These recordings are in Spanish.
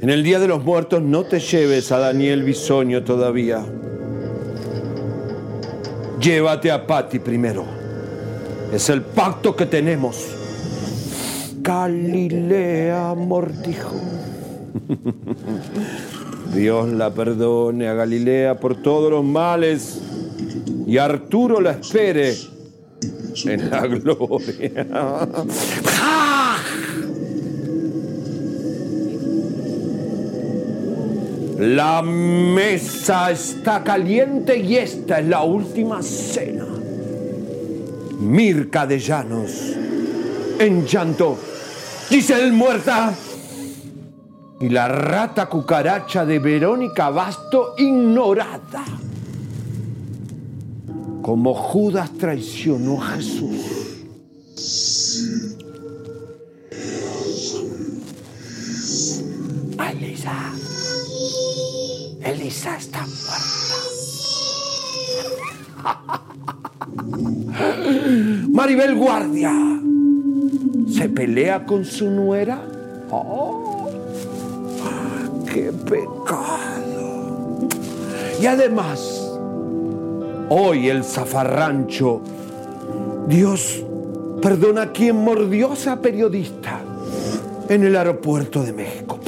En el Día de los Muertos no te lleves a Daniel Bisoño todavía. Llévate a Patti primero. Es el pacto que tenemos. Galilea mordijo. Dios la perdone a Galilea por todos los males y Arturo la espere en la gloria. La mesa está caliente y esta es la última cena. Mirka de Llanos, en llanto. Giselle muerta. Y la rata cucaracha de Verónica Basto ignorada. Como Judas traicionó a Jesús. Elisa. Elisa está muerta. Maribel Guardia. ¿Se pelea con su nuera? ¡Oh! ¡Qué pecado! Y además, hoy el zafarrancho, Dios perdona a quien mordió esa periodista en el aeropuerto de México.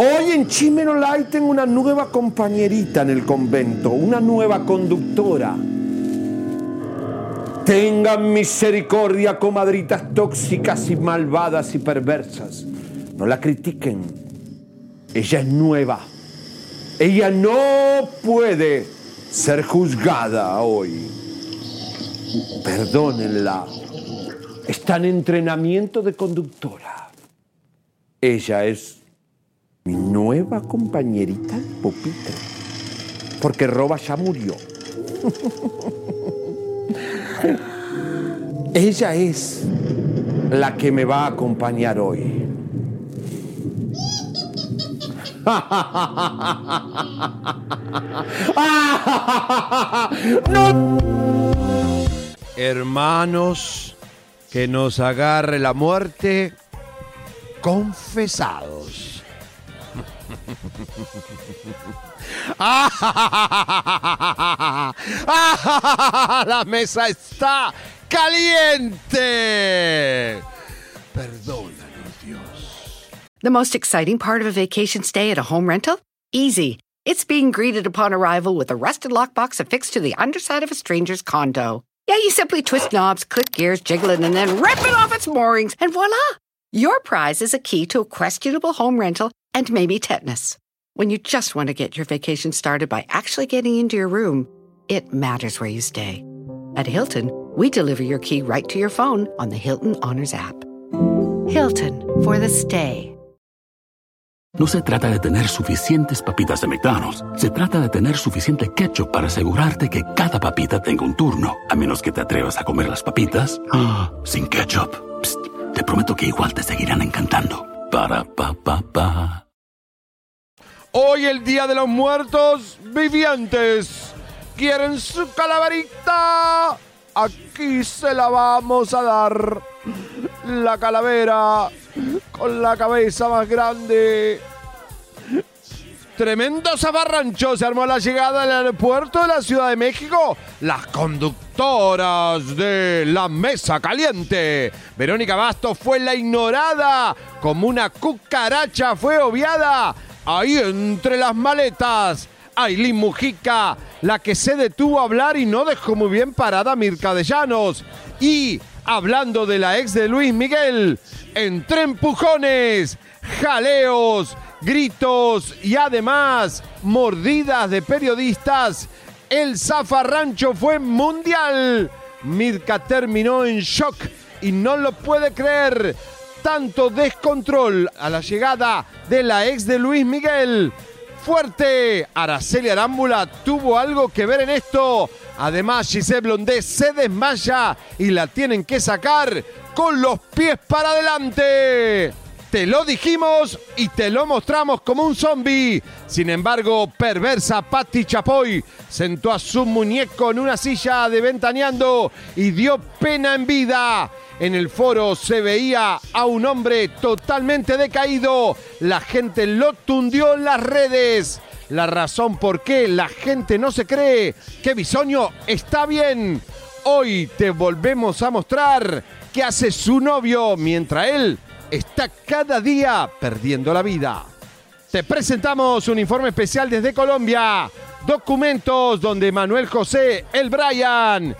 Hoy en Chimenolay tengo una nueva compañerita en el convento, una nueva conductora. Tengan misericordia, comadritas tóxicas y malvadas y perversas. No la critiquen. Ella es nueva. Ella no puede ser juzgada hoy. Perdónenla. Está en entrenamiento de conductora. Ella es mi nueva compañerita pupitre. Porque Roba ya murió. Ella es la que me va a acompañar hoy. ¡No! Hermanos, que nos agarre la muerte confesados. Ah, la mesa está caliente. Perdónanos, Dios. The most exciting part of a vacation stay at a home rental? Easy. It's being greeted upon arrival with a rusted lockbox affixed to the underside of a stranger's condo. Yeah, you simply twist knobs, click gears, jiggle it, and then rip it off its moorings, and voila! Your prize is a key to a questionable home rental and maybe tetanus. When you just want to get your vacation started by actually getting into your room, it matters where you stay. At Hilton, we deliver your key right to your phone on the Hilton Honors app. Hilton for the stay. No se trata de tener suficientes papitas de McDonald's. Se trata de tener suficiente ketchup para asegurarte que cada papita tenga un turno. A menos que te atrevas a comer las papitas ah, sin ketchup. Psst, te prometo que igual te seguirán encantando. Para pa pa pa. Hoy el Día de los Muertos Vivientes. ¿Quieren su calaverita? Aquí se la vamos a dar. La calavera con la cabeza más grande. tremendo zafarrancho se armó la llegada del aeropuerto de la Ciudad de México. Las conductoras de la mesa caliente. Verónica Bastos fue la ignorada. Como una cucaracha fue obviada. Ahí entre las maletas. Aileen Mujica, la que se detuvo a hablar y no dejó muy bien parada a Mirka de Llanos. Y hablando de la ex de Luis Miguel, entre empujones, jaleos, gritos y además mordidas de periodistas, el zafarrancho fue mundial. Mirka terminó en shock y no lo puede creer. Tanto descontrol a la llegada de la ex de Luis Miguel fuerte. Araceli Arámbula tuvo algo que ver en esto. Además, Giselle Blondé se desmaya y la tienen que sacar con los pies para adelante. Te lo dijimos y te lo mostramos como un zombie. Sin embargo, perversa Patti Chapoy sentó a su muñeco en una silla de ventaneando y dio pena en vida. En el foro se veía a un hombre totalmente decaído. La gente lo tundió en las redes. La razón por qué la gente no se cree que Bisoño está bien. Hoy te volvemos a mostrar qué hace su novio mientras él está cada día perdiendo la vida. Te presentamos un informe especial desde Colombia. Documentos donde Manuel José, el Brian,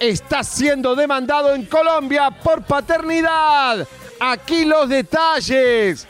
está siendo demandado en Colombia por paternidad. Aquí los detalles.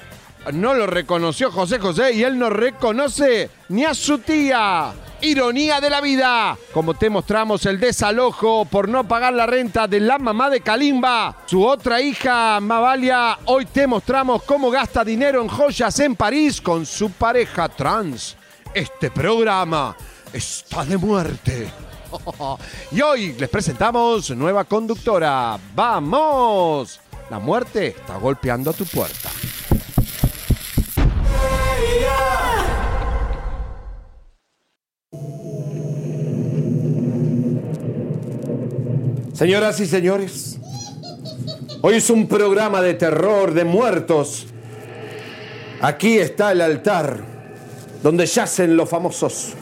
No lo reconoció José José y él no reconoce ni a su tía. Ironía de la vida. Como te mostramos el desalojo por no pagar la renta de la mamá de Kalimba, su otra hija Mavalia, hoy te mostramos cómo gasta dinero en joyas en París con su pareja trans. Este programa está de muerte. Y hoy les presentamos nueva conductora. ¡Vamos! La muerte está golpeando a tu puerta. Señoras y señores, hoy es un programa de terror, de muertos. Aquí está el altar donde yacen los famosos,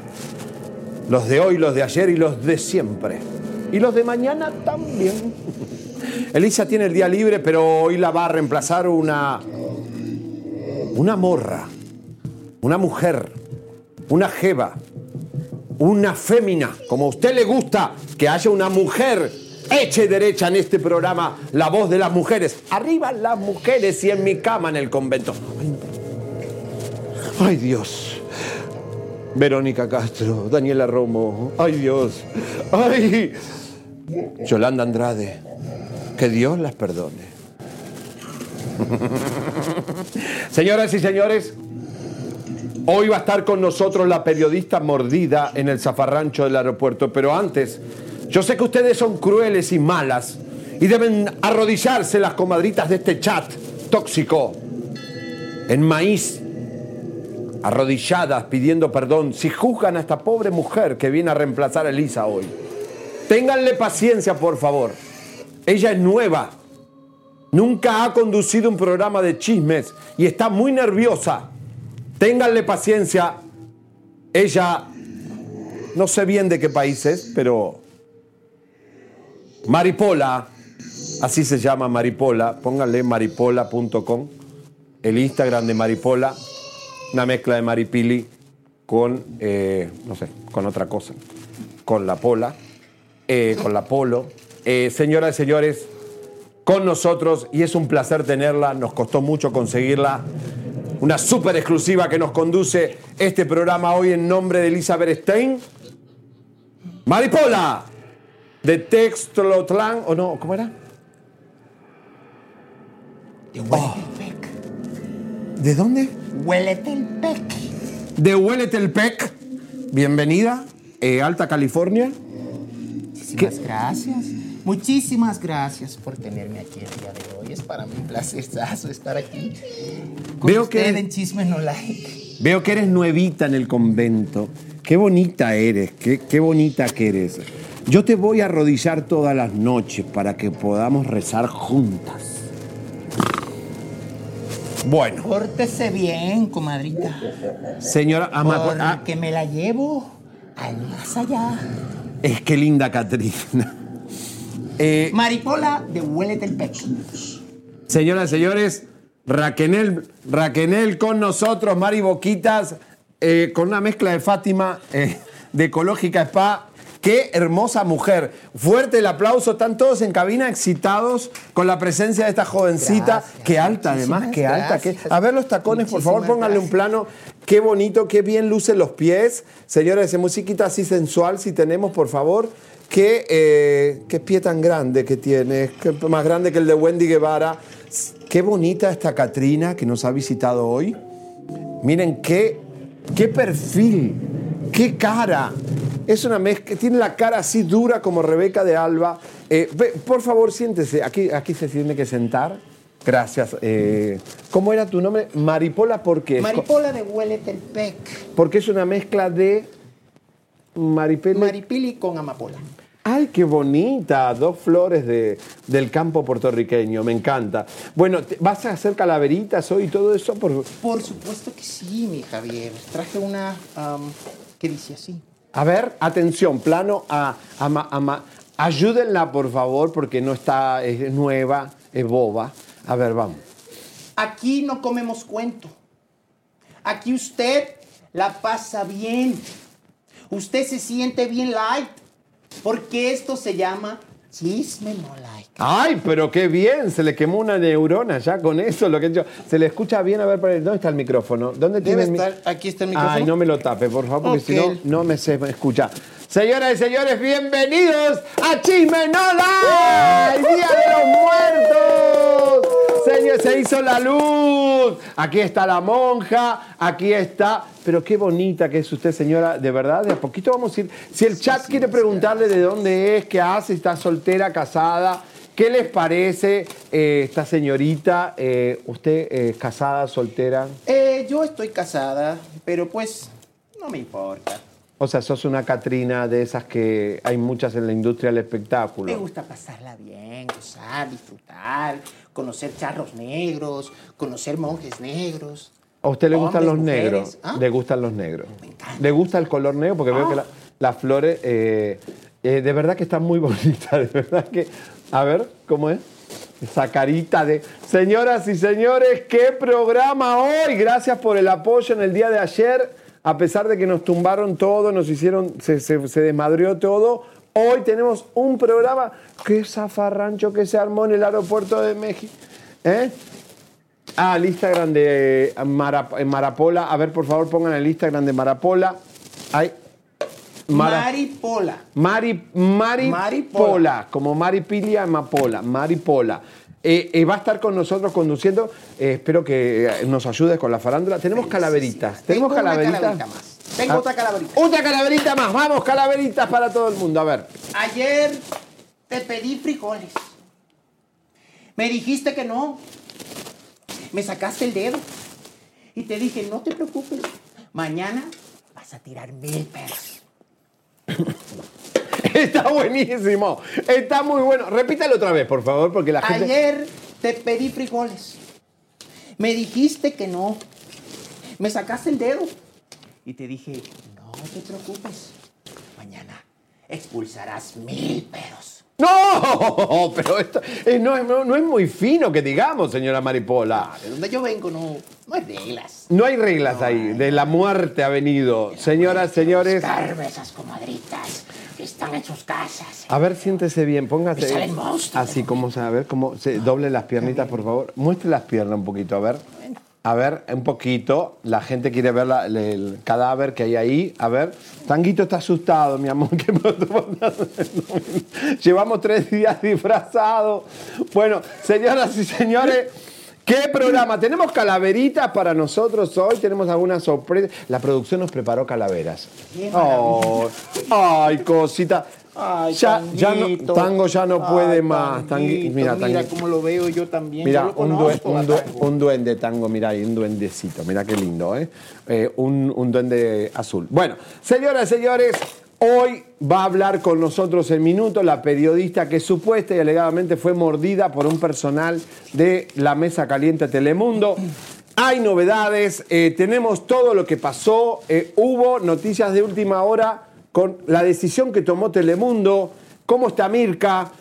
los de hoy, los de ayer y los de siempre. Y los de mañana también. Elisa tiene el día libre, pero hoy la va a reemplazar una, una morra, una mujer, una jeva, una fémina, como a usted le gusta que haya una mujer eche derecha en este programa la voz de las mujeres. Arriba las mujeres y en mi cama en el convento. Ay, Dios. Verónica Castro, Daniela Romo. Ay, Dios. Ay. Yolanda Andrade. Que Dios las perdone. Señoras y señores, hoy va a estar con nosotros la periodista mordida en el zafarrancho del aeropuerto, pero antes yo sé que ustedes son crueles y malas y deben arrodillarse las comadritas de este chat tóxico en maíz, arrodilladas pidiendo perdón, si juzgan a esta pobre mujer que viene a reemplazar a Elisa hoy. Ténganle paciencia, por favor. Ella es nueva. Nunca ha conducido un programa de chismes y está muy nerviosa. Ténganle paciencia. Ella, no sé bien de qué país es, pero Maripola, así se llama Maripola, pónganle maripola.com, el Instagram de Maripola, una mezcla de Maripili con, eh, no sé, con otra cosa, con la pola, eh, con la polo. Eh, señoras y señores, con nosotros, y es un placer tenerla, nos costó mucho conseguirla, una súper exclusiva que nos conduce este programa hoy en nombre de Elizabeth Stein. Maripola de Textlotlán, o no, ¿cómo era? Oh. ¿De dónde? Hueletelpec. De Hueletelpec. Bienvenida, eh, Alta California. Muchísimas gracias. Muchísimas gracias por tenerme aquí el día de hoy. Es para mí un placer estar aquí. Con Veo usted que- en Chismes No Like. Veo que eres nuevita en el convento. Qué bonita eres, qué, qué bonita que eres. Yo te voy a arrodillar todas las noches para que podamos rezar juntas. Bueno, Pórtese bien, comadrita. señora Amapola. Porque me la llevo al más allá. es que linda Catrina. Eh, Maripola de Huélete el Pecho. Señoras y señores, Raquenel, Raquenel con nosotros, Mari Boquitas, eh, con una mezcla de Fátima eh, de Ecológica Spa. Qué hermosa mujer. Fuerte el aplauso. Están todos en cabina excitados con la presencia de esta jovencita. Gracias, qué alta, además, qué alta. qué-. A ver los tacones, por favor, pónganle un plano. Qué bonito, qué bien lucen los pies. Señores, esa musiquita así sensual, si tenemos, por favor. Qué, eh, qué pie tan grande que tiene, qué más grande que el de Wendy Guevara. Qué bonita esta Catrina que nos ha visitado hoy. Miren qué, qué perfil, qué cara. Es una mezcla, tiene la cara así dura como Rebeca de Alba. Eh, ve, por favor, siéntese. Aquí, aquí se tiene que sentar. Gracias. Eh, ¿Cómo era tu nombre? Maripola, ¿por qué? Maripola de Huélete el Pec. Porque es una mezcla de maripela. Maripili con amapola. Ay, qué bonita, dos flores de- del campo puertorriqueño, me encanta. Bueno, ¿vas a hacer calaveritas hoy y todo eso? Por- Por supuesto que sí, mi Javier. Traje una am, que dice así. A ver, atención, plano ayúdenla por favor, porque no está, es nueva, es boba. A ver, vamos. Aquí no comemos cuento. Aquí usted la pasa bien. Usted se siente bien light. Porque esto se llama chisme no like. Ay, pero qué bien, se le quemó una neurona ya con eso, lo que yo. Se le escucha bien, a ver, ¿dónde está el micrófono? ¿Dónde tiene Debe estar, aquí está el micrófono. Ay, no me lo tape, por favor, porque si no, no me se me escucha. Señoras y señores, bienvenidos a Chismenola, el Día de los Muertos. Señor, se hizo la luz. Aquí está la monja, aquí está. Pero qué bonita que es usted, señora. De verdad, de a poquito vamos a ir. Si el chat quiere preguntarle de dónde es, qué hace, está soltera, casada, ¿qué les parece eh, esta señorita? Eh, ¿Usted es casada, soltera? Eh, yo estoy casada, pero pues no me importa. O sea, sos una Catrina de esas que hay muchas en la industria del espectáculo. Me gusta pasarla bien, gozar, disfrutar, conocer charros negros, conocer monjes negros. ¿A usted le gustan los mujeres. negros? ¿Ah? Le gustan los negros. Me encanta. ¿Le gusta el color negro? Porque veo Ah. que la- las flores, eh, eh, de verdad que están muy bonitas, de verdad que... A ver, ¿cómo es? Esa carita de... Señoras y señores, ¿qué programa hoy? Gracias por el apoyo en el día de ayer. A pesar de que nos tumbaron todo, nos hicieron... Se, se, se desmadrió todo. Hoy tenemos un programa... ¡Qué zafarrancho que se armó en el aeropuerto de México! ¿Eh? Ah, el Instagram de eh, eh, Marapola. A ver, por favor, pongan el Instagram de Marapola. Ay. Mara- Maripola. Mari, Mari Maripola. Pola, como Maripilia Amapola, Maripola. Eh, eh, va a estar con nosotros conduciendo. eh, espero que eh, nos ayudes con la farándula. Tenemos calaveritas. Tengo Tenemos una calaveritas. calaverita más. Tengo Ah, otra calaverita. Otra calaverita más. Vamos, calaveritas para todo el mundo. A ver. Ayer te pedí frijoles. Me dijiste que no. Me sacaste el dedo. Y te dije, no te preocupes. Mañana vas a tirar mil pesos. Está buenísimo. Está muy bueno. Repítalo otra vez, por favor, porque la gente. Ayer te pedí frijoles. Me dijiste que no. Me sacaste el dedo. Y te dije, no te preocupes. Mañana expulsarás mil pesos. ¡No! Pero esto eh, no, es- no- no es muy fino que digamos, señora Maripola. De donde yo vengo no, no hay reglas. No hay reglas ahí. De la muerte ha venido. Señoras, señores. Buscarme esas comadritas que están en sus casas. A ver, siéntese bien, póngase. Salen monstruos. Así como a ver, cómo se doble las piernitas, por favor. Muestre las piernas un poquito, a ver. A ver, un poquito. La gente quiere ver la- el, el cadáver que hay ahí. A ver. Tanguito está asustado, mi amor. Llevamos tres días disfrazados. Bueno, señoras y señores. ¿Qué programa? Tenemos calaveritas para nosotros hoy, tenemos alguna sorpresa. La producción nos preparó calaveras. Qué Oh, ay, cosita. Ay, ya, ya no, Tanguito. Tango ya no puede Ay, más. Tanguito, mira, mira Tangui- cómo lo veo yo también. Mira, Yo lo un, Tango. duende tango, mira ahí, un duendecito, mira qué lindo, ¿eh? Eh, un, un duende azul. Bueno, señoras y señores, Hoy va a hablar con nosotros en minuto la periodista que supuesta y alegadamente fue mordida por un personal de la Mesa Caliente Telemundo. Hay novedades, eh, tenemos todo lo que pasó, eh, hubo noticias de última hora con la decisión que tomó Telemundo, cómo está Mirka.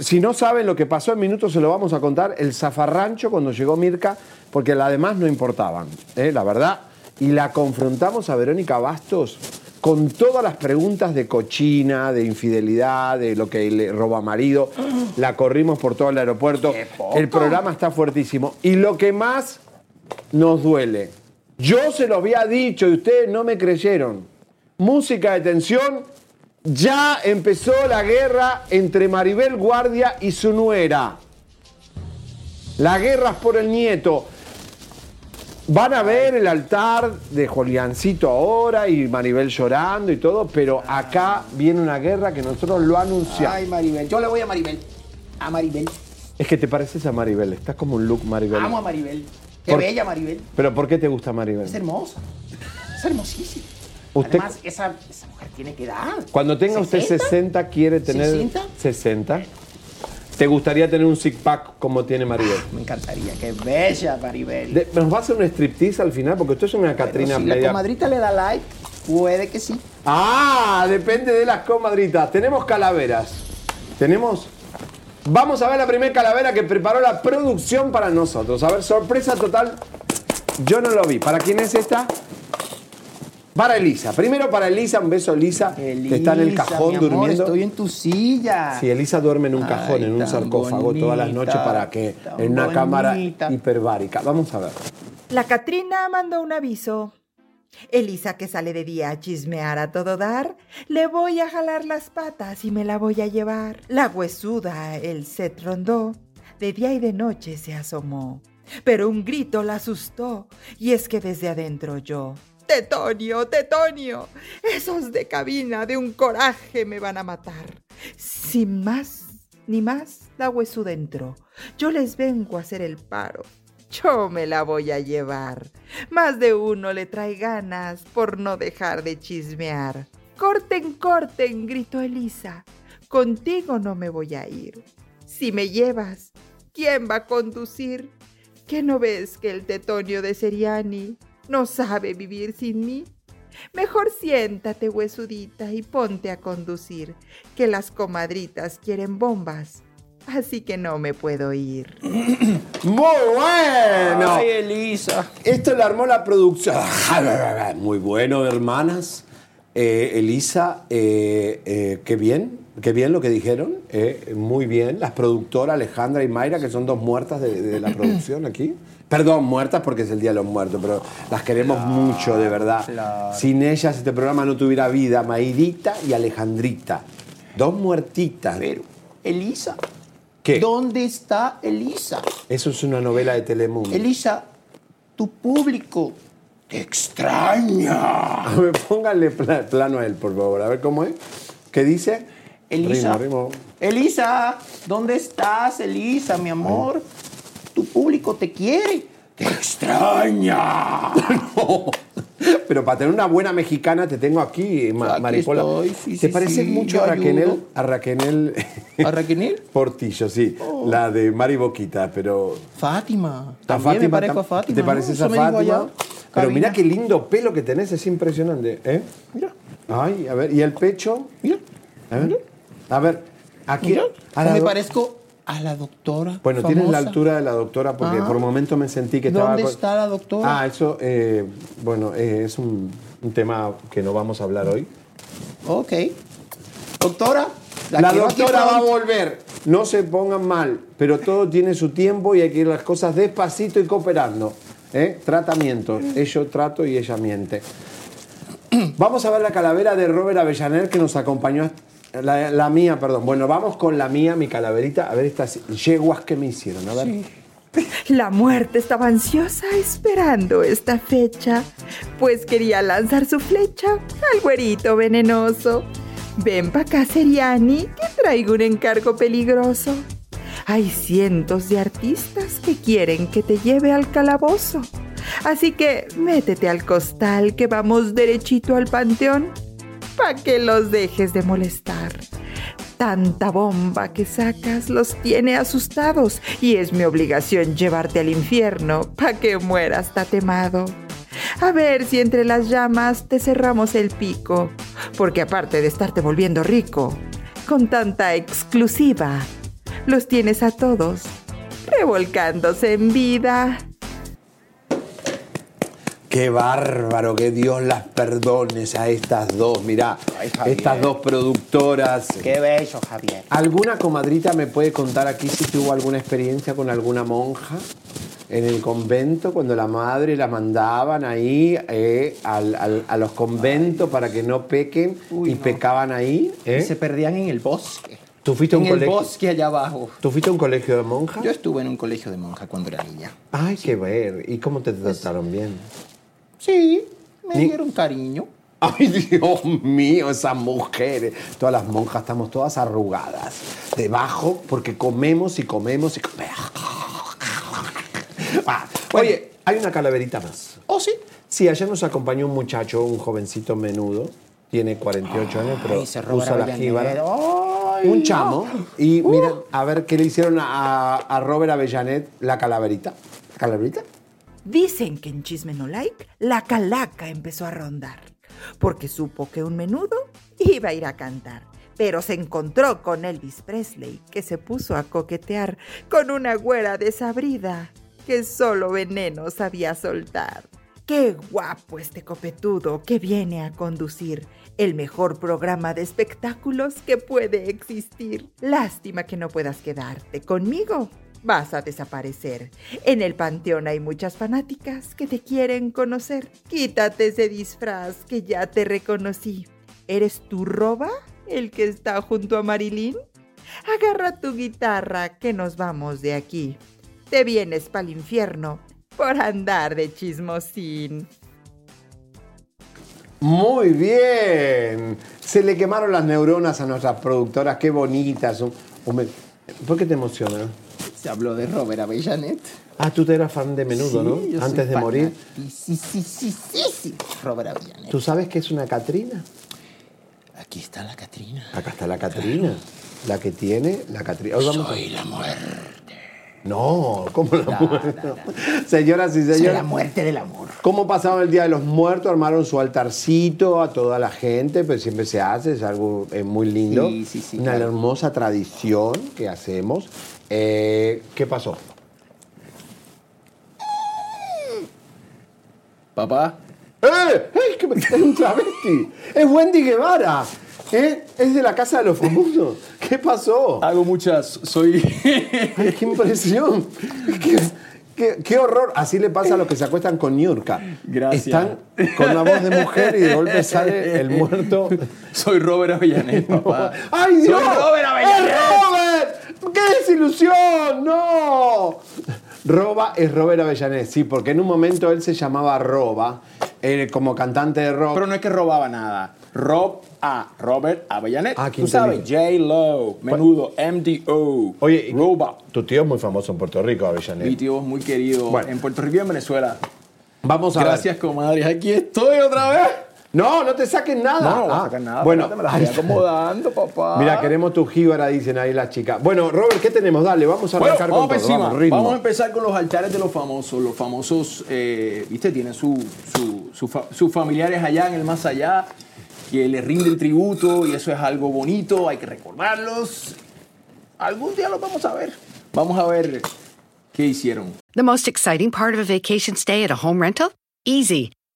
Si no saben lo que pasó en minutos, se lo vamos a contar. El zafarrancho cuando llegó Mirka, porque las demás no importaban, eh, la verdad. Y la confrontamos a Verónica Bastos con todas las preguntas de cochina, de infidelidad, de lo que le roba marido. La corrimos por todo el aeropuerto. El programa está fuertísimo. Y lo que más nos duele, yo se lo había dicho y ustedes no me creyeron. Música de tensión, ya empezó la guerra entre Maribel Guardia y su nuera. La guerra es por el nieto. Van a ver el altar de Juliancito ahora y Maribel llorando y todo, pero acá viene una guerra que nosotros lo anunciamos. Ay, Maribel. Yo le voy a Maribel. A Maribel. Es que te pareces a Maribel, estás como un look Maribel. Amo a Maribel. Qué Por- bella Maribel. Pero ¿por qué te gusta Maribel? Es hermosa. Es hermosísima. Usted- Además, esa, esa mujer tiene que dar. Cuando tenga usted 60, quiere tener 60. 60. ¿Te gustaría tener un six pack como tiene Maribel? Me encantaría. Qué bella Maribel. De- ¿Nos va a hacer un striptease al final? Porque usted es una Catrina si la media. comadrita le da like, puede que sí. Ah, depende de las comadritas. Tenemos calaveras. Tenemos. Vamos a ver la primera calavera que preparó la producción para nosotros. A ver, sorpresa total. Yo no lo vi. ¿Para quién es esta? Para Elisa. Primero para Elisa, un beso Elisa, que está en el Elisa, cajón mi amor, durmiendo. Estoy en tu silla. Sí, Elisa duerme en un Ay, cajón, en un sarcófago todas las noches para que en una cámara hiperbárica. Vamos a ver. La Catrina mandó un aviso. Elisa, que sale de día a chismear a todo dar, le voy a jalar las patas y me la voy a llevar. La huesuda, el set rondó, de día y de noche se asomó. Pero un grito la asustó, y es que desde adentro yo. Tetonio, Tetonio, esos de cabina de un coraje me van a matar. Sin más ni más, la huesuda entró. Yo les vengo a hacer el paro. Yo me la voy a llevar. Más de uno le trae ganas por no dejar de chismear. Corten, corten, gritó Elisa. Contigo no me voy a ir. Si me llevas, ¿quién va a conducir? ¿Qué no ves que el tetonio de Seriani no sabe vivir sin mí? Mejor siéntate, huesudita, y ponte a conducir, que las comadritas quieren bombas, así que no me puedo ir. Muy bueno. Ay, Elisa. Esto lo armó la producción. Muy bueno, hermanas. Eh, Elisa, eh, eh, qué bien, qué bien lo que dijeron. eh, muy bien. Las productoras Alejandra y Mayra, que son dos muertas de, de la producción aquí. Perdón, muertas porque es el Día de los Muertos, pero las queremos mucho, de verdad. claro. Sin ellas este programa no tuviera vida. Mayrita y Alejandrita. Dos muertitas. Pero, Elisa. ¿Qué? ¿Dónde está Elisa? Eso es una novela de Telemundo. Elisa, tu público te extraña. A ver, póngale pla- plano a él, por favor. A ver cómo es. ¿Qué dice? Elisa. Rimo, rimo. Elisa, ¿dónde estás, Elisa, mi amor? Tu público te quiere. Te extraña. No. Pero para tener una buena mexicana te tengo aquí, Ma- Aquí Maripola. estoy, sí, ¿Te sí, pareces sí, mucho a ayudo. A Raquel. ¿A Raquel? Portillo, sí. La de Mari Boquita, pero. Fátima. a También me parezco a Fátima. ¿Te ¿no? pareces Eso a Fátima? Pero mira qué lindo pelo que tenés, es impresionante. ¿eh? Mira, Ay, a ver, ¿y el pecho? mira. A ver, a ver aquí. Mira, a la me parezco a la doctora. Bueno, tienes la famosa. altura de la doctora porque Ajá. por un momento me sentí que estaba... ¿Dónde está la doctora? Ah, eso, eh, bueno, eh, es un, un tema que no vamos a hablar hoy. Ok. Doctora. La, doctora va a volver. No se pongan mal, pero todo tiene su tiempo y hay que ir las cosas despacito y cooperando. ¿eh? Tratamiento. Yo trato y ella miente. Vamos a ver la calavera de Robert Avellaner que nos acompañó. La, mía, perdón. Bueno, vamos con la mía, mi calaverita. A ver estas yeguas que me hicieron. A ver. La muerte estaba ansiosa esperando esta fecha, pues quería lanzar su flecha al güerito venenoso. Ven pa' acá, Seriani, que traigo un encargo peligroso. Hay cientos de artistas que quieren que te lleve al calabozo. Así que métete al costal que vamos derechito al panteón. Pa' que los dejes de molestar. Tanta bomba que sacas los tiene asustados y es mi obligación llevarte al infierno pa' que mueras tatemado. A ver si entre las llamas te cerramos el pico, porque aparte de estarte volviendo rico, con tanta exclusiva, los tienes a todos revolcándose en vida. Qué bárbaro, que Dios las perdones a estas dos. Mirá, Ay, estas dos productoras. Qué bello, Javier. ¿Alguna comadrita me puede contar aquí si tuvo alguna experiencia con alguna monja en el convento, cuando la madre la mandaban ahí eh, al- al- a los conventos para que no pequen Uy, y no. pecaban ahí? eh? Y se perdían en el bosque. ¿Tú fuiste a un en el colegio? bosque allá abajo. ¿Tú fuiste a un colegio de monjas? Yo estuve en un colegio de monja cuando era niña. Ay, qué ver. ¿Y cómo te trataron bien? Sí, me Ni- dieron cariño. Ay, Dios mío, esas mujeres. Todas las monjas estamos todas arrugadas. Debajo, porque comemos y comemos y comemos. Ah, oye, hay una calaverita más. ¿Oh, sí? Sí, ayer nos acompañó un muchacho, un jovencito menudo. Tiene 48 años, pero Ay, se roba usa la jíbara. Ay, Un chamo. Y miren, a ver qué le hicieron a, a Robert Avellanet la calaverita. ¿Calaverita? Dicen que en Chisme No Like la calaca empezó a rondar, porque supo que un menudo iba a ir a cantar. Pero se encontró con Elvis Presley, que se puso a coquetear con una güera desabrida que solo veneno sabía soltar. Qué guapo este copetudo que viene a conducir el mejor programa de espectáculos que puede existir. Lástima que no puedas quedarte conmigo. Vas a desaparecer. En el panteón hay muchas fanáticas que te quieren conocer. Quítate ese disfraz que ya te reconocí. ¿Eres tú, Roba, el que está junto a Marilyn? Agarra tu guitarra que nos vamos de aquí. Te vienes pa'l infierno por andar de chismosín. Muy bien. Se le quemaron las neuronas a nuestras productoras. Qué bonitas. ¿Por qué te emociona? Se habló de Robert Avellanet. Ah, tú te eras fan de menudo, Sí, yo ¿no? soy Antes de morir. Sí, sí, sí, sí, sí. Robert Avellanet. ¿Tú sabes qué es una Catrina? Aquí está la Catrina. Acá está la Catrina. La que tiene la Catrina. A- Soy la muerte. No, ¿cómo la muerte? Señoras y Soy la señores, muerte del amor. ¿cómo pasaron el Día de los Muertos? Armaron su altarcito a toda la gente, pues siempre se hace, es algo eh, muy lindo. Sí, sí, sí, Una claro. hermosa tradición que hacemos. Eh, ¿Qué pasó? Papá. ¡Eh! ¡Eh! que me- Es un travesti. Es Wendy Guevara. ¿Eh? Es de la Casa de los Famosos. ¿Qué pasó? Hago muchas. Soy. Ay, ¡Qué impresión! ¡Qué, qué- qué horror! Así le pasa a los que se acuestan con Niurka. Gracias. Están con la voz de mujer y de golpe sale el muerto. Soy Robert Avellanet, papá. ¡Ay, Dios! Soy Robert Avellanet. ¡Qué desilusión! ¡No! Roba es Robert Avellanet, sí, porque en un momento él se llamaba Roba, eh, como cantante de rock. Pero no es que robaba nada. Rob A. Robert Avellanet. Ah, ¿quién Tú sabes, dijo? J-Lo, menudo, MDO. Oye, y- Roba. Tu tío es muy famoso en Puerto Rico, Mi Avellanet. tío es muy querido Bueno. en Puerto Rico y en Venezuela. Vamos a Gracias, comadre. Aquí estoy otra vez. No, no te saquen nada. No, no Ah, sacar nada. Bueno, Bueno, me la estoy acomodando, papá. Mira, queremos tu jíbara, dicen ahí las chicas. Bueno, Robert, ¿qué tenemos? Dale, vamos a Bueno, arrancar vamos con todo. Vamos, ritmo. Vamos a empezar con los altares de los famosos. Los famosos, eh, viste, tienen su, su- su fa- sus familiares allá en el más allá que les rinden tributo y eso es algo bonito, hay que recordarlos. Algún día los vamos a ver. Vamos a ver qué hicieron. The most exciting part of a vacation stay at a home rental? Easy.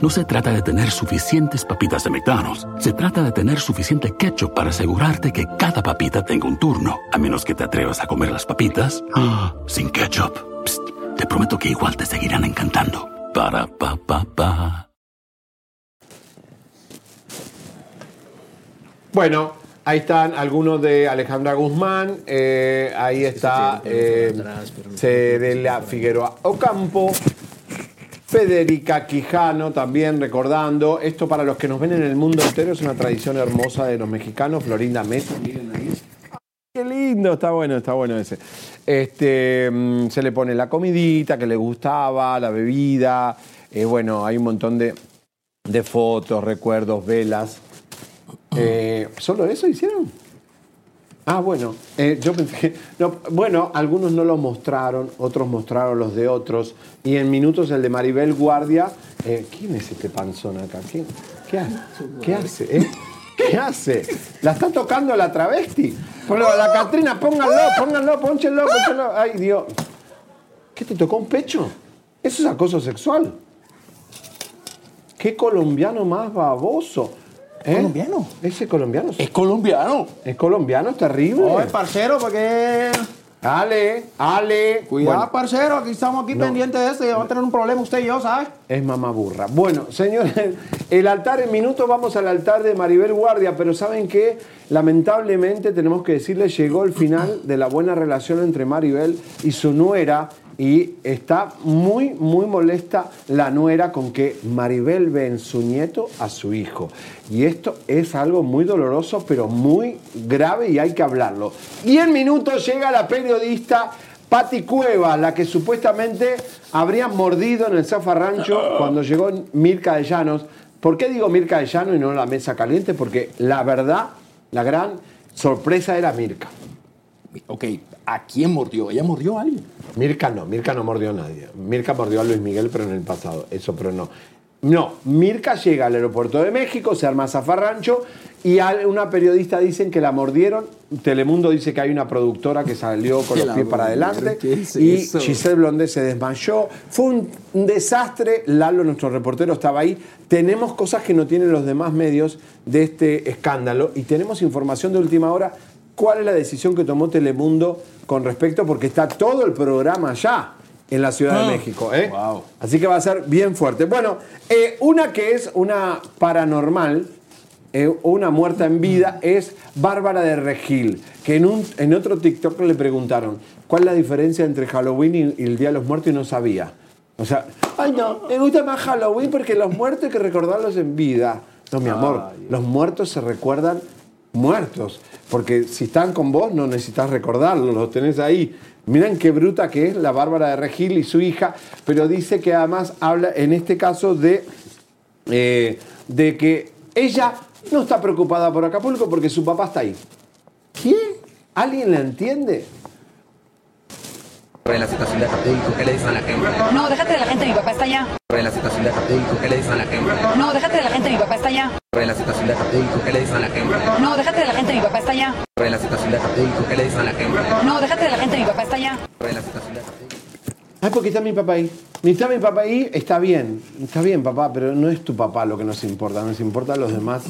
No se trata de tener suficientes papitas de McDonald's. Se trata de tener suficiente ketchup para asegurarte que cada papita tenga un turno. A menos que te atrevas a comer las papitas ah, sin ketchup. Psst, te prometo que igual te seguirán encantando. Para pa pa pa. Bueno, Ahí están algunos de Alejandra Guzmán, eh, ahí está eh, Cerela Figueroa Ocampo, Federica Quijano también recordando. Esto para los que nos ven en el mundo entero es una tradición hermosa de los mexicanos. Florinda Mesa, miren ahí. Qué lindo, está bueno, está bueno ese. Este, mm, se le pone la comidita que le gustaba, la bebida. eh, bueno, hay un montón de, de fotos, recuerdos, velas. Eh, ¿Solo eso hicieron? Ah, bueno, eh, yo pensé que. no, bueno, algunos no lo mostraron, otros mostraron los de otros. Y en minutos el de Maribel Guardia. eh, ¿Quién es este panzón acá? ¿Quién- ¿Qué hace? ¿Qué hace? eh? ¿Qué hace? ¿La está tocando la travesti? Ponlo, la Catrina, pónganlo, pónganlo, pónchenlo, pónchenlo. Ay, Dios. ¿Qué te tocó un pecho? Eso es acoso sexual. ¿Qué colombiano más baboso? ¿Eh? ¿Colombiano? Ese colombiano. Es colombiano. Es colombiano, es terrible. Oye, parcero, porque. Ale, Ale. Cuidado, Bueno, parcero, aquí estamos aquí No. pendientes de esto y vamos a tener un problema usted y yo, ¿sabes? es mamá burra. Bueno, señores, el altar en minutos vamos al altar de Maribel Guardia, pero ¿saben qué? Lamentablemente tenemos que decirles, llegó el final de la buena relación entre Maribel y su nuera y está muy, muy molesta la nuera con que Maribel ve en su nieto a su hijo. Y esto es algo muy doloroso, pero muy grave y hay que hablarlo. Y en minutos llega la periodista Pati Cueva, la que supuestamente habría mordido en el zafarrancho cuando llegó Mirka de Llanos. ¿Por qué digo Mirka de Llanos y no la mesa caliente? Porque la verdad, la gran sorpresa era Mirka. Ok, ¿a quién mordió? ¿Ella mordió a alguien? Mirka no, Mirka no mordió a nadie. Mirka mordió a Luis Miguel, pero en el pasado. Eso, pero no. No, Mirka llega al aeropuerto de México, se arma zafarrancho y a- una periodista dicen que la mordieron. Telemundo dice que hay una productora que salió con los pies para adelante ¿qué es y eso? Giselle Blondé se desmayó. Fue un, un desastre. Lalo, nuestro reportero, estaba ahí. Tenemos cosas que no tienen los demás medios de este escándalo y tenemos información de última hora. ¿Cuál es la decisión que tomó Telemundo con respecto? Porque está todo el programa allá en la Ciudad de México. ¿eh? Wow. Así que va a ser bien fuerte. Bueno, eh, una que es una paranormal, eh, una muerta en vida, es Bárbara de Regil, que en, un, en otro TikTok le preguntaron cuál es la diferencia entre Halloween y, y el Día de los Muertos y no sabía. O sea, ay no, me gusta más Halloween porque los muertos hay que recordarlos en vida. No, mi amor, los muertos se recuerdan muertos, porque si están con vos no necesitas recordarlos, los tenés ahí. Miren qué bruta que es la Bárbara de Regil y su hija, pero dice que además habla en este caso de, eh, de que ella no está preocupada por Acapulco porque su papá está ahí. ¿Qué? ¿Alguien la entiende? Sobre la situación de Acapulco, ¿qué le dicen a la gente? No, déjate de la gente, mi papá está allá. Sobre la situación de Acapulco, ¿qué le dicen a la gente? No, déjate de la gente, mi papá está allá. Sobre la situación de Acapulco, ¿qué le dicen a la gente? No, déjate de la gente, mi papá está allá. Sobre la situación de Acapulco, ¿qué le dicen a la gente? No, déjate de la gente, mi papá está allá. Sobre la situación de Acapulco. Ay, porque está mi papá ahí. Ni está mi papá ahí, está bien. Está bien, papá, pero no es tu papá lo que nos importa. Nos importan los demás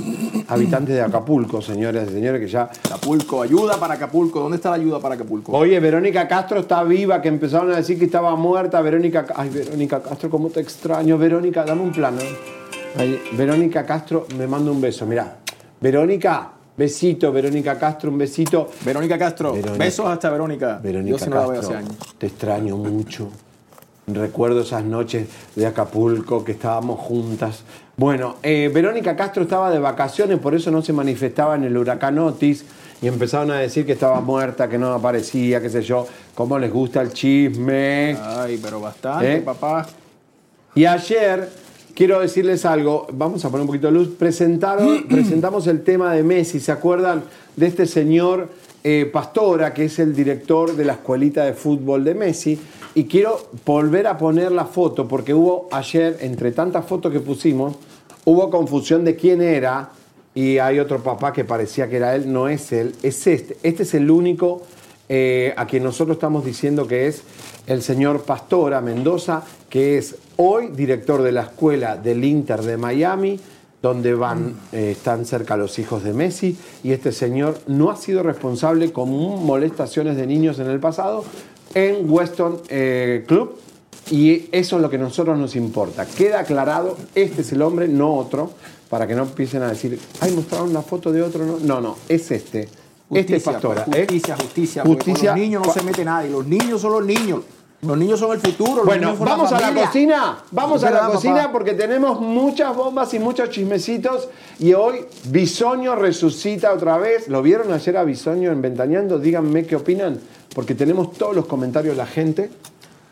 habitantes de Acapulco, señores y señores, que ya Acapulco, ayuda para Acapulco. ¿Dónde está la ayuda para Acapulco? Oye, Verónica Castro está viva, que empezaron a decir que estaba muerta. Verónica, Ca- ay, Verónica Castro, cómo te extraño. Verónica, dame un plano. Verónica Castro, me manda un beso. Mirá, Verónica, besito. Verónica Castro, un besito. Verónica Castro. Verónica. Besos hasta Verónica. Verónica Yo no la veo Castro, hace años. te extraño mucho. Recuerdo esas noches de Acapulco que estábamos juntas. Bueno, eh, Verónica Castro estaba de vacaciones, por eso no se manifestaba en el huracán Otis y empezaron a decir que estaba muerta, que no aparecía, qué sé yo. ¿Cómo les gusta el chisme? Ay, pero bastante, ¿Eh? papá. Y ayer, quiero decirles algo, vamos a poner un poquito de luz, presentaron, presentamos el tema de Messi, ¿se acuerdan de este señor eh, Pastora, que es el director de la escuelita de fútbol de Messi? Y quiero volver a poner la foto, porque hubo ayer, entre tantas fotos que pusimos, hubo confusión de quién era, y hay otro papá que parecía que era él, no es él, es este. Este es el único eh, a quien nosotros estamos diciendo que es el señor Pastora Mendoza, que es hoy director de la escuela del Inter de Miami, donde van, eh, están cerca los hijos de Messi, y este señor no ha sido responsable con molestaciones de niños en el pasado en Weston eh, Club, Y eso es lo que a nosotros nos importa. Queda aclarado, este es el hombre, no otro, para que no empiecen a decir, ay, mostraron una foto de otro. No, no, no es este. este es Pastora. pues, ¿eh? Justicia, justicia. porque Justicia. Con los niños no se mete nadie. Los niños son los niños. Los niños son el futuro. los Bueno, vamos a la cocina. Vamos a la verdad, cocina papá. porque tenemos muchas bombas y muchos chismecitos. Y hoy Bisoño resucita otra vez. ¿Lo vieron ayer a Bisoño en Ventaneando? Díganme qué opinan. Porque tenemos todos los comentarios de la gente.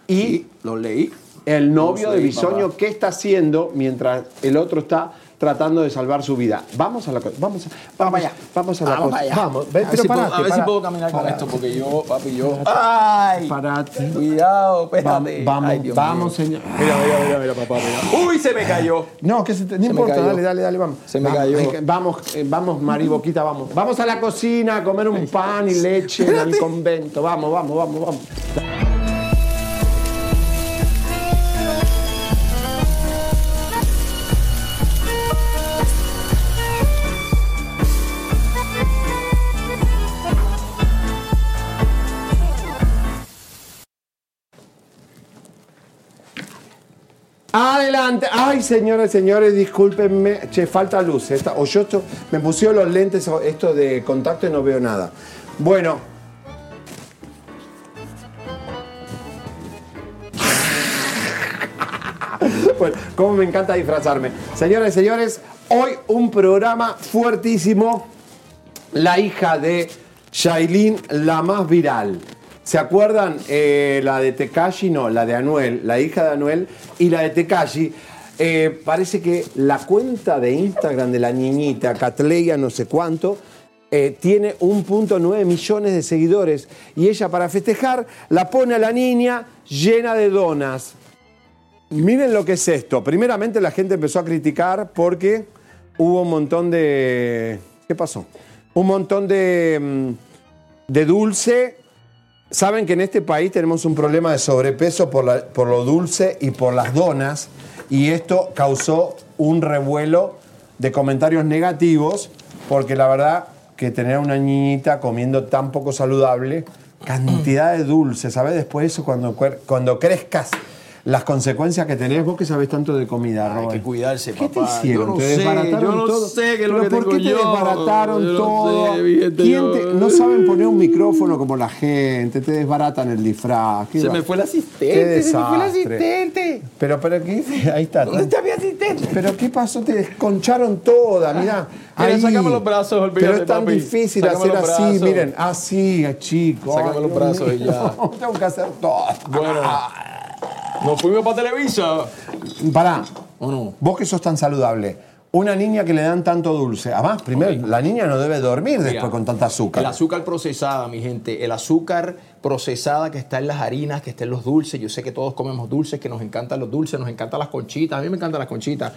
Y Sí, los leí. el novio de Bisoño, papá. ¿qué está haciendo mientras el otro está tratando de salvar su vida? Vamos a la co- vamos a, vamos, allá. vamos a la Vamos cosa. allá. Vamos, ve, a ver, si, puedo, parate, a ver si parate. puedo caminar con Parate. esto, porque yo, papi, yo. ¡Ay! Parate. Cuidado, Vamos, espérate. vamos, Ay, vamos, mío. señor. Mira, mira, mira, mira, papá, mira. ¡Uy, se me cayó! No, que se te, no Se importa, dale, dale, dale, vamos. Se me vamos, cayó. vamos, eh, vamos, Mari Boquita, vamos. Vamos a la cocina a comer un pan y leche en el convento. Vamos, vamos, vamos, vamos. Adelante. Ay, señores, señores, discúlpenme. Che, falta luz. Esta, o yo esto- me pusieron los lentes, esto de contacto y no veo nada. Bueno. Bueno, cómo me encanta disfrazarme. Señores, señores, hoy un programa fuertísimo. La hija de Shailin, la más viral. ¿Se acuerdan eh, la de Tekashi? No, la de Anuel, la hija de Anuel y la de Tekashi. Eh, parece que la cuenta de Instagram de la niñita, Catleya no sé cuánto, eh, tiene 1.9 millones de seguidores. Y ella para festejar la pone a la niña llena de donas. Miren lo que es esto. Primeramente la gente empezó a criticar porque hubo un montón de... ¿Qué pasó? Un montón de, mm, de dulce. Saben que en este país tenemos un problema de sobrepeso por, por lo dulce y por las donas. Y esto causó un revuelo de comentarios negativos porque la verdad que tener a una niñita comiendo tan poco saludable, cantidad de dulce, ¿sabes? Después eso cuando, cuando crezcas, las consecuencias que tenés, vos que sabés tanto de comida, Hay Robert. que cuidarse, ¿Qué te papá. hicieron? Yo no ¿Te sé, desbarataron yo no todo? sé qué es lo ¿Pero que por tengo qué te yo? desbarataron Yo no todo? sé, fíjate, ¿Quién te- no saben poner un micrófono como la gente, te desbaratan el disfraz. ¿Qué Se va? me fue el Qué asistente, se me fue el desastre. asistente. Pero, pero, ¿qué? Ahí está. ¿Dónde está mi asistente? Pero ¿qué pasó? Te desconcharon toda, mirá. Mira, Ahí. sácame los brazos, olvídate, Pero es tan papi. difícil Sácame hacer así, brazos. miren. Así, chico. Sácame Ay, los brazos y ya. Tengo que hacer todo. Bueno, nos fuimos para Televisa. Pará. ¿O no? Vos que sos tan saludable. Una niña que le dan tanto dulce. Además, primero, la niña no debe dormir después con tanta azúcar. El azúcar procesada, mi gente. El azúcar procesada que está en las harinas, que está en los dulces. Yo sé que todos comemos dulces, que nos encantan los dulces, nos encantan las conchitas. A mí me encantan las conchitas.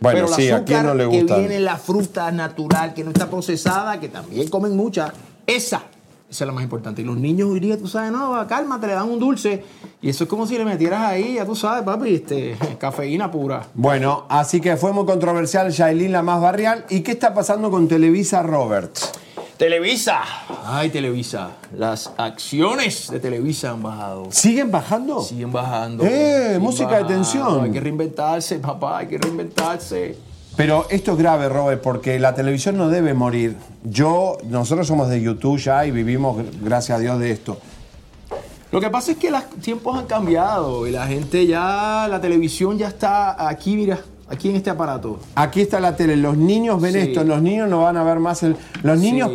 Bueno, Pero el sí, ¿a azúcar quién no le que gustan? viene en la fruta natural, que no está procesada, que también comen mucha, esa. Esa es la más importante. Y los niños hoy día, tú sabes, no, cálmate, le dan un dulce. Y eso es como si le metieras ahí, ya tú sabes, papi, este, cafeína pura. Bueno, así que fue muy controversial Yailin, la más barrial. ¿Y qué está pasando con Televisa Roberts? Televisa. Ay, Televisa. Las acciones de Televisa han bajado. ¿Siguen bajando? Siguen bajando. Eh, Siguen música de bajando. tensión. Hay que reinventarse, papá, hay que reinventarse. Pero esto es grave, Robert, porque la televisión no debe morir. Yo, nosotros somos de YouTube ya y vivimos, gracias a Dios, de esto. Lo que pasa es que los tiempos han cambiado y la gente ya, la televisión ya está aquí, mira, aquí en este aparato. Aquí está la tele, los niños ven Sí. esto, los niños no van a ver más el... Los Sí. niños,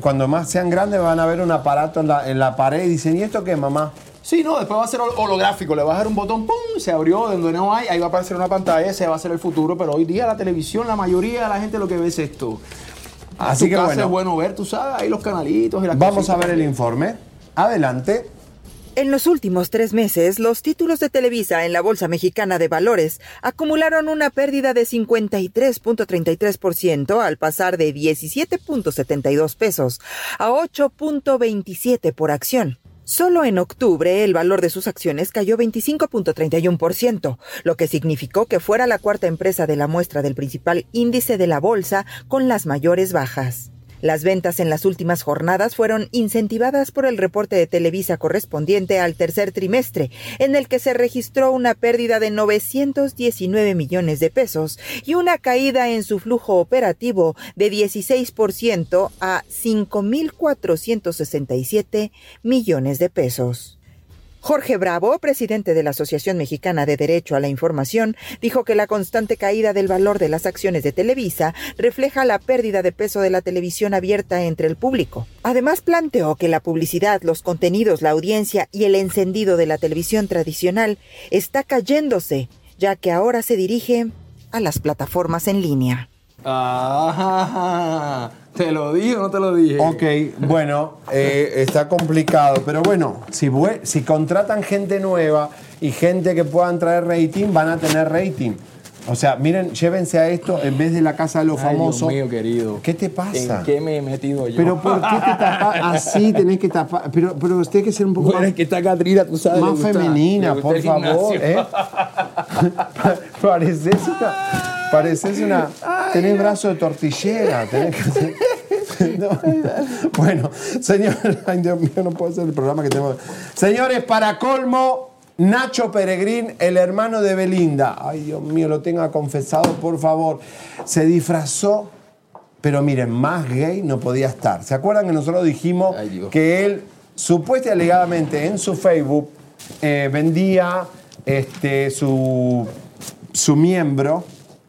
cuando más sean grandes, van a ver un aparato en la, en la pared y dicen, ¿y esto qué, mamá? Sí, no, después va a ser hol- holográfico, le vas a dar un botón, ¡pum! Se abrió, donde no hay, ahí va a aparecer una pantalla, ese va a ser el futuro, pero hoy día la televisión, la mayoría de la gente lo que ve es esto. Así tu que casa bueno. es bueno ver, tú sabes, ahí los canalitos y las Vamos a ver el informe. Adelante. En los últimos tres meses, los títulos de Televisa en la Bolsa Mexicana de Valores acumularon una pérdida de 53.33% al pasar de 17.72 pesos a 8.27 por acción. Solo en octubre el valor de sus acciones cayó 25.31%, lo que significó que fuera la cuarta empresa de la muestra del principal índice de la bolsa con las mayores bajas. Las ventas en las últimas jornadas fueron incentivadas por el reporte de Televisa correspondiente al tercer trimestre, en el que se registró una pérdida de 919 millones de pesos y una caída en su flujo operativo de 16% a 5.467 millones de pesos. Jorge Bravo, presidente de la Asociación Mexicana de Derecho a la Información, dijo que la constante caída del valor de las acciones de Televisa refleja la pérdida de peso de la televisión abierta entre el público. Además, planteó que la publicidad, los contenidos, la audiencia y el encendido de la televisión tradicional está cayéndose, ya que ahora se dirige a las plataformas en línea. Ah, ¿te lo dije o no te lo dije? Ok, bueno, eh, está complicado, pero bueno, si, si contratan gente nueva y gente que puedan traer rating, van a tener rating. O sea, miren, llévense a esto en vez de la casa de los Ay, famosos. Dios mío, querido. ¿Qué te pasa? ¿En qué me he metido yo? Pero ¿por qué te tapas? Así tenés que tapar. Pero, pero usted tiene que ser un poco Bueno, más, es que esta Catrina, tú sabes. más femenina, por favor. ¿eh? pareces una. Pareces una. Tenés brazo de tortillera. Tenés que hacer- No. Bueno, señor, ay Dios mío, no puedo hacer el programa que tenemos. Señores, para colmo, Nacho Peregrín, el hermano de Belinda. Ay, Dios mío, lo tenga confesado, por favor. Se disfrazó, pero miren, más gay no podía estar. ¿Se acuerdan que nosotros dijimos Ay, que él, supuestamente alegadamente, en su Facebook, eh, vendía este, su, su miembro,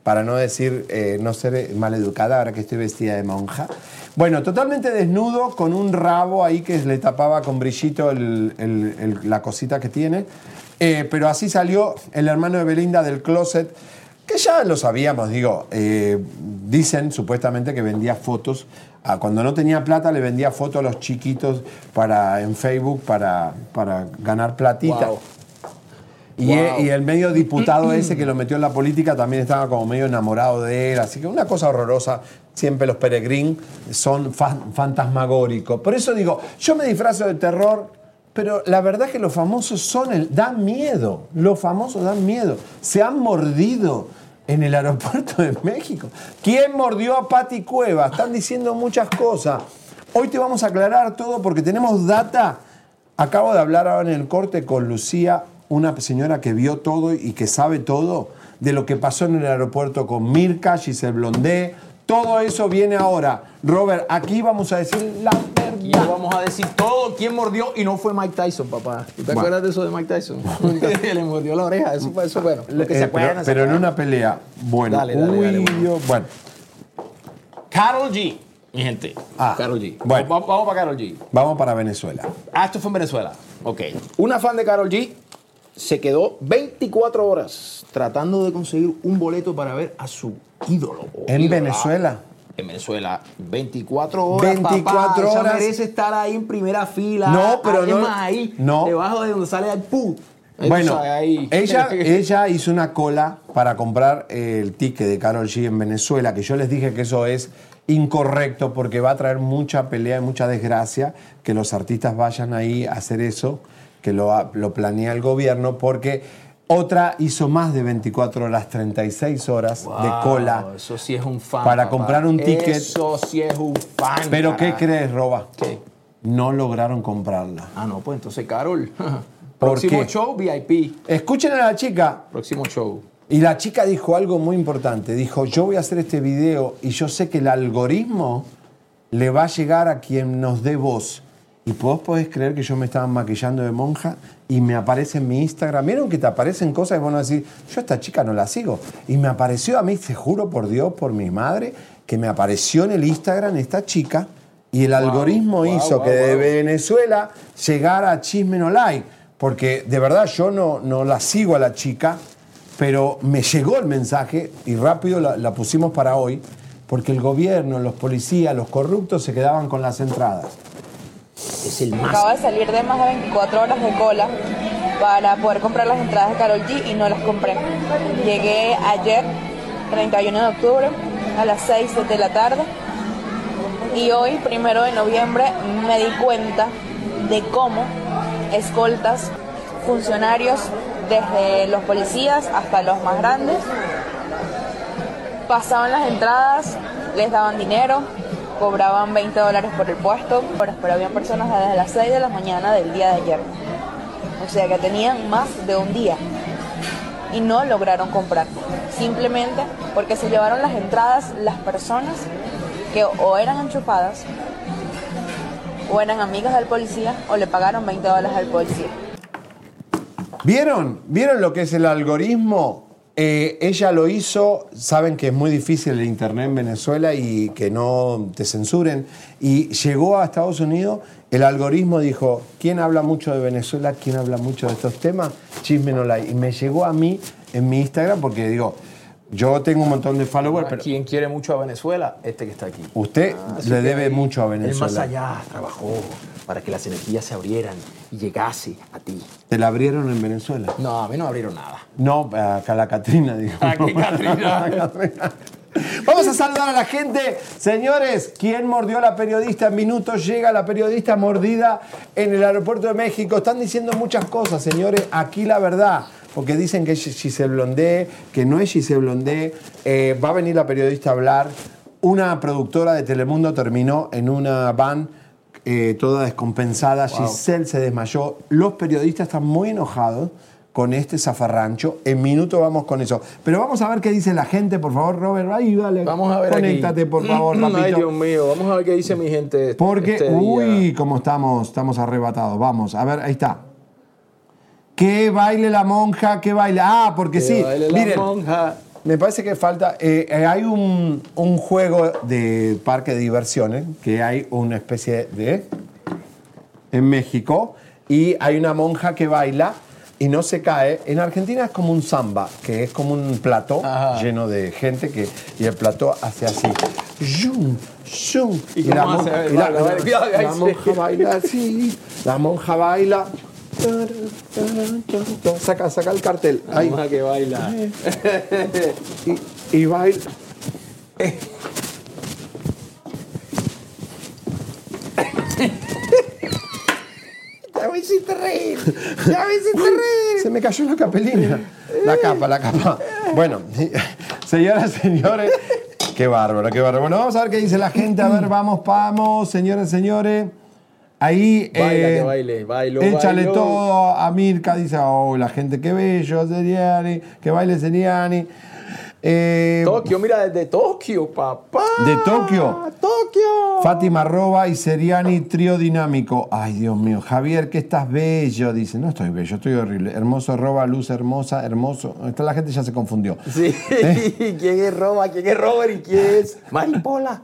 para no decir, eh, no ser maleducada ahora que estoy vestida de monja. Bueno, totalmente desnudo, con un rabo ahí que le tapaba con brillito el- la cosita que tiene. Eh, pero así salió el hermano de Belinda del closet, que ya lo sabíamos, digo, eh, dicen supuestamente que vendía fotos, a- cuando no tenía plata le vendía fotos a los chiquitos para, en Facebook para, para ganar platita. Y, Wow. e- y el medio diputado ese que lo metió en la política también estaba como medio enamorado de él. Así que una cosa horrorosa. Siempre los peregrín son fan- fantasmagóricos. Por eso digo, yo me disfrazo de terror, pero la verdad es que los famosos son el. dan miedo. Los famosos dan miedo. Se han mordido en el aeropuerto de México. ¿Quién mordió a Pati Cueva? Están diciendo muchas cosas. Hoy te vamos a aclarar todo porque tenemos data Acabo de hablar ahora en el corte con Lucía, una señora que vio todo y que sabe todo de lo que pasó en el aeropuerto con Mirka, Giselle Blondé. Todo eso viene ahora. Robert, aquí vamos a decir la Y verdad. vamos a decir todo quién mordió y no fue Mike Tyson, papá. ¿Tú te Bueno. acuerdas de eso de Mike Tyson? Le mordió la oreja, eso fue eso, bueno. lo que se Eh, acuerdan, pero, se pero en una pelea. Bueno, Dale, dale, uy, dale, bueno. Dios, bueno, Carol G, mi gente. Ah, Carol G. bueno. Vamos, vamos para Carol G. vamos para Venezuela. Ah, esto fue en Venezuela. Ok. Una fan de Carol G se quedó 24 horas tratando de conseguir un boleto para ver a su ídolo. ¿En ídola. Venezuela? En Venezuela, 24 horas. 24 papá. Esa horas. merece estar ahí en primera fila. No, pero no- más, ahí, no. Debajo de donde sale el pu. Bueno, ella, ella hizo una cola para comprar el ticket de Carol G en Venezuela, que yo les dije que eso es incorrecto porque va a traer mucha pelea y mucha desgracia que los artistas vayan ahí a hacer eso, que lo, lo planea el gobierno, porque otra hizo más de 24 horas, 36 horas de cola. Eso sí es un fan. para papá. comprar un ticket. Eso sí es un fan. Pero ¿qué crees, Roba? ¿Qué? No lograron comprarla. Ah, no, pues entonces, Carol. ¿Por Próximo qué? show, VIP. Escuchen a la chica. Próximo show. Y la chica dijo algo muy importante. Dijo, yo voy a hacer este video y yo sé que el algoritmo le va a llegar a quien nos dé voz. Y vos podés creer que yo me estaba maquillando de monja y me aparece en mi Instagram. ¿Vieron que te aparecen cosas y vos no decís, yo a esta chica no la sigo? Y me apareció a mí, te juro por Dios, por mi madre, que me apareció en el Instagram esta chica y el algoritmo wow, hizo wow, que de. Venezuela llegara a Chisme No Like. Porque de verdad yo no, no la sigo a la chica, pero me llegó el mensaje y rápido la, la pusimos para hoy, porque el gobierno, los policías, los corruptos se quedaban con las entradas. Es el más. Acabo de salir de más de 24 horas de cola para poder comprar las entradas de Carol G y no las compré. Llegué ayer, 31 de octubre, a las 6 de la tarde y hoy, primero de noviembre, me di cuenta de cómo escoltas, funcionarios, desde los policías hasta los más grandes, pasaban las entradas, les daban dinero, cobraban 20 dólares por el puesto, pero había personas desde las 6 de la mañana del día de ayer. O sea que tenían más de un día y no lograron comprar. Simplemente porque se llevaron las entradas las personas que o eran enchufadas o eran amigas del policía o le pagaron 20 dólares al policía. ¿Vieron? ¿Vieron lo que es el algoritmo? Eh, ella lo hizo, saben que es muy difícil el Internet en Venezuela y que no te censuren. Y llegó a Estados Unidos, el algoritmo dijo, ¿quién habla mucho de Venezuela? ¿Quién habla mucho de estos temas? Chisme no like. Y me llegó a mí en mi Instagram porque digo, yo tengo un montón de followers, pero ¿Quién quiere mucho a Venezuela? Este que está aquí. usted Así le debe mucho a Él más Venezuela. allá trabajó para que las energías se abrieran y llegase a ti. ¿Te la abrieron en Venezuela? No, a mí no me abrieron nada. No, acá la Catrina, digo. ¿A qué Catrina. Vamos a saludar a la gente. Señores, ¿quién mordió a la periodista? En minutos llega la periodista mordida en el aeropuerto de México. Están diciendo muchas cosas, señores. Aquí la verdad. Porque dicen que es Giselle Blondé, que no es Giselle Blondé. Eh, va a venir la periodista a hablar. Una productora de Telemundo terminó en una van eh, toda descompensada. Giselle se desmayó. Los periodistas están muy enojados con este zafarrancho. En minuto vamos con eso. Pero vamos a ver qué dice la gente, por favor, Robert. Ahí, dale. Vamos a ver Conéctate, aquí. por favor, Ay, papito. Dios mío, vamos a ver qué dice mi gente. Porque, este día. uy, cómo estamos, estamos arrebatados. Vamos, a ver, ahí está. Que baile la monja, que baile. Ah, porque Que sí. baile la Miren, monja. Me parece que falta. eh, eh, hay un, un juego de parque de diversiones que hay una especie de. en México y hay una monja que baila y no se cae. En Argentina es como un samba, que es como un plató Ajá. lleno de gente que, y el plató hace así. Yum, yum. ¿Y la y monja baila así. La monja baila. Saca, saca el cartel. Ahí. monja que baila. Y, y baila. Ya me hiciste reír. Ya me hiciste reír. Se me cayó la capelina. La capa, la capa. Bueno, señoras, señores. Qué bárbaro, qué bárbaro. Bueno, vamos a ver qué dice la gente. A ver, vamos, vamos, señores, señores. Ahí. Baila, eh, que baile. Bailo, Échale bailo. todo a Mirka, dice, oh, la gente, qué bello, Seriani, que baile Seriani. Eh, Tokio, mira, desde Tokio, papá. De Tokio. Tokio. Fátima Roba y Seriani, trío dinámico. Ay, Dios mío. Javier, que estás bello. Dice, no estoy bello, estoy horrible. Hermoso Roba, luz hermosa, hermoso. Esta la gente ya se confundió. Sí. ¿Quién es Roba? ¿Quién es Robert? ¿Y quién es Maripola?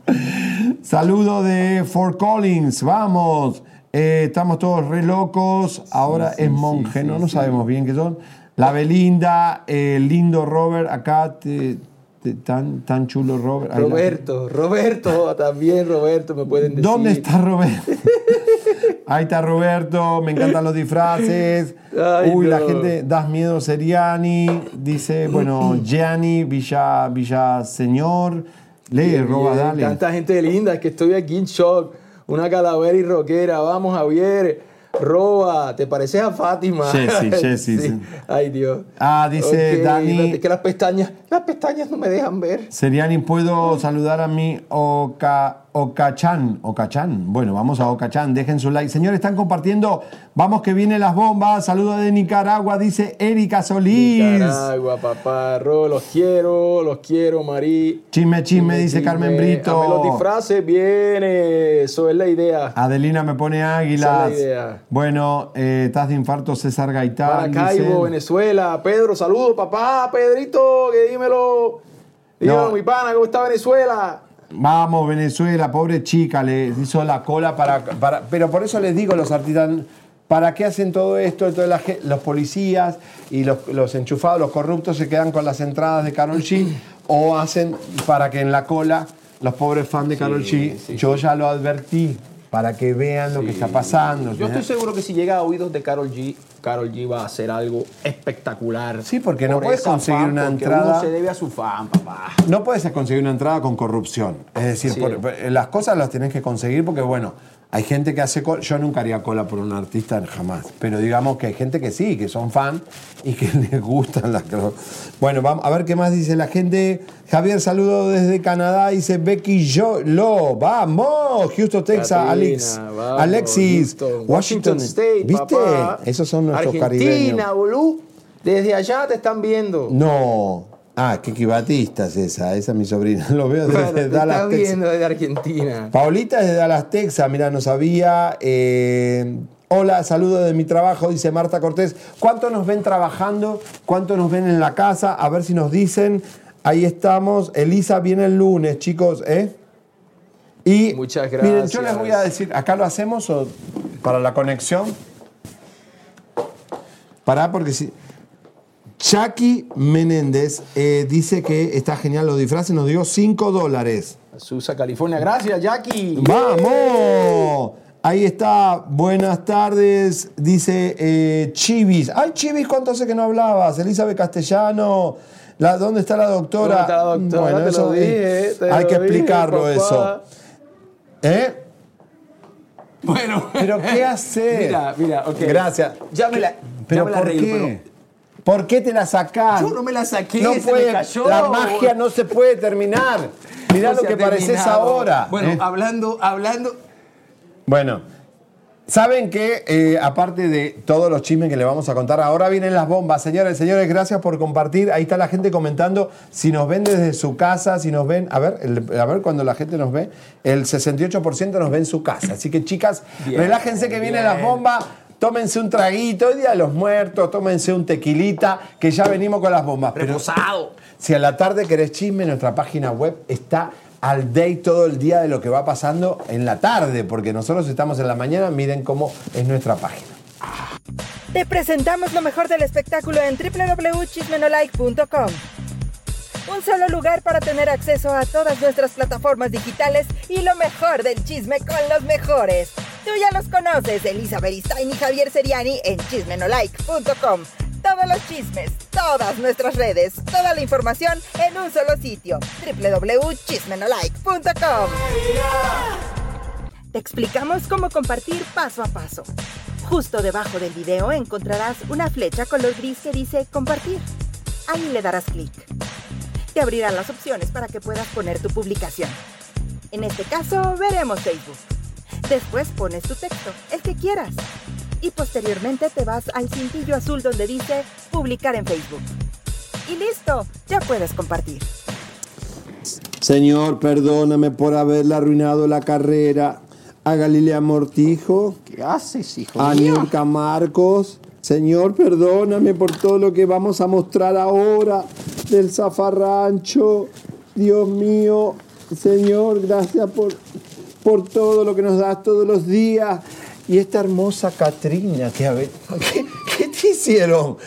Saludo de Fort Collins, vamos. Eh, estamos todos re locos. Ahora es monje, no, no sabemos bien qué son. La Belinda, el lindo Robert, acá te- te- tan, tan chulo Robert. Roberto, Roberto, también Roberto, me pueden decir. ¿Dónde está Roberto? Ahí está Roberto, me encantan los disfraces. Ay, Uy, la gente, das miedo Seriani. Dice, bueno, Gianni, Villa, Villa Señor. Lee, roba, dale. Tanta gente linda, es que estoy aquí en shock. Una calavera y rockera. Vamos, Javier. Roba, ¿te pareces a Fátima? Jessy, Jessy, sí. Ay, Dios. Ah, dice Dani. Es que las pestañas, las pestañas no me dejan ver. Seriani, ¿puedo saludar a mi Oca, Ocachan? Ocachan. Bueno, vamos a Ocachan. Dejen su like. Señores, están compartiendo. Vamos que vienen las bombas. Saludos de Nicaragua, dice Erika Solís. Nicaragua, papá, Ro, los quiero, los quiero, Marí. Chisme, chisme, dice Chisme. Carmen Brito. Hazme los disfraces, viene. Eso es la idea. Adelina me pone águilas. Esa es la idea. Bueno, eh, estás de infarto César Gaitán. Maracaibo, dice. Venezuela. Pedro, saludos, papá. Pedrito, que dímelo. Dímelo, No. mi pana, ¿cómo está Venezuela? Vamos, Venezuela, pobre chica, le hizo la cola para, para- Pero por eso les digo, los artistas, ¿para qué hacen todo esto? Entonces la los policías y los, los enchufados, los corruptos se quedan con las entradas de Carol G o hacen para que en la cola los pobres fans de Carol G, yo ya lo advertí, para que vean lo que está pasando. Yo estoy seguro que si llega a oídos de Carol G, Carol G va a hacer algo espectacular. Sí, porque no Por puedes conseguir fan, una entrada- Uno se debe a su fan, papá. No puedes conseguir una entrada con corrupción. Es decir, Sí. por- por- las cosas las tienes que conseguir porque, bueno, Hay gente que hace cola, yo nunca haría cola por un artista jamás, pero digamos que hay gente que sí, que son fan y que les gustan las cosas. Bueno, vamos a ver qué más dice la gente. Javier, saludo desde Canadá, dice Becky Yo Lo, vamos, Houston, Texas, Alex, vamos, Alexis, Houston, Washington, Washington State, ¿viste? papá. Esos son nuestros Argentina, caribeños. boludo. Desde allá te están viendo. No, ah, qué quibatista es esa, esa es mi sobrina, lo veo desde te Dallas, Texas. viendo desde Argentina. Paulita es de Dallas, Texas, mira, no sabía. Eh, hola, saludo de mi trabajo, dice Marta Cortés. ¿Cuánto nos ven trabajando? ¿Cuánto nos ven en la casa? A ver si nos dicen. Ahí estamos. Elisa viene el lunes, chicos, ¿eh? Y Muchas miren, yo les gracias. voy a decir, ¿acá lo hacemos o para la conexión? Pará, porque si. Jackie Menéndez eh, dice que está genial los disfraces, nos dio 5 dólares. Susa, California. Gracias, Jackie. ¡Vamos! Ahí está, buenas tardes, dice eh, Chivis. ¡Ay, Chivis, cuánto hace que no hablabas! Elizabeth Castellano, la, ¿dónde está la doctora? ¿Dónde está la doctora? Bueno, Te eso lo eh, dije, te hay lo que explicarlo eso. ¿Eh? Bueno. ¿Pero qué hacer? Mira, mira, ok. Gracias. Ya me la, ya ¿Pero me la por arreglo, qué? ¿Por qué te la sacás? Yo no me la saqué, No se puede, me cayó. La magia no se puede terminar. Mirá No lo que pareces ahora. Bueno, ¿eh? hablando, hablando. Bueno, saben que eh, aparte de todos los chismes que le vamos a contar, ahora vienen las bombas. Señores, señores, gracias por compartir. Ahí está la gente comentando si nos ven desde su casa, si nos ven, a ver, el- a ver cuando la gente nos ve, el 68% nos ve en su casa. Así que chicas, Bien, relájense que vienen las bombas. Tómense un traguito, hoy día de los muertos, tómense un tequilita, que ya venimos con las bombas. Pero Reposado. si a la tarde querés chisme, nuestra página web está al day todo el día de lo que va pasando en la tarde, porque nosotros estamos en la mañana, miren cómo es nuestra página. Te presentamos lo mejor del espectáculo en www.chismenolike.com. Un solo lugar para tener acceso a todas nuestras plataformas digitales y lo mejor del chisme con los mejores. Tú ya los conoces, Elisa Beristain y Javier Seriani en chismenolike.com. Todos los chismes, todas nuestras redes, toda la información en un solo sitio, www.chismenolike.com. Te explicamos cómo compartir paso a paso. Justo debajo del video encontrarás una flecha color gris que dice compartir. Ahí le darás clic. Te abrirán las opciones para que puedas poner tu publicación. En este caso, veremos Facebook. Después pones tu texto, el que quieras. Y posteriormente te vas al cintillo azul donde dice publicar en Facebook. Y listo, ya puedes compartir. Señor, perdóname por haberle arruinado la carrera a Galilea Mortijo, ¿Qué haces, hijo a mío? Nilka Marcos. Señor, perdóname por todo lo que vamos a mostrar ahora del zafarrancho. Dios mío, Señor, gracias por, por todo lo que nos das todos los días. Y esta hermosa Catrina, que a ver, ¿qué, qué te hicieron?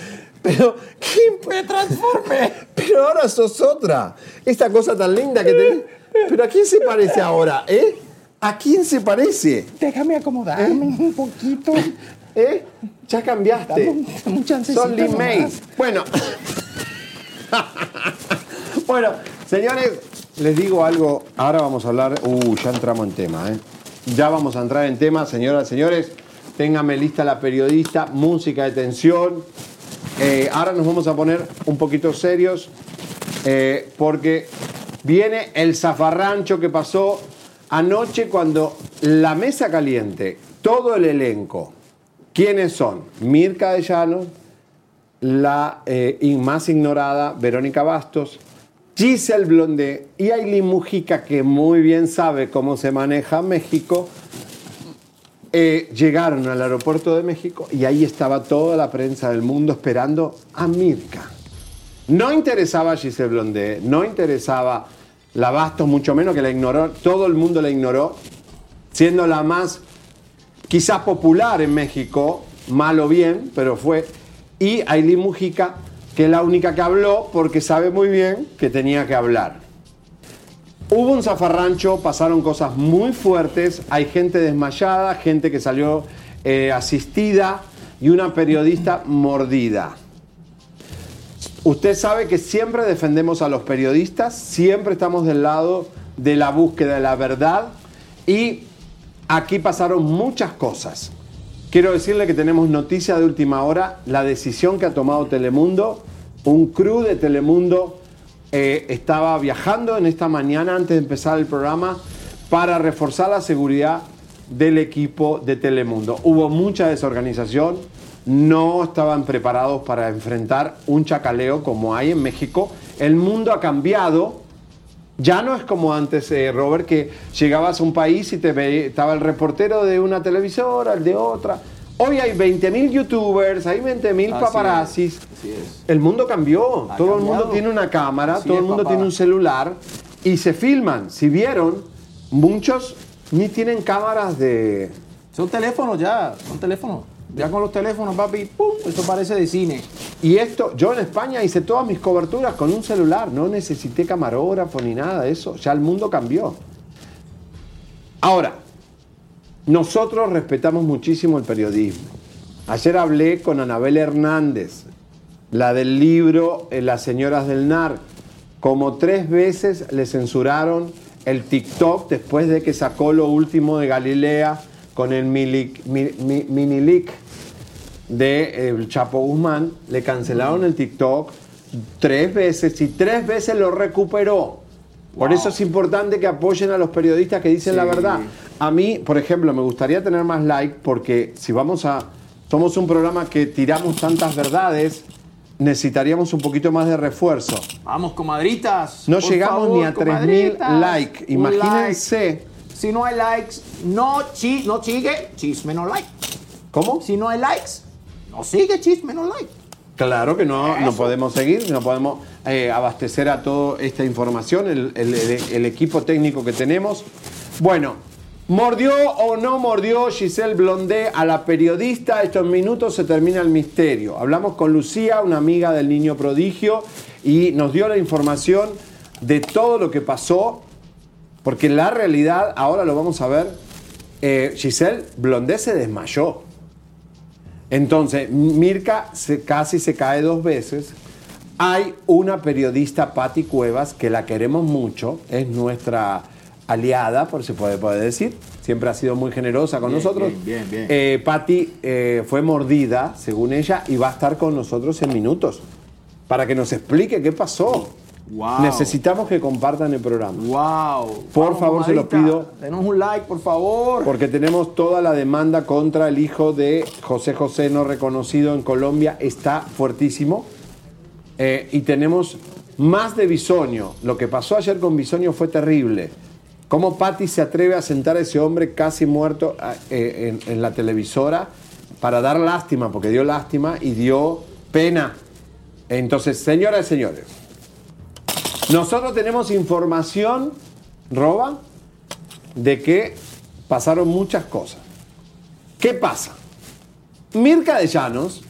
Pero, ¿qué? Me transformé. Pero ahora sos otra. Esta cosa tan linda que tenés. Pero ¿a quién se parece ahora, eh? ¿A quién se parece? Déjame acomodarme un poquito. ¿Eh? Ya cambiaste. Son Lin May. Bueno. bueno, señores, les digo algo. Ahora vamos a hablar. Uh, ya entramos en tema, ¿eh? Ya vamos a entrar en tema, señoras, señores. Ténganme lista la periodista, música de tensión. Eh, ahora nos vamos a poner un poquito serios eh, porque viene el zafarrancho que pasó anoche cuando la mesa caliente, todo el elenco, ¿quiénes son? Mirka de Llano, la eh, más ignorada Verónica Bastos, Giselle Blondé y Aileen Mujica, que muy bien sabe cómo se maneja México, eh, llegaron al aeropuerto de México y ahí estaba toda la prensa del mundo esperando a Mirka. No interesaba a Giselle Blondé, no interesaba la Bastos, mucho menos que la ignoró, todo el mundo la ignoró, siendo la más quizás popular en México, mal o bien, pero fue. Y Aileen Mujica, que es la única que habló porque sabe muy bien que tenía que hablar. Hubo un zafarrancho, pasaron cosas muy fuertes, hay gente desmayada, gente que salió eh, asistida y una periodista mordida. Usted sabe que siempre defendemos a los periodistas, siempre estamos del lado de la búsqueda de la verdad y Aquí pasaron muchas cosas. Quiero decirle que tenemos noticia de última hora, la decisión que ha tomado Telemundo. Un crew de Telemundo eh, estaba viajando en esta mañana antes de empezar el programa para reforzar la seguridad del equipo de Telemundo. Hubo mucha desorganización, no estaban preparados para enfrentar un chacaleo como hay en México. El mundo ha cambiado. Ya no es como antes, eh, Robert, que llegabas a un país y te ve- estaba el reportero de una televisora, el de otra. Hoy hay 20.000 youtubers, hay 20.000 Así paparazzis. así es. El mundo cambió. Ha todo el mundo tiene una cámara, Así todo el mundo papá. tiene un celular y se filman. Si vieron, muchos ni tienen cámaras de... Son teléfonos ya, son teléfonos. Ya con los teléfonos, papi, ¡pum! Eso parece de cine. Y esto, yo en España hice todas mis coberturas con un celular, no necesité camarógrafo ni nada de eso, ya el mundo cambió. Ahora, nosotros respetamos muchísimo el periodismo. Ayer hablé con Anabel Hernández, la del libro eh, Las señoras del NAR. Como tres veces le censuraron el TikTok después de que sacó lo último de Galilea con el milic- mi- mi- mini leak de eh, el Chapo Guzmán, le cancelaron el TikTok tres veces y tres veces lo recuperó. Por eso es importante que apoyen a los periodistas que dicen la verdad. A mí, por ejemplo, me gustaría tener más like porque si vamos a... Somos un programa que tiramos tantas verdades, necesitaríamos un poquito más de refuerzo. Vamos, comadritas. No llegamos favor, ni a 3.000 comadritas. like. Un Imagínense. like. Si no hay likes, no, chi no sigue, chisme no like. ¿Cómo? Si no hay likes, no sigue, chisme no like. Claro que no, no podemos seguir, no podemos eh, abastecer a toda esta información, el, el- el- el equipo técnico que tenemos. Bueno, ¿mordió o no mordió Giselle Blondé a la periodista? Estos minutos se termina el misterio. Hablamos con Lucía, una amiga del niño prodigio, y nos dio la información de todo lo que pasó, porque la realidad, ahora lo vamos a ver, eh, Giselle Blondé se desmayó. Entonces, Mirka se- casi se cae dos veces. Hay una periodista, Patti Cuevas, que la queremos mucho, es nuestra aliada, por se puede, puede decir. Siempre ha sido muy generosa con Bien, nosotros. bien, bien, bien. Eh, Patti eh, fue mordida, según ella, y va a estar con nosotros en minutos para que nos explique qué pasó. Wow. Necesitamos que compartan el programa. Wow. Por Vamos, favor, se lo comadrita, pido. Denos un like, por favor. Porque tenemos toda la demanda contra el hijo de José José no reconocido en Colombia. Está fuertísimo. Eh, y tenemos más de Bisoño. Lo que pasó ayer con Bisoño fue terrible. Cómo Patti se atreve a sentar a ese hombre casi muerto ah, eh, en, en la televisora para dar lástima, porque dio lástima y dio pena. Entonces, señoras y señores, nosotros tenemos información, Roba, de que pasaron muchas cosas. ¿Qué pasa? Mirka de Llanos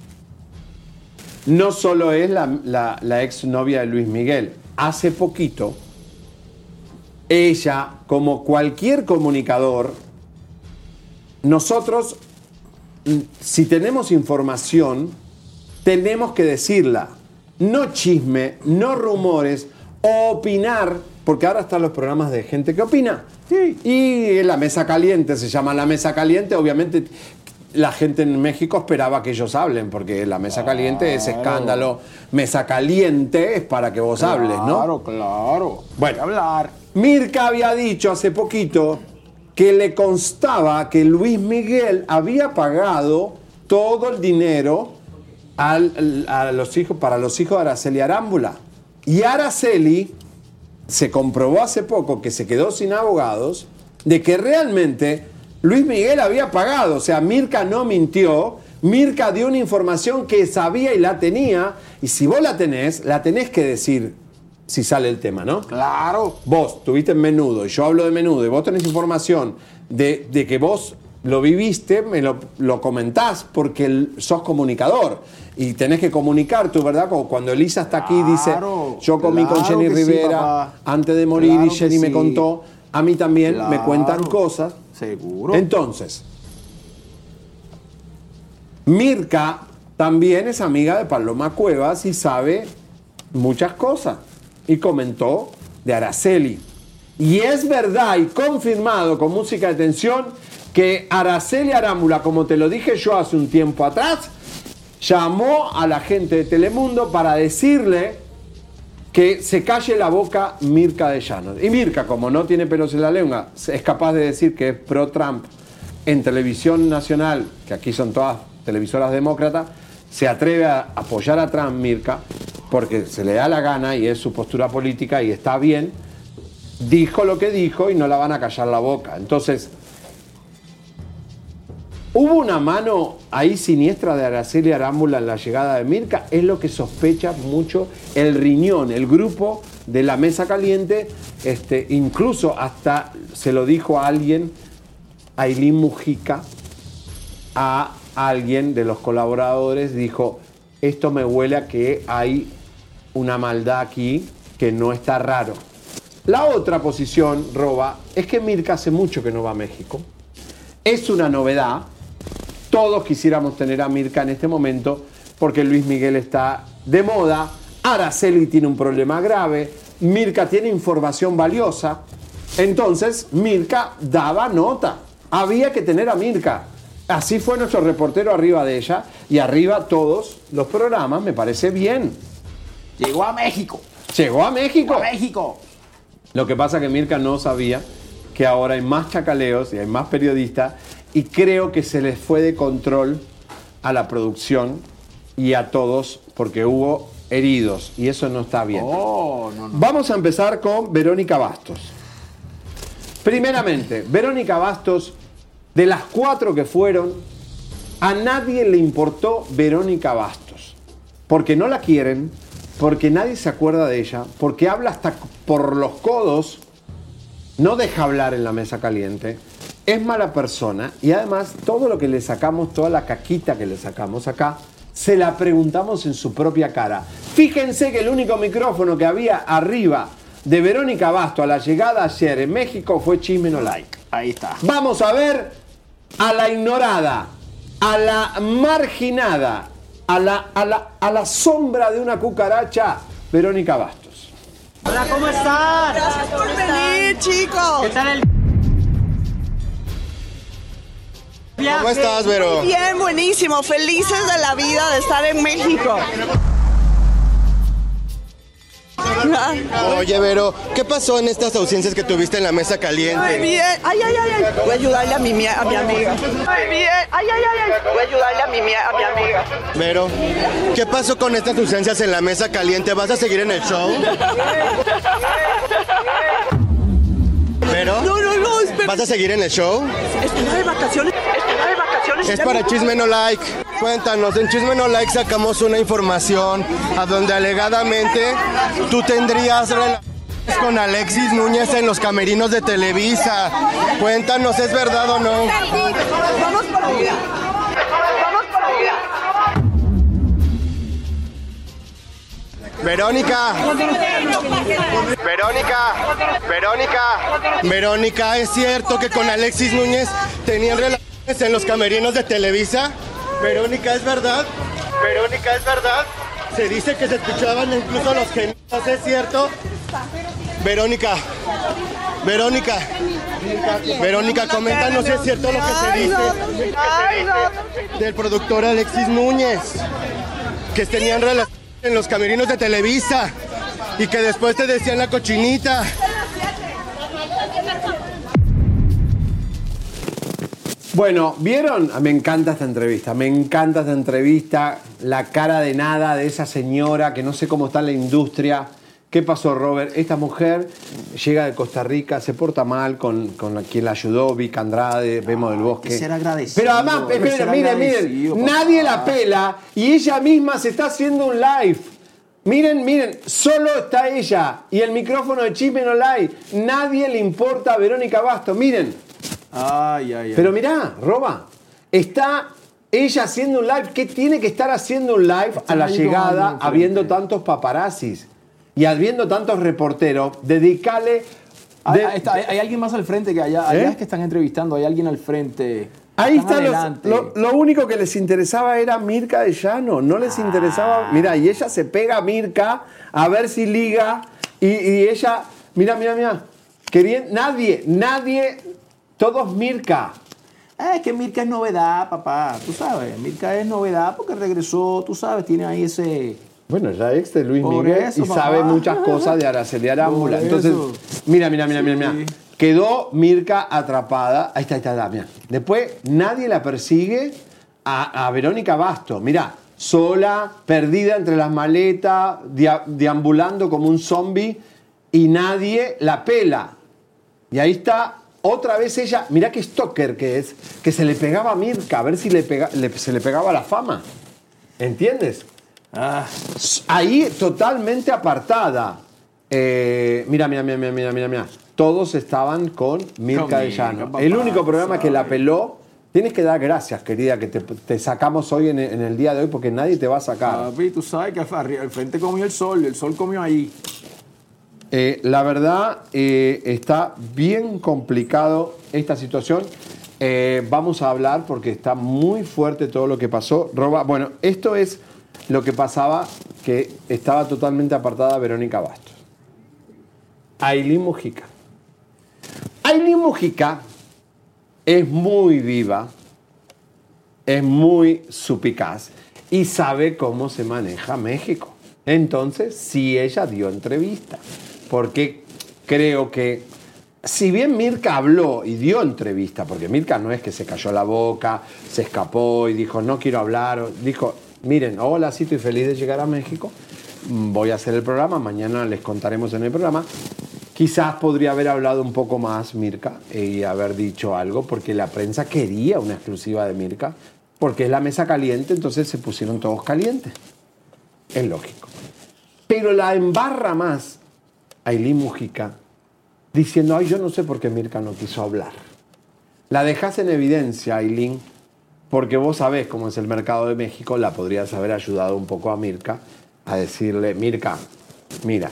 no solo es la, ex novia de Luis Miguel. Hace poquito, ella, como cualquier comunicador, nosotros, mm, si tenemos información, tenemos que decirla. No chisme, no rumores, opinar, porque ahora están los programas de gente que opina. Y la mesa caliente, se llama la mesa caliente, obviamente la gente en México esperaba que ellos hablen, porque la mesa caliente es escándalo. Mesa caliente es para que vos hables, ¿no? Claro, claro. Bueno, hablar. Mirka había dicho hace poquito que le constaba que Luis Miguel había pagado todo el dinero al- a los hijos, para los hijos de Araceli Arámbula. Y Araceli se comprobó hace poco que se quedó sin abogados de que realmente Luis Miguel había pagado. O sea, Mirka no mintió. Mirka dio una información que sabía y la tenía. Y si vos la tenés, la tenés que decir si sale el tema, ¿no? Claro. Vos tuviste en menudo y yo hablo de menudo y vos tenés información de, de que vos lo viviste, me lo, lo comentás porque el- sos comunicador y tenés que comunicar tu verdad. Como cuando Elisa está aquí y dice, Claro, yo comí con Jenny sí, Rivera antes de morir Claro y Jenny me sí. contó, a mí también me cuentan cosas. Seguro. Entonces, Mirka también es amiga de Paloma Cuevas y sabe muchas cosas. Y comentó de Araceli. Y es verdad y confirmado con música de tensión que Araceli Arámbula, como te lo dije yo hace un tiempo atrás, llamó a la gente de Telemundo para decirle que se calle la boca Mirka de Llanos. Y Mirka, como no tiene pelos en la lengua, es capaz de decir que es pro-Trump en televisión nacional, que aquí son todas televisoras demócratas, se atreve a apoyar a Trump, Mirka, porque se le da la gana y es su postura política y está bien, dijo lo que dijo y no la van a callar la boca. Entonces, ¿Hubo una mano ahí siniestra de Araceli Arámbula en la llegada de Mirka? Es lo que sospecha mucho el riñón, el grupo de la mesa caliente, este, incluso hasta se lo dijo a alguien, a Ailín Mujica, a alguien de los colaboradores, dijo, esto me huele a que hay una maldad aquí que no está raro. La otra posición, Roba, es que Mirka hace mucho que no va a México. Es una novedad. Todos quisiéramos tener a Mirka en este momento porque Luis Miguel está de moda. Araceli tiene un problema grave. Mirka tiene información valiosa. Entonces, Mirka daba nota. Había que tener a Mirka. Así fue nuestro reportero arriba de ella y arriba todos los programas. Me parece bien. Llegó a México. Llegó a México. A México. Lo que pasa que Mirka no sabía que ahora hay más chacaleos y hay más periodistas y creo que se les fue de control a la producción y a todos porque hubo heridos y eso no está bien. Oh, no, no. Vamos a empezar con Verónica Bastos. Primeramente, Verónica Bastos, de las cuatro que fueron, a nadie le importó Verónica Bastos. Porque no la quieren, porque nadie se acuerda de ella, porque habla hasta por los codos, no deja hablar en la mesa caliente, es mala persona y además todo lo que le sacamos, toda la caquita que le sacamos acá, se la preguntamos en su propia cara. Fíjense que el único micrófono que había arriba de Verónica Basto a la llegada ayer en México fue Chisme No Like. Ahí está. Vamos a ver a la ignorada, a la marginada, a la, a la, a la sombra de una cucaracha, Verónica Bastos. Hola, ¿cómo están? Gracias por venir, chicos. ¿Qué tal el ¿Cómo estás, Vero? Bien, buenísimo. Felices de la vida de estar en México. Oye, Vero, ¿qué pasó en estas ausencias que tuviste en la mesa caliente? Muy bien. Ay, ay, ay, ay. Voy a ayudarle a mi, a mi amiga. Muy bien. Ay, ay, ay, ay. Voy a ayudarle a mi, a mi amiga. Vero, ¿qué pasó con estas ausencias en la mesa caliente? ¿Vas a seguir en el show? Vero, No, no, no. ¿Vas a seguir en el show? Estoy de vacaciones. Estoy de vacaciones. Es para Chisme No Like. Cuéntanos, en Chisme No Like sacamos una información a donde alegadamente tú tendrías relaciones con Alexis Núñez en los camerinos de Televisa. Cuéntanos, ¿es verdad o no? Vamos por Verónica. Verónica. Verónica. Verónica, ¿es cierto que con Alexis Núñez tenían relaciones en los camerinos de Televisa? Verónica, ¿es verdad? Verónica, ¿es verdad? Se dice que se escuchaban incluso los gemidos, ¿es cierto? Verónica. Verónica. Verónica, coméntanos si es cierto lo que se dice del productor Alexis Núñez, que tenían relaciones en los camerinos de Televisa y que después te decían la cochinita. Bueno, ¿vieron? Me encanta esta entrevista, me encanta esta entrevista, la cara de nada de esa señora que no sé cómo está la industria. ¿Qué pasó, Robert? Esta mujer llega de Costa Rica, se porta mal con, quien la ayudó, Vic Andrade, Vemos del Bosque. que ser agradecido, Pero además, esperen, miren, miren, nadie la pela y ella misma se está haciendo un live. Miren, miren, solo está ella y el micrófono de Chisme no live. Nadie le importa a Verónica Basto. Miren, Ay, ay, ay. pero mirá, Roba, está ella haciendo un live. ¿Qué tiene que estar haciendo un live a la llegada, habiendo tantos paparazzis y habiendo tantos reporteros? Dedícale. Hay, de- hay- está- hay- hay alguien más al frente que allá. Allá ¿Eh? es que están entrevistando, hay alguien al frente. Ahí está. los- lo, lo único que les interesaba era Mirka de Llano. No les Ah. interesaba. Mira, y ella se pega a Mirka a ver si liga. Y, y ella. Mira, mira, mira. Querían, nadie, nadie, todos Mirka. Ah, es que Mirka es novedad, papá. Tú sabes, Mirka es novedad porque regresó, tú sabes, tiene ahí ese. Bueno, ya ex de Luis Por Miguel eso, y sabe muchas cosas de Araceli Arámbula. Por Entonces, eso. mira, mira, mira, mira, mira. Quedó Mirka atrapada. Ahí está, ahí está, ahí está, mira. Después nadie la persigue a, a Verónica Basto. Mira, sola, perdida entre las maletas, dia- deambulando como un zombie y nadie la pela. Y ahí está otra vez ella, mira qué stalker que es, que se le pegaba a Mirka, a ver si le pega- le- se le pegaba la fama. ¿Entiendes? Ahí totalmente apartada. Eh, mira, mira, mira, mira, mira, mira, mira. Todos estaban con Mirka de Llano. El único programa que la peló. Tienes que dar gracias, querida, que te, te sacamos hoy en el, en el día de hoy porque nadie te va a sacar. Papi, tú sabes que al frente comió el sol, el sol comió ahí. Eh, la verdad, eh, está bien complicado esta situación. Eh, vamos a hablar porque está muy fuerte todo lo que pasó. Roba, bueno, esto es lo que pasaba, que estaba totalmente apartada Verónica Bastos. Ailín Mujica. Ailín Mujica es muy viva, es muy supicaz y sabe cómo se maneja México. Entonces, sí, ella dio entrevista, porque creo que, si bien Mirka habló y dio entrevista, porque Mirka no es que se cayó la boca, se escapó y dijo, no quiero hablar, dijo, miren, hola, sí, estoy feliz de llegar a México, voy a hacer el programa, mañana les contaremos en el programa. Quizás podría haber hablado un poco más Mirka y haber dicho algo, porque la prensa quería una exclusiva de Mirka, porque es la mesa caliente, entonces se pusieron todos calientes. Es lógico. Pero la embarra más Ailín Mujica diciendo, ay, yo no sé por qué Mirka no quiso hablar. La dejas en evidencia, Ailín, porque vos sabés cómo es el mercado de México, la podrías haber ayudado un poco a Mirka a decirle, Mirka, mira,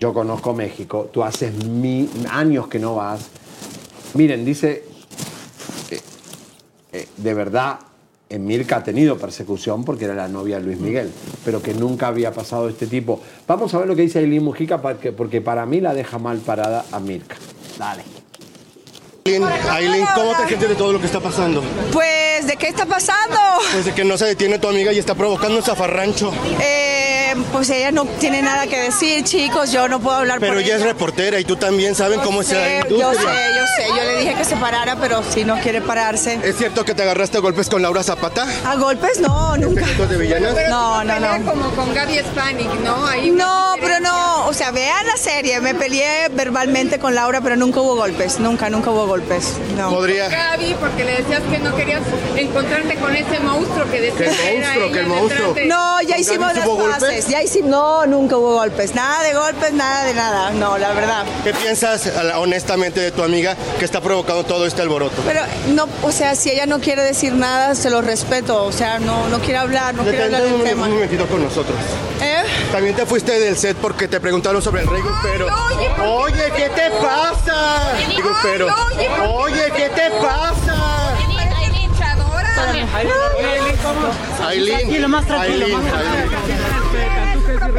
yo conozco México, tú haces mi- años que no vas. Miren, dice, eh, eh, de verdad, en Mirka ha tenido persecución porque era la novia de Luis Miguel, pero que nunca había pasado este tipo. Vamos a ver lo que dice Aileen Mujica porque, porque para mí la deja mal parada a Mirka. Dale. Aileen, ¿cómo te sientes de todo lo que está pasando? Pues, ¿de qué está pasando? Pues de que no se detiene tu amiga y está provocando un zafarrancho. Eh, pues ella no tiene nada que decir, chicos, yo no puedo hablar Pero por ella es ella. reportera y tú también saben cómo es la industria. yo sé, yo sé, yo le dije que se parara, pero si no quiere pararse. ¿Es cierto que te agarraste a golpes con Laura Zapata? ¿A golpes? No, nunca. ¿Besitos de villanas? No, no, no. Como con Gaby Spanik, ¿no? Ahí No, pero no, o sea, vean la serie, me peleé verbalmente con Laura, pero nunca hubo golpes, nunca, nunca hubo golpes. No. Gaby, porque le decías que no querías encontrarte con ese monstruo que decías Que el monstruo, que el monstruo. No, ya ¿Con hicimos las hubo golpes? ya hicimos, no, nunca hubo golpes, nada de golpes, nada de nada, no, la verdad. ¿Qué piensas honestamente de tu amiga que está provocando todo este alboroto? Pero no, o sea, si ella no quiere decir nada, se lo respeto, o sea, no, no quiere hablar, no quiere hablar del un, tema. un momentito con nosotros. ¿Eh? También te fuiste del set porque te preguntaron sobre el rey pero oye. Oye, ¿qué te pasa? Digo, pero oye, ¿por qué? Oye, ¿qué te pasa? Aileen, Tranquilo, más tranquilo, Aileen, más Aileen.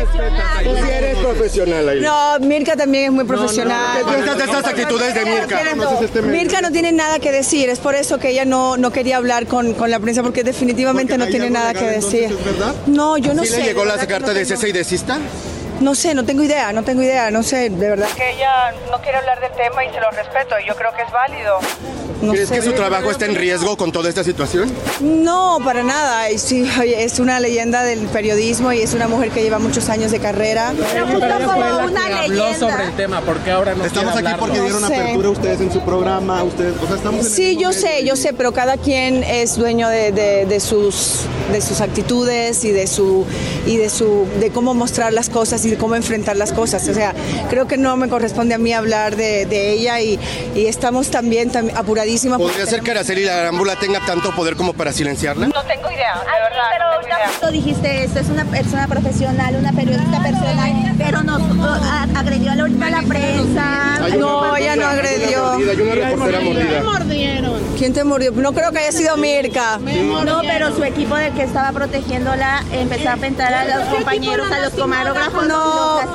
Tú sí eres profesional, Aileen. No, Mirka también es muy profesional. ¿Qué piensas de estas actitudes de Mirka? ¿Conoces este? Mirka no tiene nada que decir, es por eso que ella no, no quería hablar con, con la prensa, porque definitivamente no ¿Hay tiene nada que decir. entonces, ¿Es verdad? No, yo no ¿Sí sé. le llegó la carta no de cese y desista? No sé, no tengo idea, no tengo idea, no sé, de verdad. Que ella no quiere hablar del tema y se lo respeto, yo creo que es válido. No ¿Crees sé. que su trabajo está en riesgo con toda esta situación? No, para nada. Sí, oye, es una leyenda del periodismo y es una mujer que lleva muchos años de carrera. Pero ella fue la que habló sobre el tema, porque ahora no Estamos aquí porque hablarlo? dieron No sé. apertura ustedes en su programa, ustedes, o sea, estamos en el Sí, yo sé, yo sé, pero cada quien es dueño de, de- de sus, de sus actitudes y de su y de su de cómo mostrar las cosas y de cómo enfrentar las cosas. O sea, creo que no me corresponde a mí hablar de, de ella y, y estamos también tam- apuradísimas. ¿Podría ser que Araceli la Arámbula tenga tanto poder como para silenciarla? No tengo idea, de verdad. no tengo idea. Tú dijiste esto, es una persona profesional, una periodista personal, pero nos a- agredió a la, ahorita a la prensa. No, ella no agredió. mordida, Hay una reportera mordida. mordieron. ¿Quién te mordió? No creo que haya sido Mirka. No, pero su equipo del que estaba protegiéndola empezó a pintar a los compañeros, a los camarógrafos. No,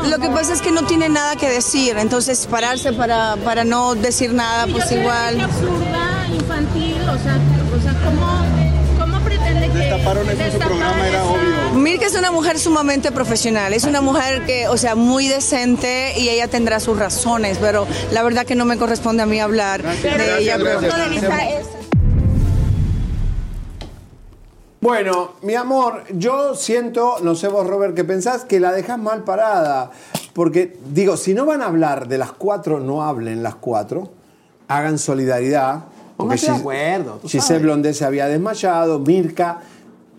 lo que pasa es que no tiene nada que decir, entonces pararse para, para no decir nada, pues igual. absurda, infantil, o sea, o sea ¿cómo, cómo pretende que... Destaparon eso en su programa, era obvio. Mirka es una mujer sumamente profesional, es una mujer que, o sea, muy decente y ella tendrá sus razones, pero la verdad que no me corresponde a mí hablar de ella. pero- Bueno, mi amor, yo siento, no sé vos, Robert, que pensás que la dejas mal parada. Porque, digo, si no van a hablar de las cuatro, no hablen las cuatro. Hagan solidaridad. Porque de acuerdo, Giselle. Blondé se había desmayado, Mirka.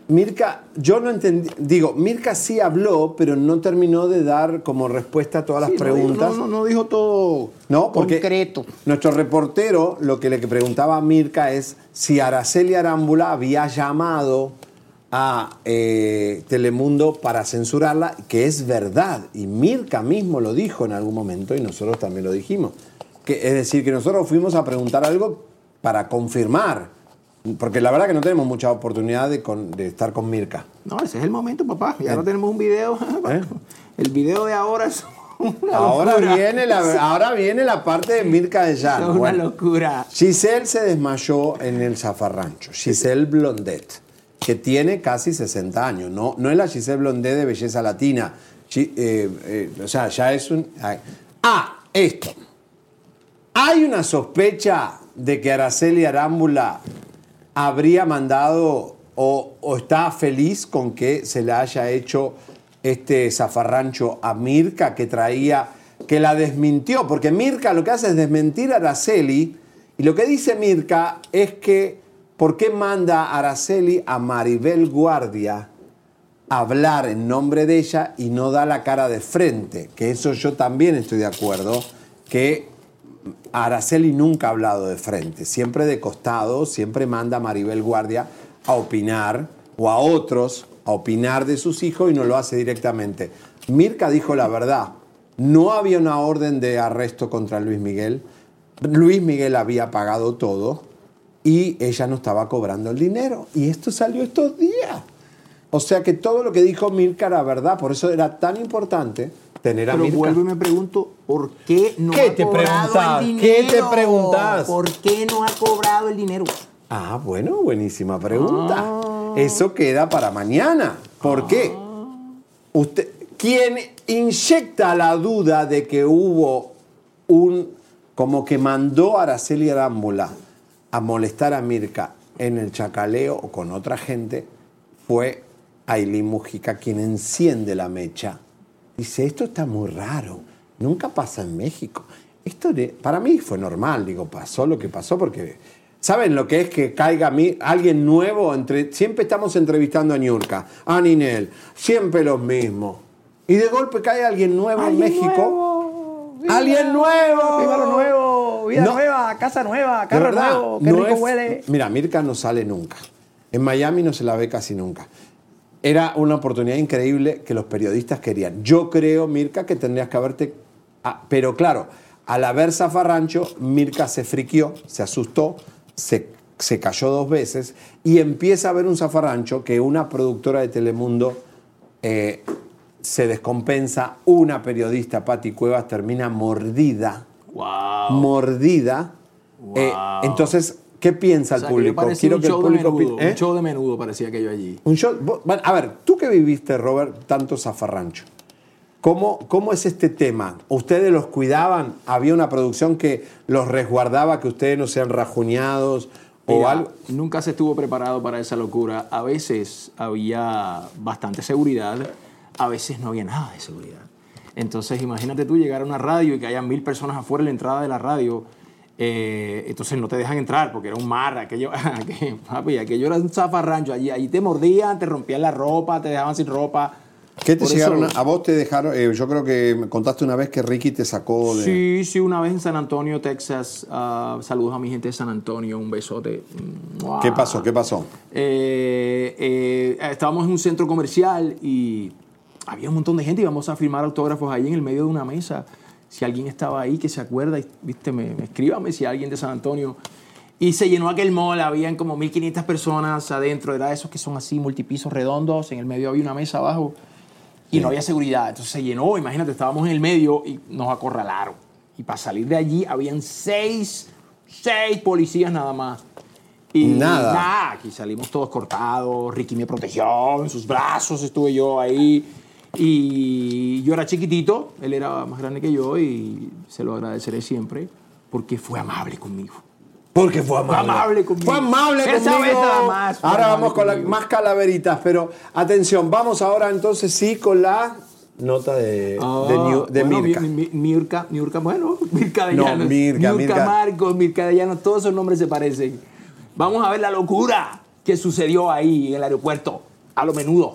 Mirka, yo no entendí. Digo, Mirka sí habló, pero no terminó de dar como respuesta a todas las Sí, preguntas. No, no, no dijo todo No, porque concreto. nuestro reportero lo que le preguntaba a Mirka es si Araceli Arámbula había llamado a eh, Telemundo para censurarla, que es verdad. Y Mirka mismo lo dijo en algún momento y nosotros también lo dijimos. Que, es decir, que nosotros fuimos a preguntar algo para confirmar. Porque la verdad que no tenemos mucha oportunidad de, con- de estar con Mirka. No, ese es el momento, papá. Ya ahora tenemos un video. El video de ahora es una ¿Eh? Ahora locura. viene, la, ahora viene la parte de Mirka de Jan. Es una locura. Giselle se desmayó en el zafarrancho. Giselle Blondet, que tiene casi 60 años. No, no es la Giselle Blondet de belleza latina. Eh, eh, o sea, ya es un... Ah, esto. Hay una sospecha de que Araceli Arámbula habría mandado o, está feliz con que se le haya hecho este zafarrancho a Mirka que traía, que la desmintió, porque Mirka lo que hace es desmentir a Araceli y lo que dice Mirka es que ¿por qué manda a Araceli a Maribel Guardia hablar en nombre de ella y no da la cara de frente? Que eso yo también estoy de acuerdo, que Araceli nunca ha hablado de frente, siempre de costado, siempre manda a Maribel Guardia a opinar o a otros a opinar de sus hijos y no lo hace directamente. Mirka dijo la verdad, no había una orden de arresto contra Luis Miguel, Luis Miguel había pagado todo y ella no estaba cobrando el dinero. Y esto salió estos días. O sea que todo lo que dijo Mirka era verdad, por eso era tan importante tener a Pero Mirka. vuelvo y me pregunto, ¿por qué no ¿Qué ha te cobrado el ¿Qué te dinero? preguntas? ¿Por qué no ha cobrado el dinero? Ah, bueno, buenísima pregunta. Eso queda para mañana. ¿Por qué? Usted, quien inyecta la duda de que hubo un, como que mandó a Araceli Arámbula a molestar a Mirka en el chacaleo o con otra gente, fue Ailín Mujica quien enciende la mecha. Dice, esto está muy raro, nunca pasa en México. Esto de- para mí fue normal, digo, pasó lo que pasó porque ¿Saben lo que es que caiga a mí alguien nuevo? Entre, siempre estamos entrevistando a Niurka, a Ninel, siempre los mismos. Y de golpe cae alguien nuevo en México. ¡Alguien nuevo! ¡Viva lo nuevo! ¡Vida No. nueva! ¡Casa nueva! ¡Carro verdad, nuevo! ¡Qué no rico es- huele! Mira, Mirka no sale nunca. En Miami no se la ve casi nunca. Era una oportunidad increíble que los periodistas querían. Yo creo, Mirka, que tendrías que haberte... ah, pero claro, al haber zafarrancho, Mirka se friquió, se asustó, se, se cayó dos veces y empieza a ver un zafarrancho que una productora de Telemundo eh, se descompensa, una periodista, Patti Cuevas, termina mordida. Mordida. Eh, entonces, ¿qué piensa O el sea, que yo público? parecía Quiero un que el show de público menudo, opine- ¿eh? Un show de menudo parecía aquello allí. Un show- bueno, a ver, tú que viviste, Robert, tanto zafarrancho, ¿cómo, ¿cómo es este tema? ¿Ustedes los cuidaban? ¿Había una producción que los resguardaba, que ustedes no sean rajuñados o Mira, algo? Nunca se estuvo preparado para esa locura. A veces había bastante seguridad, a veces no había nada de seguridad. Entonces, imagínate tú llegar a una radio y que haya mil personas afuera en la entrada de la radio. Eh, entonces no te dejan entrar porque era un mar, aquello, aquello, papi, aquello era un zafarrancho. Allí, allí te mordían, te rompían la ropa, te dejaban sin ropa. ¿Qué te Por llegaron eso- a, a vos te dejaron? eh, yo creo que me contaste una vez que Ricky te sacó de. Sí, sí, una vez en San Antonio, Texas. ah, saludos a mi gente de San Antonio, un besote. ¿Qué pasó? ¿Qué pasó? Eh, eh, estábamos en un centro comercial y había un montón de gente íbamos a firmar autógrafos ahí en el medio de una mesa. Si alguien estaba ahí que se acuerda, viste, me, me escríbame si alguien de San Antonio. Y se llenó aquel mall, habían como 1500 personas adentro, era de esos que son así, multipisos redondos, en el medio había una mesa abajo y no había seguridad. Entonces se llenó, imagínate, estábamos en el medio y nos acorralaron. Y para salir de allí habían seis, seis policías nada más. Y Nada. nada, aquí salimos todos cortados, Ricky me protegió, en sus brazos estuve yo ahí. Y yo era chiquitito, él era más grande que yo y se lo agradeceré siempre porque fue amable conmigo. Porque fue amable. Fue amable conmigo. Fue amable conmigo. nada más Ahora vamos con la- conmigo. más calaveritas, pero atención, vamos ahora entonces sí con la nota de, Ah, de, New- de bueno, Mirka. Mi- mi- Mirka, Mirka, bueno, Mirka de No, Llanos. Mirka, Mirka. Marcos, Mirka de Llanos, todos esos nombres se parecen. Vamos a ver la locura que sucedió ahí en el aeropuerto, a lo menudo.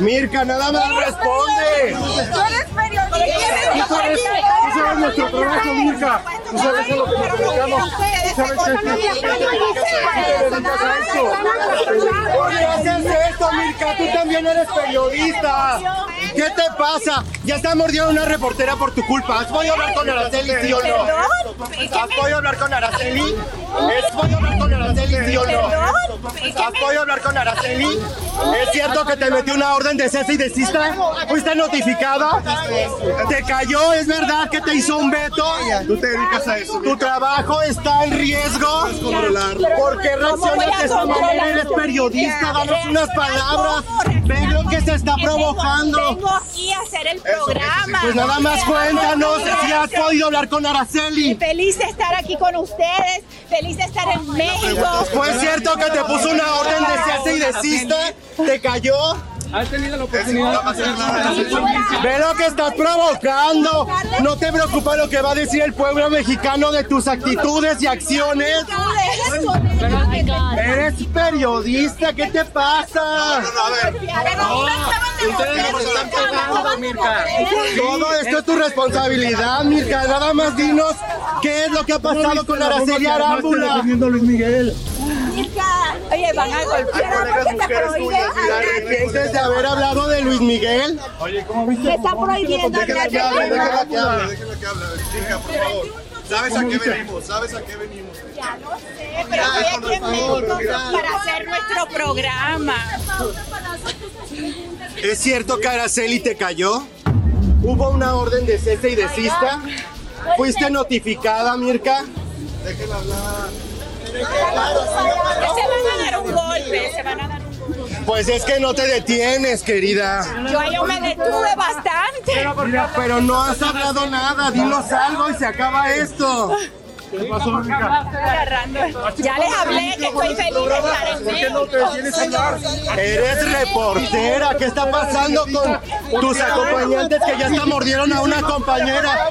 Mirka, nada más responde. Tú eres periodista. Tú sabes, tú sabes nuestro trabajo, Mirka. Tú sabes lo que nos dedicamos. Tú sabes que tú te dedicas a esto. Oye, haces esto, Mirka, tú también eres periodista. ¿Qué te pasa? Ya está mordiendo una reportera por tu culpa. ¿Has podido hablar con Araceli, sí o no? ¿Has podido hablar con Araceli? ¿Has podido hablar con Araceli, sí o no? ¿Has podido hablar con Araceli? ¿Es cierto que te metió una orden de cese y desista? ¿Fuiste notificada? ¿Te cayó? ¿Es verdad que te hizo un veto? Tú te dedicas a eso. ¿Tu trabajo está en riesgo? ¿Por qué reaccionas de esa manera? Eres periodista, danos unas palabras. Ve lo que se está provocando. Vengo aquí a hacer el programa. Pues nada más cuéntanos si has podido hablar con Araceli. Feliz de estar aquí con ustedes, feliz de estar en México. ¿Fue cierto que te puso una orden de cese y desista? ¿Te cayó? ¿Has tenido la oportunidad de hacer Ve lo que estás provocando. No te preocupa lo que va a decir el pueblo mexicano de tus actitudes y acciones. Eres periodista, ¿qué te pasa? Ustedes nos están pegando, Mirka. Todo esto es tu responsabilidad, Mirka. Nada más dinos qué es lo que ha pasado con Araceli Arámbula. Luis Miguel. Oye, van a golpear porque te prohíbe ¿Te arrepientes de haber hablado de Luis Miguel? Oye, ¿cómo viste? Me está prohibiendo Déjala que hable, déjala que hable, déjala que hable. Mirka, por favor. ¿Sabes a qué venimos? ¿Sabes a qué venimos? Ya lo sé, pero estoy aquí en México para hacer nuestro programa. ¿Es cierto que Araceli te cayó? ¿Hubo una orden de cese y desista? ¿Fuiste notificada, Mirka? Déjela hablar. Se van a dar un golpe, se van a dar un golpe. Pues es que no te detienes, querida. Yo, yo me detuve bastante. Mira, pero no has hablado nada. Dinos algo y se acaba esto. ¿Qué pasó, agarrando. Ya les hablé que estoy feliz de estar en ¿Por qué no te detienes a hablar? Eres reportera. ¿Qué está pasando con tus acompañantes que ya hasta mordieron a una compañera?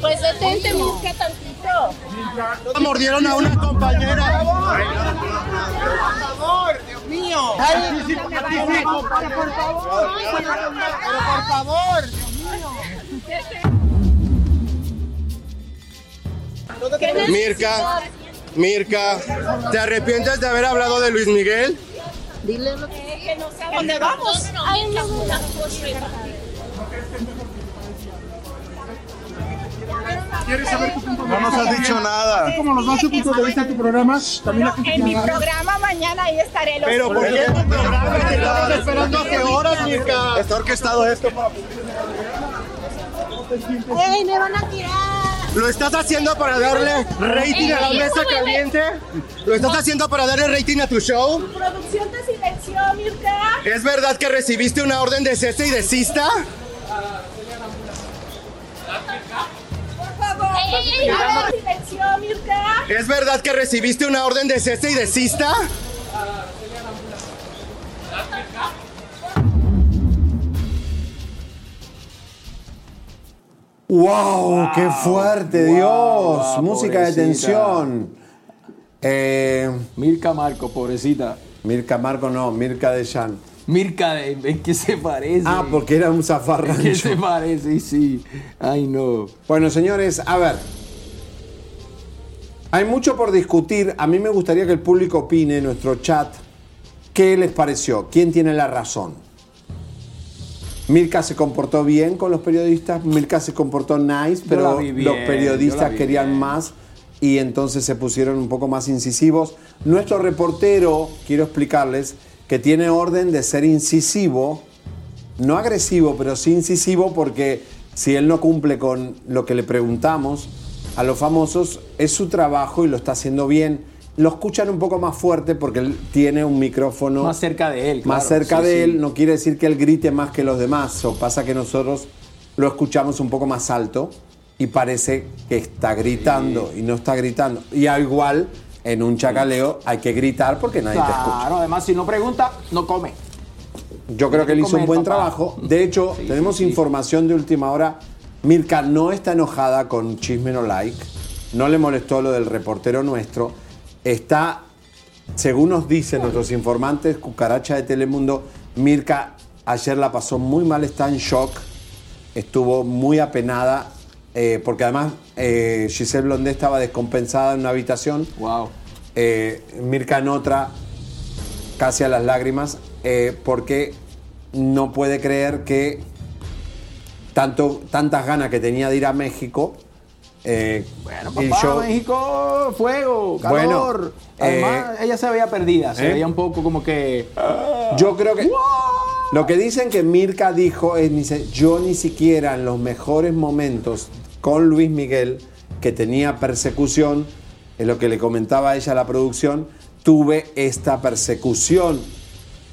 Pues detente, busca tantito. Mordieron a una compañera. por favor. Mirka, Mirka, ¿te arrepientes de haber hablado de Luis Miguel? Dile lo que no sé a dónde vamos. Ay, no. ¿Quieres saber tu punto de vista? No nos has dicho nada. ¿Cómo nos das tu punto de vista en tu programa? También la En mi programa mañana ahí estaré. los Pero ¿por qué tu programa? Te estamos esperando hace horas, Mirka. Está orquestado esto para... ¡Ey, me van a tirar! ¿Lo estás haciendo para darle rating a la mesa caliente? ¿Lo estás haciendo para darle rating a tu show? Producción te silenció, Mirka. ¿Es verdad que recibiste una orden de cese y desista? Por favor. Te silenció, Mirka. ¿Es verdad que recibiste una orden de cese y desista? ¡Wow! ¡Qué fuerte, Dios! wow, Música de tensión. Eh, Mirka Marco, pobrecita. Mirka Marco no, Mirka de Jan. Mirka, de- es que se parece. Ah, porque era un Es que se zafarrancho. parece, sí. Ay, no. Bueno, señores, a ver. Hay mucho por discutir. A mí me gustaría que el público opine en nuestro chat qué les pareció, quién tiene la razón. Mirka se comportó bien con los periodistas, Mirka se comportó nice, pero bien, los periodistas querían bien. más y entonces se pusieron un poco más incisivos. Nuestro reportero, quiero explicarles, que tiene orden de ser incisivo, no agresivo, pero sí incisivo porque si él no cumple con lo que le preguntamos a los famosos, es su trabajo y lo está haciendo bien. Lo escuchan un poco más fuerte porque él tiene un micrófono Más cerca de él. más claro, cerca sí, de sí. él, no quiere decir que él grite más que los demás. O pasa que nosotros lo escuchamos un poco más alto y parece que está gritando y no está gritando. Y al igual, en un chacaleo hay que gritar porque nadie te escucha. Claro, además, si no pregunta, no come. Yo creo que él hizo un buen papá. trabajo. De hecho, tenemos información de última hora. Mirka no está enojada con Chisme No Like. No le molestó lo del reportero nuestro. Está, según nos dicen nuestros informantes, Cucaracha de Telemundo, Mirka ayer la pasó muy mal, está en shock. Estuvo muy apenada. eh, porque además eh, Giselle Blondé estaba descompensada en una habitación. Wow. Mirka en otra casi a las lágrimas, eh, porque no puede creer que tanto, tantas ganas que tenía de ir a México. Eh, Bueno, papá, yo- México, fuego, calor. Bueno, Además, ella se veía perdida, se ¿eh? veía un poco como que. Yo creo que. Lo que dicen que Mirka dijo es: dice, yo ni siquiera en los mejores momentos con Luis Miguel, que tenía persecución, es lo que le comentaba a ella a la producción, tuve esta persecución.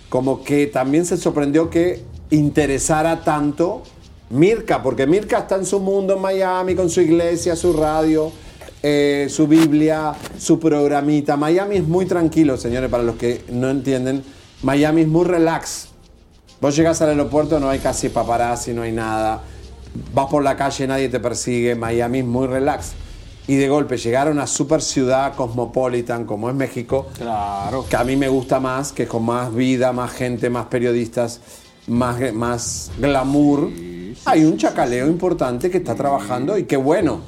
Como que también se sorprendió que interesara tanto Mirka, porque Mirka está en su mundo en Miami, con su iglesia, su radio, eh, su Biblia, su programita. Miami es muy tranquilo, señores, para los que no entienden. Miami es muy relax. Vos llegás al aeropuerto, no hay casi paparazzi, no hay nada. Vas por la calle, nadie te persigue. Miami es muy relax. Y de golpe llegar a una super ciudad cosmopolitan como es México, Claro. que a mí me gusta más, que con más vida, más gente, más periodistas, más, más glamour. Hay un chacaleo importante que está trabajando y qué bueno,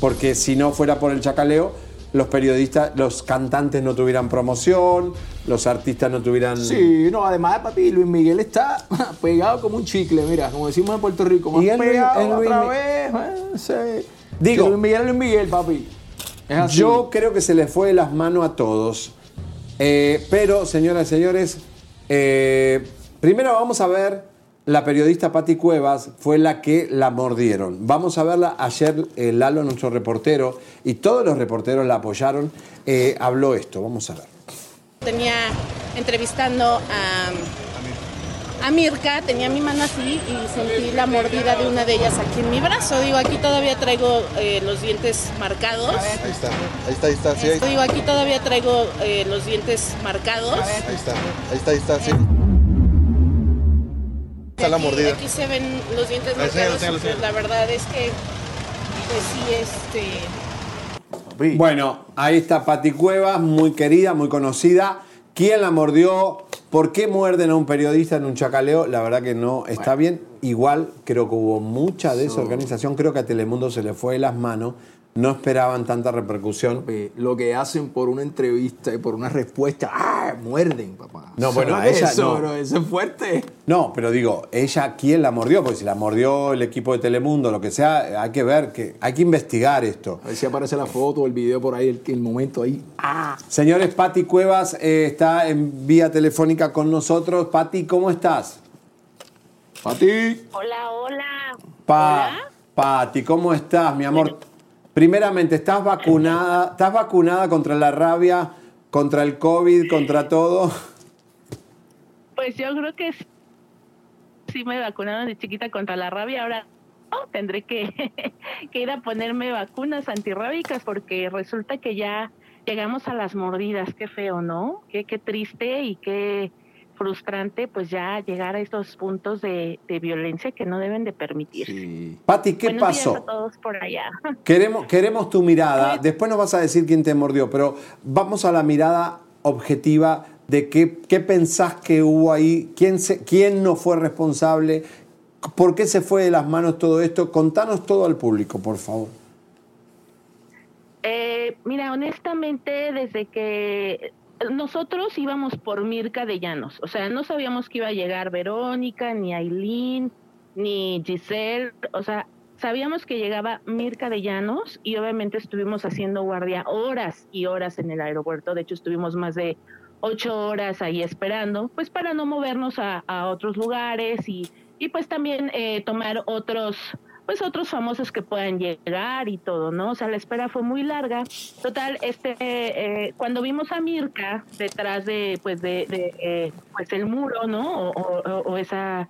porque si no fuera por el chacaleo, los periodistas, los cantantes no tuvieran promoción, los artistas no tuvieran... Sí, no, además, papi, Luis Miguel está pegado como un chicle, mira, como decimos en Puerto Rico, más Y el Luis- pegado el Luis otra vez. eh, sí. Digo- Que Luis Miguel Luis Miguel, papi. Es así. Yo creo que se le fue de las manos a todos. Eh, pero, señoras y señores, eh, primero vamos a ver, la periodista Patti Cuevas fue la que la mordieron. Vamos a verla. Ayer eh, Lalo, nuestro reportero, y todos los reporteros la apoyaron, eh, habló esto. Vamos a ver. Tenía entrevistando a, a Mirka, tenía mi mano así y sentí la mordida de una de ellas aquí en mi brazo. Digo, aquí todavía traigo eh, los dientes marcados. Ahí está, ahí está, ahí está, sí, ahí Digo, aquí todavía traigo eh, los dientes marcados. ahí está, ahí está, ahí está, sí. Está la Aquí- mordida. Aquí se ven los dientes marcados. pues, enséñalo. la verdad es que, pues sí, este... Bueno, ahí está Pati Cuevas, muy querida, muy conocida. ¿Quién la mordió? ¿Por qué muerden a un periodista en un chacaleo? La verdad que no está bien. Igual creo que hubo mucha desorganización. Creo que a Telemundo se le fue de las manos. No esperaban tanta repercusión. Papi, Lo que hacen por una entrevista y por una respuesta, ¡ah! muerden, papá. No, bueno, a ¿Sabes ella eso, no. bro? Eso es fuerte. No, pero digo, ella, ¿quién la mordió? Porque si la mordió el equipo de Telemundo, lo que sea, hay que ver, que hay que investigar esto. A ver si aparece la foto o el video por ahí, el, el momento ahí. ¡Ah! Señores, Pati Cuevas eh, está en vía telefónica con nosotros. Pati, ¿cómo estás? Pati. Hola, hola. Pa Pati, ¿cómo estás, mi amor? Primeramente, ¿estás vacunada? ¿Estás vacunada contra la rabia, contra el COVID, contra todo? Pues yo creo que sí, sí me vacunaron de chiquita contra la rabia. Ahora tendré que, que ir a ponerme vacunas antirrábicas porque resulta que ya llegamos a las mordidas. Qué feo, ¿no? Qué, qué triste y qué frustrante pues ya llegar a estos puntos de, de violencia que no deben de permitirse. Pati, ¿qué Buenos días pasó? a todos por allá. Queremos, queremos tu mirada. Después nos vas a decir quién te mordió, pero vamos a la mirada objetiva de qué, qué pensás que hubo ahí, quién, se, quién no fue responsable, por qué se fue de las manos todo esto. Contanos todo al público, por favor. Eh, mira, honestamente, desde que nosotros íbamos por Mirka de Llanos, o sea, no sabíamos que iba a llegar Verónica, ni Aileen, ni Giselle, o sea, sabíamos que llegaba Mirka de Llanos y obviamente estuvimos haciendo guardia horas y horas en el aeropuerto, de hecho estuvimos más de ocho horas ahí esperando, pues para no movernos a, a otros lugares y, y pues también eh, tomar otros pues otros famosos que puedan llegar y todo, ¿no? O sea, la espera fue muy larga. Total, este, eh, cuando vimos a Mirka detrás de, pues, de, eh, pues el muro, ¿no? O, esa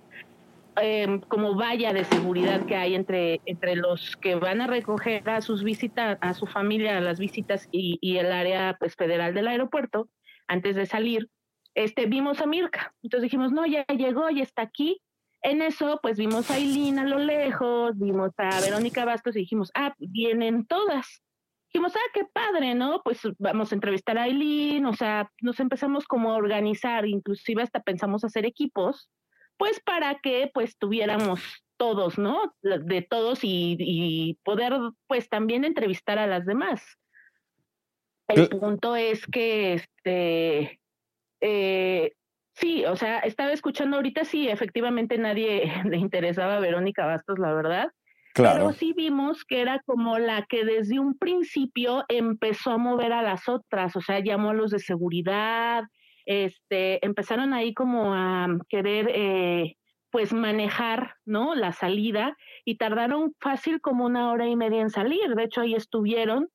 eh, como valla de seguridad que hay entre, entre los que van a recoger a sus visitas, a su familia, a las visitas y, y el área pues federal del aeropuerto, antes de salir, este, vimos a Mirka. Entonces dijimos, no, ya llegó, ya está aquí. En eso, pues vimos a Aileen a lo lejos, vimos a Verónica Bastos y dijimos, ah, vienen todas. Dijimos, ah, qué padre, ¿no? Pues vamos a entrevistar a Aileen, o sea, nos empezamos como a organizar, inclusive hasta pensamos hacer equipos, pues para que pues tuviéramos todos, ¿no? De todos y, y poder pues también entrevistar a las demás. El punto es que este eh, sí, o sea, estaba escuchando ahorita, sí, efectivamente nadie le interesaba a Verónica Bastos, la verdad. Claro. Pero sí vimos que era como la que desde un principio empezó a mover a las otras, o sea, llamó a los de seguridad, este, empezaron ahí como a querer, eh, pues manejar, ¿no? La salida y tardaron fácil como una hora y media en salir. De hecho, ahí estuvieron,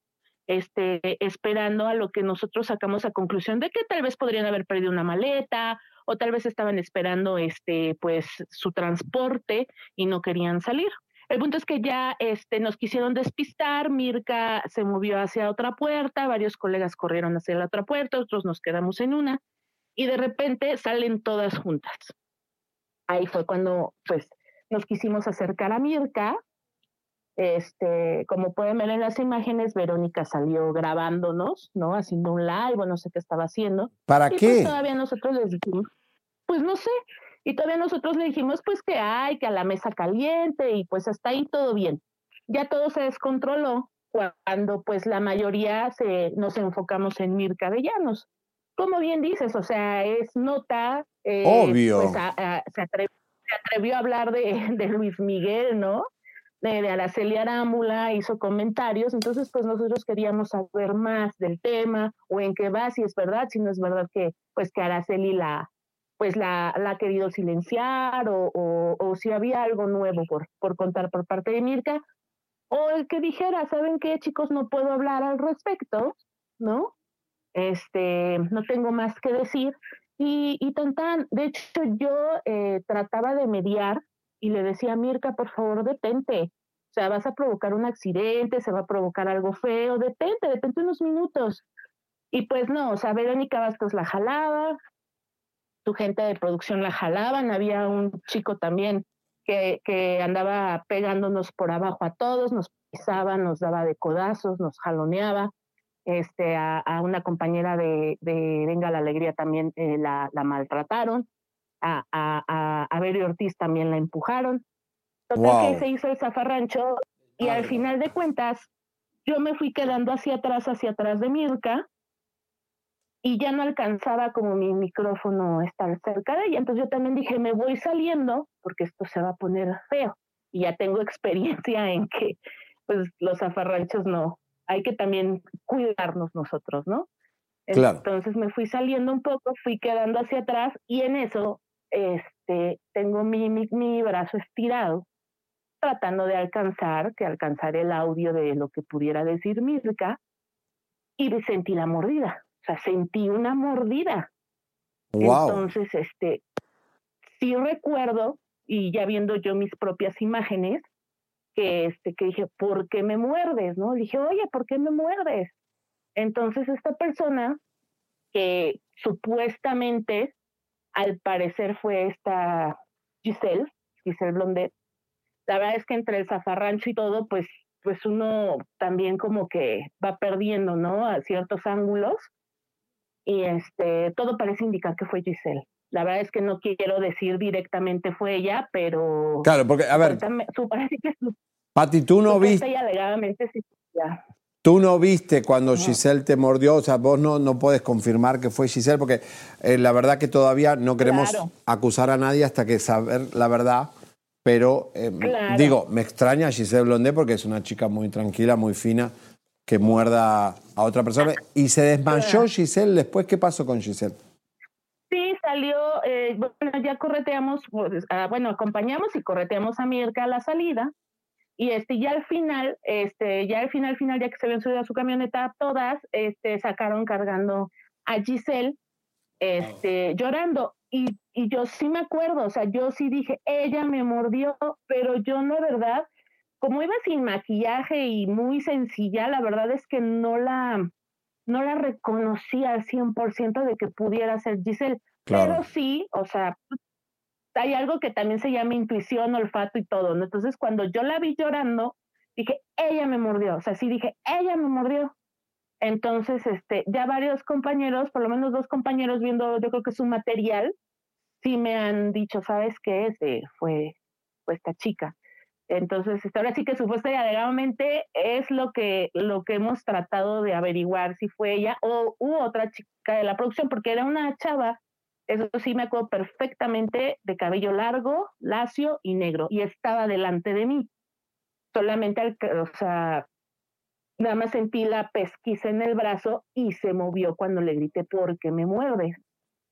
este, esperando a lo que nosotros sacamos a conclusión de que tal vez podrían haber perdido una maleta o tal vez estaban esperando, este, pues su transporte y no querían salir. El punto es que ya este, nos quisieron despistar, Mirka se movió hacia otra puerta, varios colegas corrieron hacia la otra puerta, otros nos quedamos en una, y de repente salen todas juntas. Ahí fue cuando pues nos quisimos acercar a Mirka. Este, como pueden ver en las imágenes, Verónica salió grabándonos, ¿no? Haciendo un live o no sé qué estaba haciendo. ¿Para Y, qué? Pues todavía nosotros les dijimos, pues no sé, y todavía nosotros le dijimos pues que hay, que a la mesa caliente y pues hasta ahí todo bien. Ya todo se descontroló cuando pues la mayoría se, nos enfocamos en Mirka de Llanos. Como bien dices, o sea, es nota. eh, Obvio. Pues a- a- se, atre- se atrevió a hablar de, de Luis Miguel, ¿no? De, de Araceli Arámbula, hizo comentarios, entonces pues nosotros queríamos saber más del tema o en qué va, si es verdad, si no es verdad que pues que Araceli la pues la, la ha querido silenciar o, o, o si había algo nuevo por, por contar por parte de Mirka o el que dijera, ¿saben qué chicos? No puedo hablar al respecto, ¿no? Este, no tengo más que decir. Y, y tan tan, de hecho yo eh, trataba de mediar y le decía Mirka, por favor, detente. O sea, vas a provocar un accidente, se va a provocar algo feo, detente, detente unos minutos. Y pues no, o sea, Verónica Bastos la jalaba, tu gente de producción la jalaban, había un chico también que, que andaba pegándonos por abajo a todos, nos pisaba, nos daba de codazos, nos jaloneaba. Este, a, a una compañera de, de Venga la Alegría también eh, la, la maltrataron, a, a, a, a Beri Ortiz también la empujaron. Total Wow. que se hizo el zafarrancho y al final de cuentas yo me fui quedando hacia atrás, hacia atrás de Mirka y ya no alcanzaba como mi micrófono estar cerca de ella. Entonces yo también dije, me voy saliendo porque esto se va a poner feo. Y ya tengo experiencia en que pues los zafarranchos no, hay que también cuidarnos nosotros, ¿no? Claro. Entonces me fui saliendo un poco, fui quedando hacia atrás y en eso este, tengo mi, mi, mi brazo estirado tratando de alcanzar, que alcanzar el audio de lo que pudiera decir Mirka y sentí la mordida. O sea, sentí una mordida. Wow. Entonces, este, sí recuerdo, y ya viendo yo mis propias imágenes, que este, que dije, ¿por qué me muerdes? ¿No? Dije, oye, ¿por qué me muerdes? Entonces, esta persona, que supuestamente, al parecer fue esta Giselle, Giselle Blondet, la verdad es que entre el zafarrancho y todo, pues, pues uno también como que va perdiendo, ¿no? A ciertos ángulos y este todo parece indicar que fue Giselle. La verdad es que no quiero decir directamente fue ella, pero Claro, porque, a ver, su- parece que su- Pati, tú no viste. sí. Tú no viste cuando Giselle te mordió, o sea, vos no, no puedes confirmar que fue Giselle, porque eh, la verdad que todavía no queremos Claro. acusar a nadie hasta que saber la verdad. Pero eh, Claro. digo, me extraña Giselle Blondé porque es una chica muy tranquila, muy fina, que muerda a otra persona. Y se desmayó Giselle después. ¿Qué pasó con Giselle? Sí, salió, eh, bueno, ya correteamos, pues, ah, bueno, acompañamos y correteamos a Mirka a la salida. Y este, ya al final, este, ya al final, final, ya que se habían subido a su camioneta, todas, este, sacaron cargando a Giselle, este, llorando. Y, y yo sí me acuerdo, o sea, yo sí dije, ella me mordió, pero yo no, ¿verdad? Como iba sin maquillaje y muy sencilla, la verdad es que no la, no la reconocía al 100% de que pudiera ser Giselle. Claro. Pero sí, o sea, hay algo que también se llama intuición, olfato y todo, ¿no? Entonces, cuando yo la vi llorando, dije, ella me mordió. O sea, sí dije, ella me mordió. Entonces, este, ya varios compañeros, por lo menos dos compañeros viendo, yo creo que su material, sí me han dicho, ¿sabes qué? Este, fue, fue esta chica. Entonces, este, ahora sí que supuesta y alegadamente es lo que, lo que hemos tratado de averiguar si fue ella o u otra chica de la producción, porque era una chava, eso sí me acuerdo perfectamente, de cabello largo, lacio y negro, y estaba delante de mí. Solamente, al, o sea, nada más sentí la pesquisa en el brazo y se movió cuando le grité porque me muerde.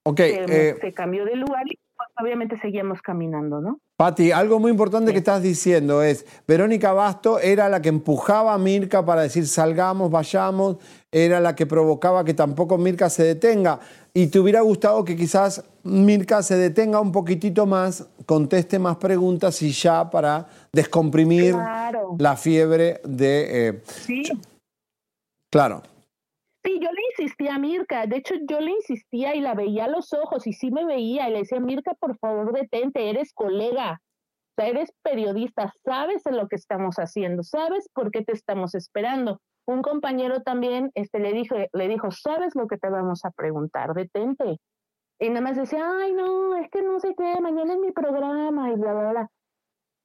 Ok, se, eh, se cambió de lugar y pues, obviamente seguíamos caminando, ¿no? Pati, algo muy importante que estás diciendo es, Verónica Basto era la que empujaba a Mirka para decir salgamos, vayamos, era la que provocaba que tampoco Mirka se detenga. Y te hubiera gustado que quizás Mirka se detenga un poquitito más, conteste más preguntas y ya para descomprimir Claro. la fiebre de... eh, Sí. claro, Sí, yo le insistía a Mirka, de hecho yo le insistía y la veía a los ojos y sí me veía y le decía, Mirka, por favor detente, eres colega, o sea, eres periodista, sabes de lo que estamos haciendo, sabes por qué te estamos esperando. Un compañero también este, le, dijo, le dijo, sabes lo que te vamos a preguntar, detente. Y nada más decía, ay, no, es que no sé qué, mañana es mi programa y bla, bla, bla.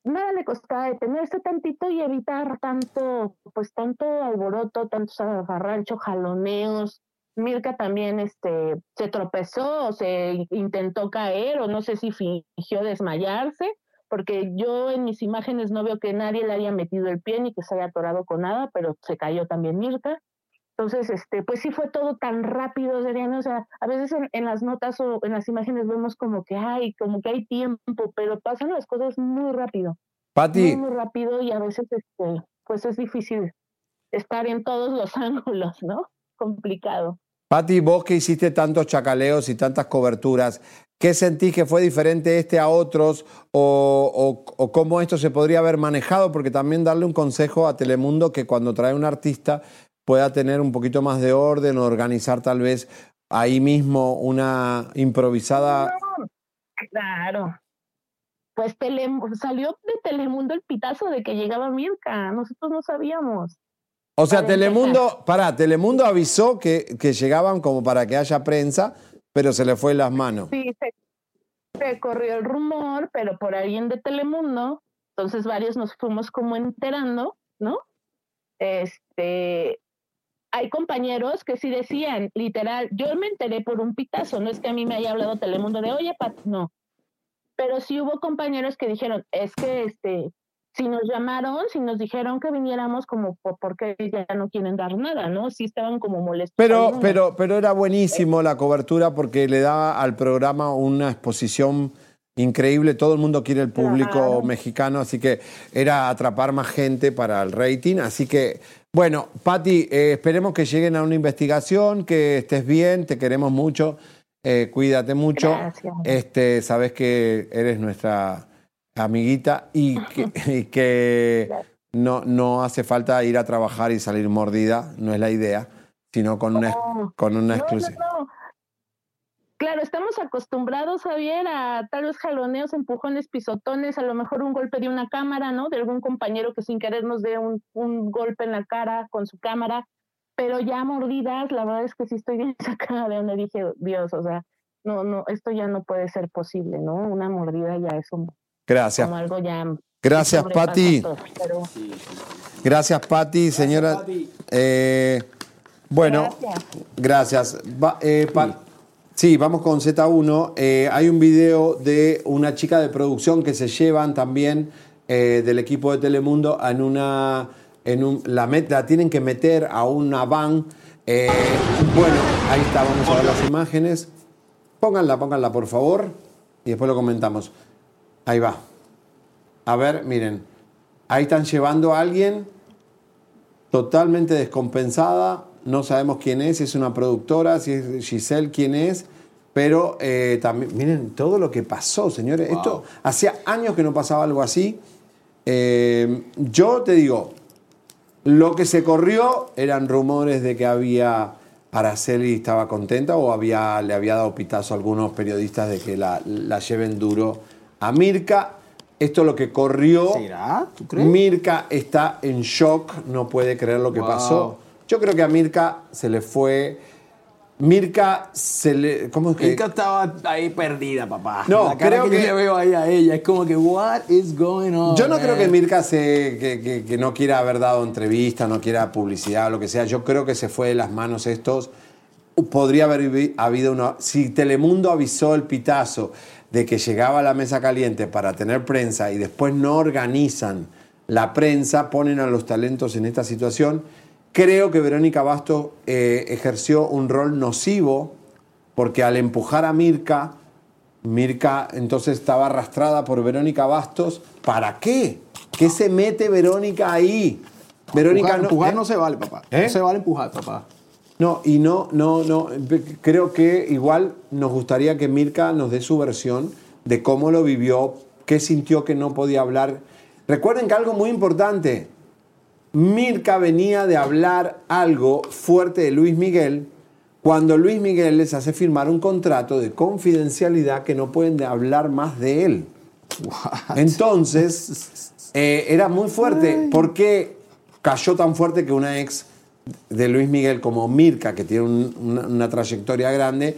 Nada le costaba detenerse tantito y evitar tanto, pues tanto alboroto, tanto zafarrancho, jaloneos. Mirka también este, se tropezó se intentó caer o no sé si fingió desmayarse, porque yo en mis imágenes no veo que nadie le haya metido el pie ni que se haya atorado con nada, pero se cayó también Mirka. Entonces, este, pues sí fue todo tan rápido, Seriano. O sea, a veces en, en las notas o en las imágenes vemos como que hay, como que hay tiempo, pero pasan las cosas muy rápido. Pati, Muy, muy rápido y a veces, este, pues es difícil estar en todos los ángulos, ¿no? Complicado. Pati, vos que hiciste tantos chacaleos y tantas coberturas, ¿qué sentís que fue diferente este a otros o, o- o cómo esto se podría haber manejado? Porque también darle un consejo a Telemundo que cuando trae un artista pueda tener un poquito más de orden, organizar tal vez ahí mismo una improvisada. Claro. Pues Telem- salió de Telemundo el pitazo de que llegaba Mirka. Nosotros no sabíamos. O sea, Para Telemundo, pará, Telemundo avisó que, que llegaban como para que haya prensa, pero se le fue las manos. Sí, se, se corrió el rumor, pero por alguien de Telemundo, entonces varios nos fuimos como enterando, ¿no? Este, hay compañeros que sí decían, literal, yo me enteré por un pitazo, no es que a mí me haya hablado Telemundo de, oye, Pat, no. Pero sí hubo compañeros que dijeron, es que este, si nos llamaron, si nos dijeron que viniéramos como por, porque ya no quieren dar nada, ¿no? Sí estaban como molestos. Pero, pero, pero era buenísimo la cobertura porque le daba al programa una exposición increíble. Todo el mundo quiere el público Claro. mexicano, así que era atrapar más gente para el rating. Así que, bueno, Patti, eh, esperemos que lleguen a una investigación, que estés bien, te queremos mucho, eh, cuídate mucho. Gracias. Este, sabes que eres nuestra amiguita y que, y que no, no hace falta ir a trabajar y salir mordida, no es la idea, sino con una, con una No, no, exclusiva. no. Claro, estamos acostumbrados, Javier, a tal vez jaloneos, empujones, pisotones, a lo mejor un golpe de una cámara, ¿no? De algún compañero que sin querer nos dé un, un golpe en la cara con su cámara, pero ya mordidas, la verdad es que sí estoy bien sacada de donde dije, Dios, o sea, no, no, esto ya no puede ser posible, ¿no? Una mordida ya es un, Gracias. como algo ya... Gracias, Pati. todo, pero- Gracias, Pati, señora. Eh, bueno, gracias. Va- eh, pa- sí, vamos con Z1. Eh, hay un video de una chica de producción que se llevan también eh, del equipo de Telemundo en una. En un, la, met- la tienen que meter a una van. Eh, bueno, ahí está, vamos a ver las imágenes. Pónganla, pónganla, por favor. Y después lo comentamos. Ahí va. A ver, miren. Ahí están llevando a alguien totalmente descompensada. No sabemos quién es, si es una productora, si es Giselle, quién es. Pero eh, también, miren todo lo que pasó, señores. Esto hacía años que no pasaba algo así. Eh, yo te digo, lo que se corrió eran rumores de que había Araceli estaba contenta o había, le había dado pitazo a algunos periodistas de que la, la lleven duro a Mirka. Esto es lo que corrió. ¿Será? ¿Tú crees? Mirka está en shock, no puede creer lo que Wow. pasó. Yo creo que a Mirka se le fue. Mirka se le. ¿Cómo es que? Mirka estaba ahí perdida, papá. No, La cara creo que, que- yo le veo ahí a ella es como que, what is going on? Yo no creo que Mirka se, que, que- que no quiera haber dado entrevista, no quiera publicidad, lo que sea. Yo creo que se fue de las manos estos. Podría haber habido una. Si Telemundo avisó el pitazo de que llegaba a la mesa caliente para tener prensa y después no organizan la prensa, ponen a los talentos en esta situación. Creo que Verónica Bastos eh, ejerció un rol nocivo porque al empujar a Mirka, Mirka entonces estaba arrastrada por Verónica Bastos. ¿Para qué? ¿Qué se mete Verónica ahí? Verónica empujar, no, empujar ¿eh? no se vale, papá. ¿Eh? No se vale empujar, papá. No, y no, no, no. Creo que igual nos gustaría que Mirka nos dé su versión de cómo lo vivió, qué sintió que no podía hablar. Recuerden que algo muy importante, Mirka venía de hablar algo fuerte de Luis Miguel cuando Luis Miguel les hace firmar un contrato de confidencialidad que no pueden de hablar más de él. Entonces, eh, era muy fuerte. ¿Por qué cayó tan fuerte que una ex de Luis Miguel como Mirka, que tiene un- una, una trayectoria grande,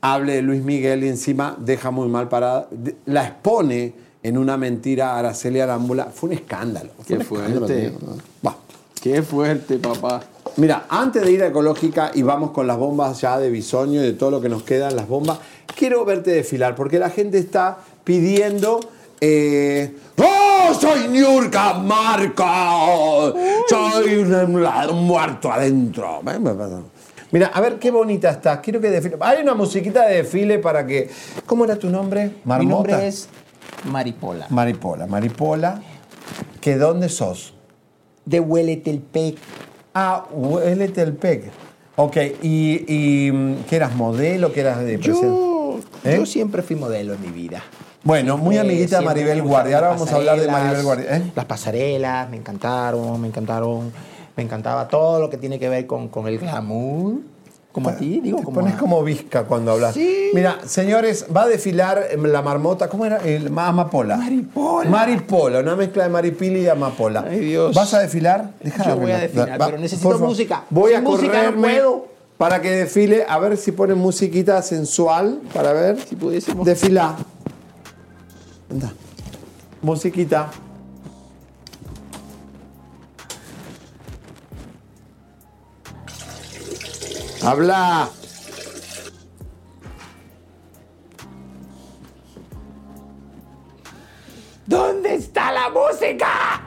hable de Luis Miguel y encima deja muy mal parada, la expone en una mentira a Araceli Arámbula? Fue un escándalo. Fue Qué un fuerte. Qué fuerte, papá. Mira, antes de ir a Ecológica y vamos con las bombas ya de bisoño y de todo lo que nos quedan, las bombas, quiero verte desfilar porque la gente está pidiendo. Eh, ¡Oh, soy Niurka Marca! ¡Soy un, muerto adentro! Mira, a ver qué bonita estás. Quiero que desfile. Hay una musiquita de desfile para que. ¿Cómo era tu nombre? Mi nombre es Maripola. Maripola. Maripola. ¿Que dónde sos? De Hueletelpec. Ah, Hueletelpec. Ok, ¿y, y mm, qué eras modelo? ¿Qué eras de Yo, ¿Eh? yo siempre fui modelo en mi vida. Bueno, muy amiguita Maribel Guardia. Ahora vamos a hablar de Maribel Guardia. ¿eh? Las pasarelas, me encantaron, me encantaron. Me encantaba todo lo que tiene que ver con, con el glamour. Como a ti, digo, Te como pones a- como visca cuando hablas. Mira, señores, va a desfilar eh, la marmota. ¿Cómo era? El, ma- amapola. Maripola. Maripola, una mezcla de maripili y amapola. Ay, Dios. ¿Vas a desfilar? Deja Yo voy a desfilar, pero necesito música. Voy Sin a música no puedo. para que desfile. A ver si pone musiquita sensual para ver. Si pudiésemos. Desfila. Anda. Musiquita. Habla. ¿Dónde está la música?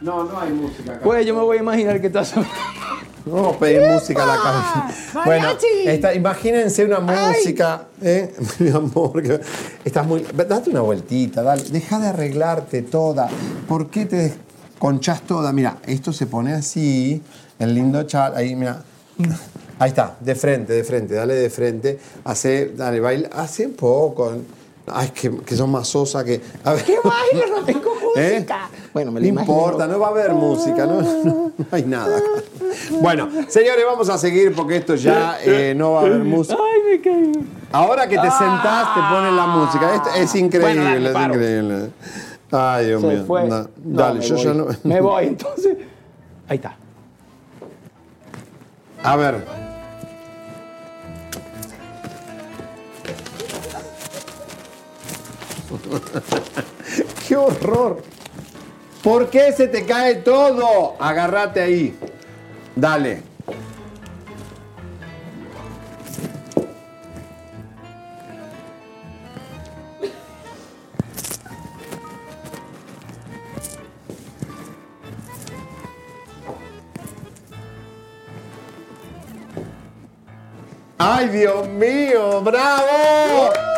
No, no hay música acá. Pues yo me voy a imaginar que estás. Vamos a pedir música a la cabeza. Bueno, esta- imagínense una música, ¿eh? Mi amor, que- estás muy. Date una vueltita, dale. Deja de arreglarte toda. ¿Por qué te conchás toda? Mira, esto se pone así, el lindo chat, ahí, mira. Ahí está, de frente, de frente, dale de frente. Hace, dale, baila, hace un poco. Ay, que, que son más sosa que. A ver. ¿Qué bailo? No tengo ¿Eh? música. Bueno, me No lo imagino. importa, no va a haber música, no, no- no hay nada. Bueno, señores, vamos a seguir porque esto ya eh, no va a haber música. Ay, me caí. Ahora que te sentás, te ponen la música. Esto es increíble, Bueno, dale, es paro. increíble. Ay, Dios Se mío. fue. No, dale, me yo voy. ya no. Me voy, entonces. Ahí está. A ver. ¡Qué horror! ¿Por qué se te cae todo? Agárrate ahí. Dale. ¡Ay, Dios mío! ¡Bravo!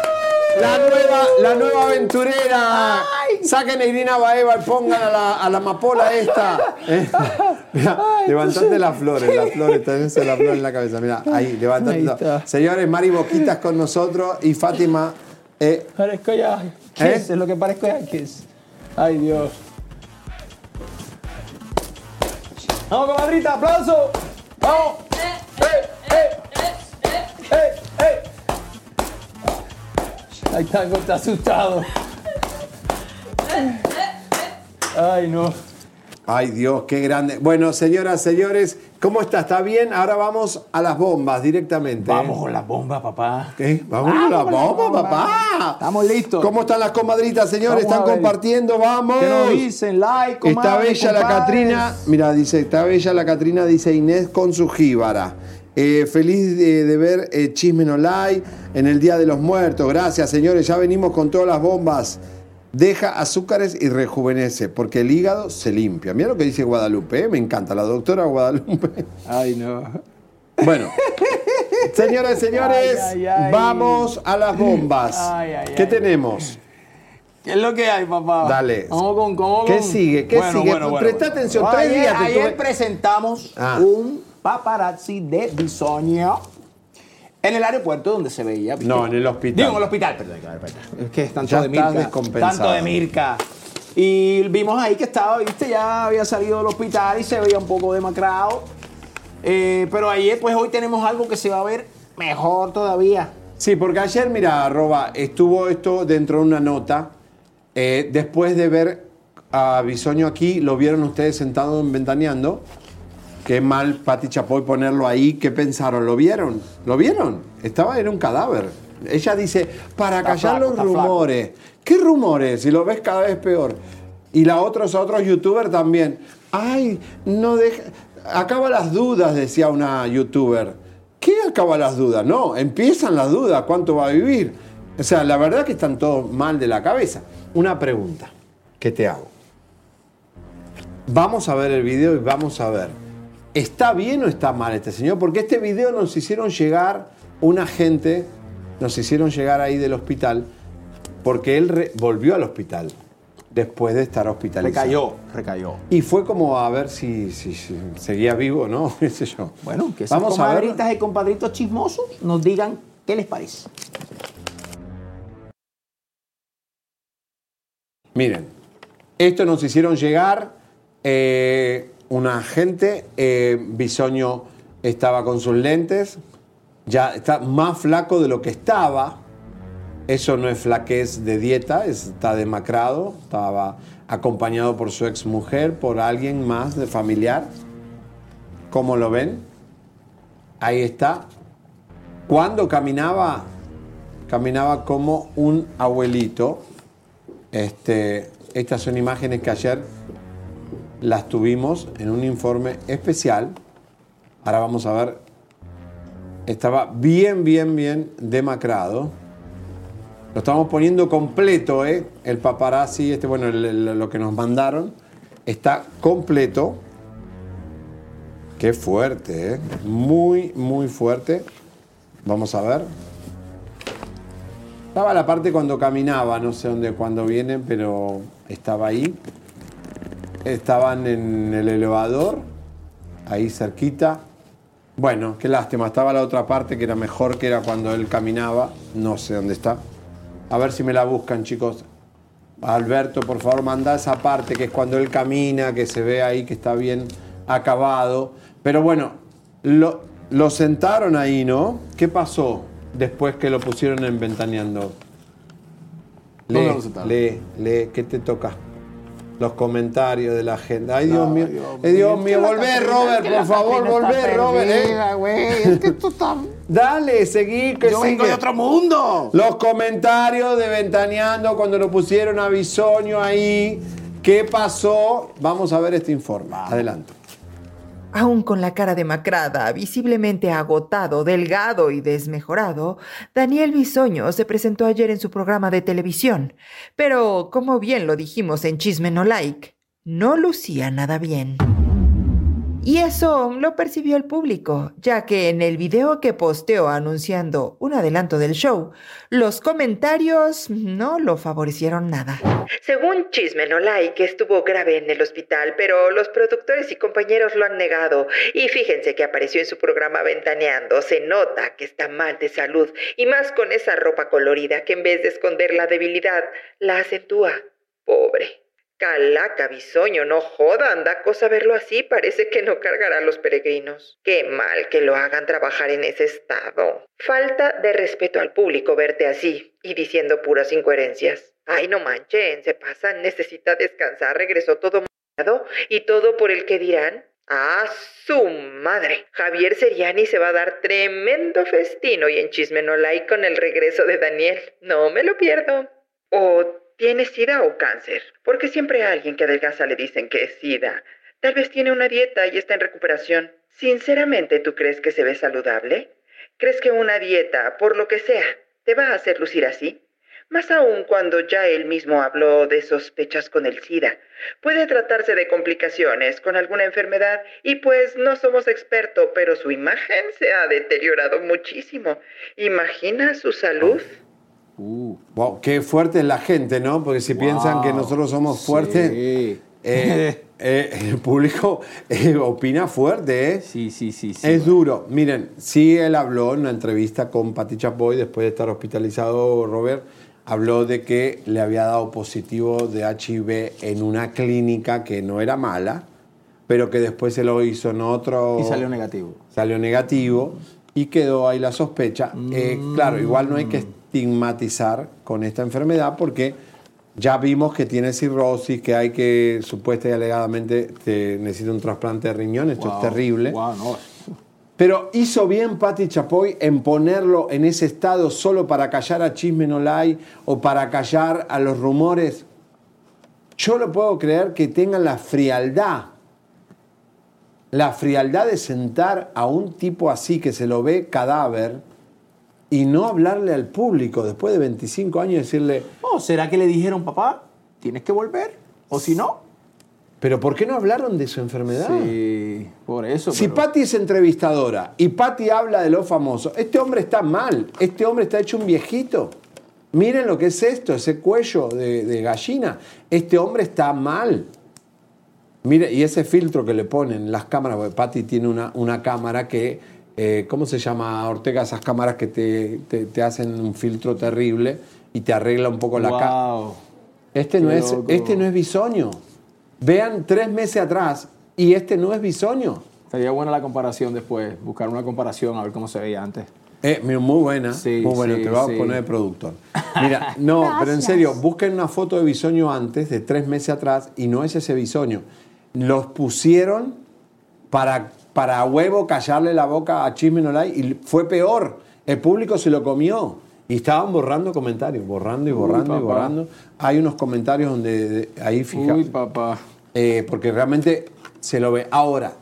La nueva, la nueva aventurera. Saquen a Irina Baeva y pongan a la, a la amapola esta. Eh, mira, levantate las flores, las flores, tenés la flor en la cabeza. Mira, ahí, levantate. Ahí. Señores, Mari Boquitas con nosotros y Fátima. eh, Parezco ya. Kiss, ¿Eh? es lo que parezco ya Kiss. Ay, Dios. Vamos, comadrita, aplauso. Vamos. ¡Eh, eh! ¡Eh, eh! Ay, Tango está asustado. Ay, no. Ay Dios, qué grande. Bueno, señoras, señores, ¿cómo está? ¿Está bien? Ahora vamos a las bombas directamente. Vamos con las bombas, papá. ¿Qué? Vamos, con las bombas, papá. Estamos listos. ¿Cómo están las comadritas, señores? Vamos ¿Están compartiendo? ¡Vamos! ¿Qué nos dicen? Like, Está comadre, bella la. Catrina. Mira, dice, está bella la Catrina, dice Inés con su jíbara. Eh, feliz de, de ver eh, Chisme No Lie en el Día de los Muertos. Gracias, señores. Ya venimos con todas las bombas. Deja azúcares y rejuvenece, porque el hígado se limpia. Mira lo que dice Guadalupe, ¿eh? me encanta, la doctora Guadalupe. Ay, no. Bueno, señoras y señores, Ay, ay, ay. vamos a las bombas. Ay, ay, ¿Qué tenemos? ¿Qué es lo que hay, papá? Dale. Vamos con. ¿Qué sigue? ¿Qué Bueno, sigue? bueno, Presta bueno. atención, tres ayer- días te Ayer tuve- presentamos Ah. un paparazzi de Bisoño en el aeropuerto donde se veía. ¿viste? No, en el hospital. Digo, en el hospital, perdón. Es que es tanto Ya de Mirka. Tanto de Mirka. Y vimos ahí que estaba, viste, ya había salido del hospital y se veía un poco demacrado. Eh, pero ayer, pues hoy tenemos algo que se va a ver mejor todavía. Sí, porque ayer, mira, arroba, estuvo esto dentro de una nota. Eh, después de ver a Bisoño aquí, lo vieron ustedes sentado en Ventaneando. Qué mal, Pati Chapoy, ponerlo ahí. ¿Qué pensaron? ¿Lo vieron? ¿Lo vieron? Estaba en un cadáver. Ella dice, para Está callar flaco, los flaco. rumores. ¿Qué rumores? Si lo ves cada vez peor. Y la otros, otros youtubers también. Ay, no deja... Acaba las dudas, decía una youtuber. ¿Qué acaba las dudas? No, empiezan las dudas. ¿Cuánto va a vivir? O sea, la verdad que están todos mal de la cabeza. Una pregunta que te hago. Vamos a ver el video y vamos a ver. ¿Está bien o está mal este señor? Porque este video nos hicieron llegar una gente, nos hicieron llegar ahí del hospital, porque él volvió al hospital después de estar hospitalizado. Recayó, recayó. Y fue como a ver si, si- si seguía vivo, ¿no? ¿Qué sé yo? Bueno, que esas Vamos a ver. y compadritos chismosos nos digan qué les parece. Miren, esto nos hicieron llegar eh, una gente, eh, Bisoño estaba con sus lentes, ya está más flaco de lo que estaba. Eso no es flaquez de dieta, es- está demacrado, estaba acompañado por su ex mujer, por alguien más de familiar. ¿Cómo lo ven? Ahí está. Cuando caminaba, caminaba como un abuelito. Este, estas son imágenes que ayer las tuvimos en un informe especial. Ahora vamos a ver. Estaba bien, bien, bien demacrado. Lo estamos poniendo completo, ¿eh? El paparazzi, este, bueno, lo que nos mandaron, está completo. Qué fuerte, ¿eh? Muy, muy fuerte. Vamos a ver. Estaba la parte cuando caminaba, no sé dónde, cuando vienen, pero estaba ahí. Estaban en el elevador, ahí cerquita. Bueno, qué lástima, estaba la otra parte que era mejor que era cuando él caminaba. No sé dónde está. A ver si me la buscan, chicos. Alberto, por favor, manda esa parte que es cuando él camina, que se ve ahí que está bien acabado. Pero bueno, lo, lo sentaron ahí, ¿no? ¿Qué pasó después que lo pusieron en Ventaneando? Lee, lee, lee, ¿qué te toca? Los comentarios de la gente. Ay, Dios mío. Dios Ay, Dios mío, Catrina- Robert, por favor, volver, Robert. eh. Es que esto está... Dale, seguí, que Yo vengo de otro mundo. Los comentarios de Ventaneando cuando lo pusieron a Bisoño ahí. ¿Qué pasó? Vamos a ver este informe. Adelante. Aún con la cara demacrada, visiblemente agotado, delgado y desmejorado, Daniel Bisoño se presentó ayer en su programa de televisión. Pero, como bien lo dijimos en Chisme No Like, no lucía nada bien. Y eso lo percibió el público, ya que en el video que posteó anunciando un adelanto del show, los comentarios no lo favorecieron nada. Según Chisme No Like, estuvo grave en el hospital, pero los productores y compañeros lo han negado. Y fíjense que apareció en su programa Ventaneando. Se nota que está mal de salud, y más con esa ropa colorida que en vez de esconder la debilidad, la acentúa. Pobre. Calaca, bisoño, no jodan, da cosa verlo así, parece que no cargará a los peregrinos. Qué mal que lo hagan trabajar en ese estado. Falta de respeto al público verte así y diciendo puras incoherencias. Ay, no manchen, se pasan, necesita descansar, regresó todo mojado y todo por el que dirán. ¡Ah, su madre! Javier Seriani se va a dar tremendo festín hoy en Chisme No Like con el regreso de Daniel. No me lo pierdo. O ¿Tiene sida o cáncer? Porque siempre a alguien que adelgaza le dicen que es sida. Tal vez tiene una dieta y está en recuperación. Sinceramente, ¿tú crees que se ve saludable? ¿Crees que una dieta, por lo que sea, te va a hacer lucir así? Más aún cuando ya él mismo habló de sospechas con el SIDA. Puede tratarse de complicaciones con alguna enfermedad y pues no somos expertos, pero su imagen se ha deteriorado muchísimo. ¿Imagina su salud? Wow, qué fuerte es la gente, ¿no? Porque si piensan que nosotros somos fuertes, eh, eh, el público eh, opina fuerte, ¿eh? Sí, sí, sí. sí es duro. Miren, sí él habló en una entrevista con Pati Chapoy después de estar hospitalizado, Robert, habló de que le había dado positivo de HIV en una clínica que no era mala, pero que después se lo hizo en otro... Y salió negativo. Salió negativo y quedó ahí la sospecha. Eh, claro, igual no hay que estigmatizar con esta enfermedad porque ya vimos que tiene cirrosis, que hay que supuesta y alegadamente te necesita un trasplante de riñón, esto Wow, es terrible. wow, no. Pero hizo bien Patti Chapoy en ponerlo en ese estado solo para callar a Chisme No Like o para callar a los rumores. Yo no puedo creer que tengan la frialdad, la frialdad de sentar a un tipo así que se lo ve cadáver y no hablarle al público después de 25 años y decirle, Oh, ¿será que le dijeron, papá, tienes que volver? O si no. pero ¿por qué no hablaron de su enfermedad? Sí, por eso. Si pero- Patti es entrevistadora y Patti habla de lo famoso, este hombre está mal, este hombre está hecho un viejito. Miren lo que es esto, ese cuello de, de gallina. Este hombre está mal. Mire, y ese filtro que le ponen las cámaras, porque Patti tiene una, una cámara que, eh, ¿cómo se llama, Ortega? Esas cámaras que te, te- te hacen un filtro terrible y te arregla un poco la cara. Wow. Este no, es, este no es bisoño. Vean tres meses atrás y este no es bisoño. Sería buena la comparación después, buscar una comparación a ver cómo se veía antes. Eh, muy buena, Sí, muy buena, sí, te voy sí. a poner de productor. Mira, no, pero en serio, busquen una foto de bisoño antes, de tres meses atrás, y no es ese bisoño. Los pusieron para, para huevo callarle la boca a Chisme No Like, y fue peor. El público se lo comió. Y estaban borrando comentarios, borrando y borrando y borrando. Hay unos comentarios donde de- ahí fija. Uy, papá. Eh, porque realmente se lo ve. Ahora,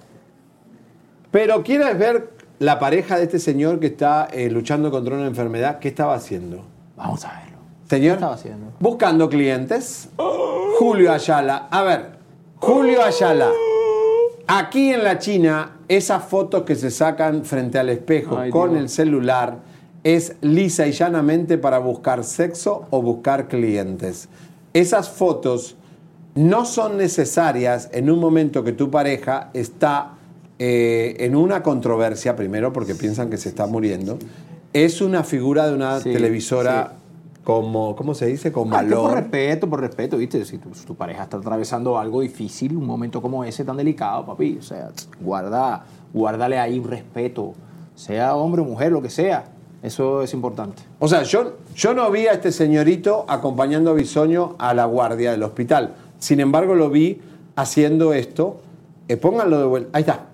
pero ¿quieres ver la pareja de este señor que está eh, luchando contra una enfermedad? ¿Qué estaba haciendo? Vamos a verlo. Señor, estaba haciendo? buscando clientes. Julio Ayala. A ver, Julio Ayala. Aquí en la China, esas fotos que se sacan frente al espejo Ay, con Dios. el celular es lisa y llanamente para buscar sexo o buscar clientes. Esas fotos no son necesarias en un momento que tu pareja está eh, en una controversia, primero porque piensan que se está muriendo. Es una figura de una Sí, televisora como, ¿cómo se dice? Con Ah, que por valor. respeto, por respeto, ¿viste? Si tu, pareja está atravesando algo difícil, un momento como ese tan delicado, papi, o sea, guarda, guárdale ahí un respeto, sea hombre o mujer, lo que sea. Eso es importante. O sea, yo, yo no vi a este señorito acompañando a Bisoño a la guardia del hospital. Sin embargo, lo vi haciendo esto. Eh, pónganlo de vuelta. Ahí está.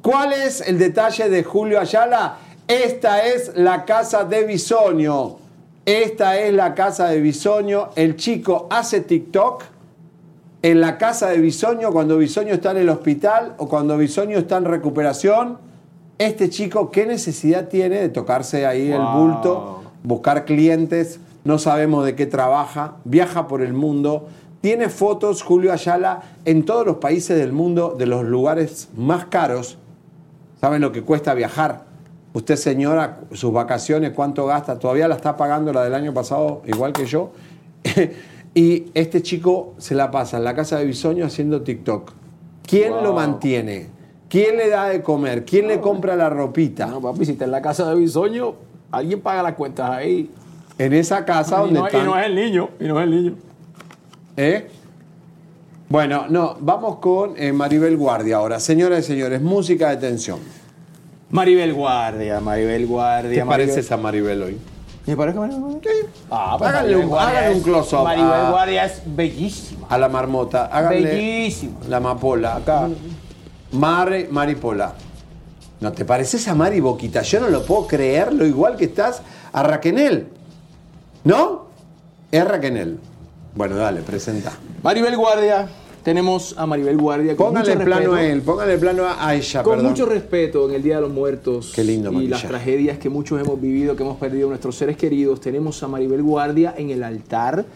¿Cuál es el detalle de Julio Ayala? Esta es la casa de Bisoño. Esta es la casa de Bisoño. El chico hace TikTok en la casa de Bisoño cuando Bisoño está en el hospital o cuando Bisoño está en recuperación. Este chico, ¿qué necesidad tiene de tocarse ahí el bulto, buscar clientes? No sabemos de qué trabaja, viaja por el mundo. Tiene fotos, Julio Ayala, en todos los países del mundo, de los lugares más caros. ¿Saben lo que cuesta viajar? Usted, señora, sus vacaciones, ¿cuánto gasta? Todavía la está pagando la del año pasado, igual que yo. y este chico se la pasa en la casa de Bisoño haciendo TikTok. ¿Quién lo mantiene? ¿Quién le da de comer? ¿Quién le compra la ropita? No, papi, si está en la casa de Bisoño, alguien paga las cuentas ahí. En esa casa y donde no, están... y no es el niño, y no es el niño. ¿Eh? Bueno, no, vamos con eh, Maribel Guardia ahora. Señoras y señores, música de tensión. Maribel Guardia, Maribel Guardia. ¿Qué parece esa Maribel hoy? ¿Me parece Maribel Guardia? Ah, pues Háganle Maribel un, Guardia háganle un es- close-up Maribel a- Guardia es bellísima. a la marmota. Háganle Bellísima. la amapola. Acá. Mare, Maripola. ¿No te pareces a Mari Boquita? Yo no lo puedo creer, lo igual que estás a Raquenel. ¿No? Es Raquenel. Bueno, dale, presenta. Maribel Guardia, tenemos a Maribel Guardia. Con Póngale mucho plano respeto. a él, póngale plano a ella, Con perdón. mucho respeto en el Día de los Muertos Qué lindo y las tragedias que muchos hemos vivido, que hemos perdido nuestros seres queridos, tenemos a Maribel Guardia en el altar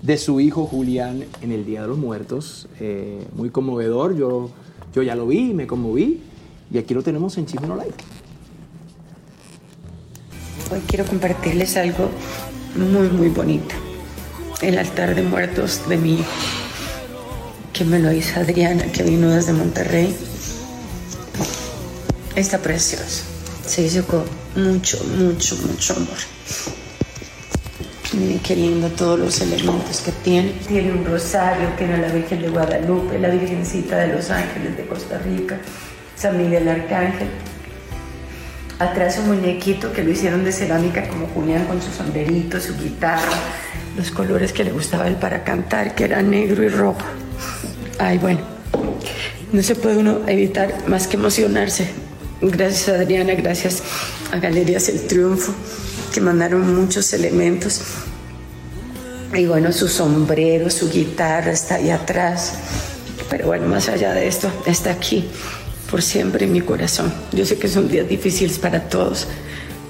de su hijo Julián en el Día de los Muertos. Eh, muy conmovedor, yo, yo ya lo vi me conmoví. Y aquí lo tenemos en Chisme No Like. Hoy quiero compartirles algo muy, muy bonito. El altar de muertos de mi hijo, que me lo hizo Adriana, que vino desde Monterrey. Está precioso. Se hizo con mucho, mucho, mucho amor. Miren qué lindo todos los elementos que tiene. Tiene un rosario, tiene a la Virgen de Guadalupe, la Virgencita de los Ángeles de Costa Rica, San Miguel Arcángel. Atrás un muñequito que lo hicieron de cerámica como Julián con su sombrerito, su guitarra, los colores que le gustaba él para cantar, que era negro y rojo. Ay, bueno, no se puede uno evitar más que emocionarse. Gracias a Adriana, gracias a Galerías El Triunfo, que mandaron muchos elementos. Y bueno, su sombrero, su guitarra está ahí atrás. Pero bueno, más allá de esto, está aquí por siempre en mi corazón. Yo sé que son días difíciles para todos,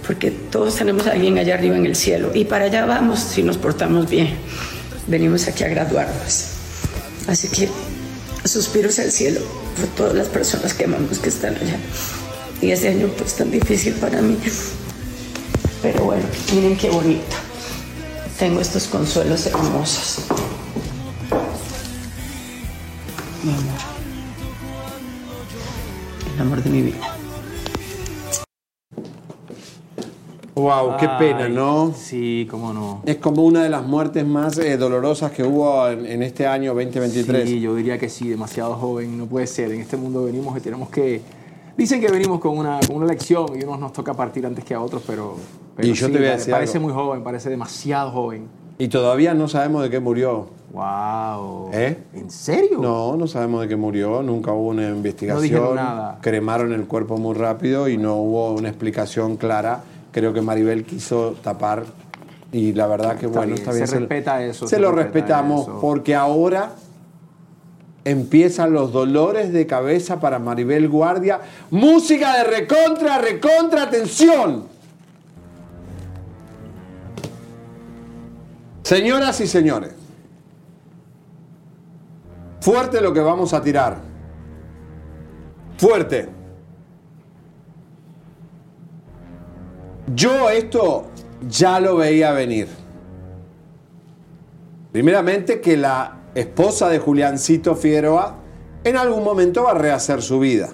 porque todos tenemos a alguien allá arriba en el cielo. Y para allá vamos si nos portamos bien. Venimos aquí a graduarnos. Así que suspiros al cielo por todas las personas que amamos que están allá. Y ese año pues tan difícil para mí. Pero bueno, miren qué bonito. Tengo estos consuelos hermosos. Mi amor. El amor de mi vida. Wow, qué pena, ¿no? Sí, cómo no. Es como una de las muertes más eh, dolorosas que hubo en, en este año 2023. Sí, yo diría que sí, demasiado joven, no puede ser. En este mundo venimos y tenemos que... Dicen que venimos con una, con una lección y unos nos toca partir antes que a otros, pero... pero Y yo sí, te voy a decir Parece algo. muy joven, parece demasiado joven. Y todavía no sabemos de qué murió. ¡Wow! ¿Eh? ¿En serio? No, no sabemos de qué murió, nunca hubo una investigación. dijeron nada. Cremaron el cuerpo muy rápido y no hubo una explicación clara. Creo que Maribel quiso tapar y la verdad que Está bueno, bien, está bien. se respeta eso, Se, lo respeta respetamos eso. porque ahora empiezan los dolores de cabeza para Maribel Guardia. Música de recontra, recontra, atención. Señoras y señores, fuerte lo que vamos a tirar. Fuerte. Yo esto ya lo veía venir. Primeramente que la esposa de Juliancito Figueroa en algún momento va a rehacer su vida.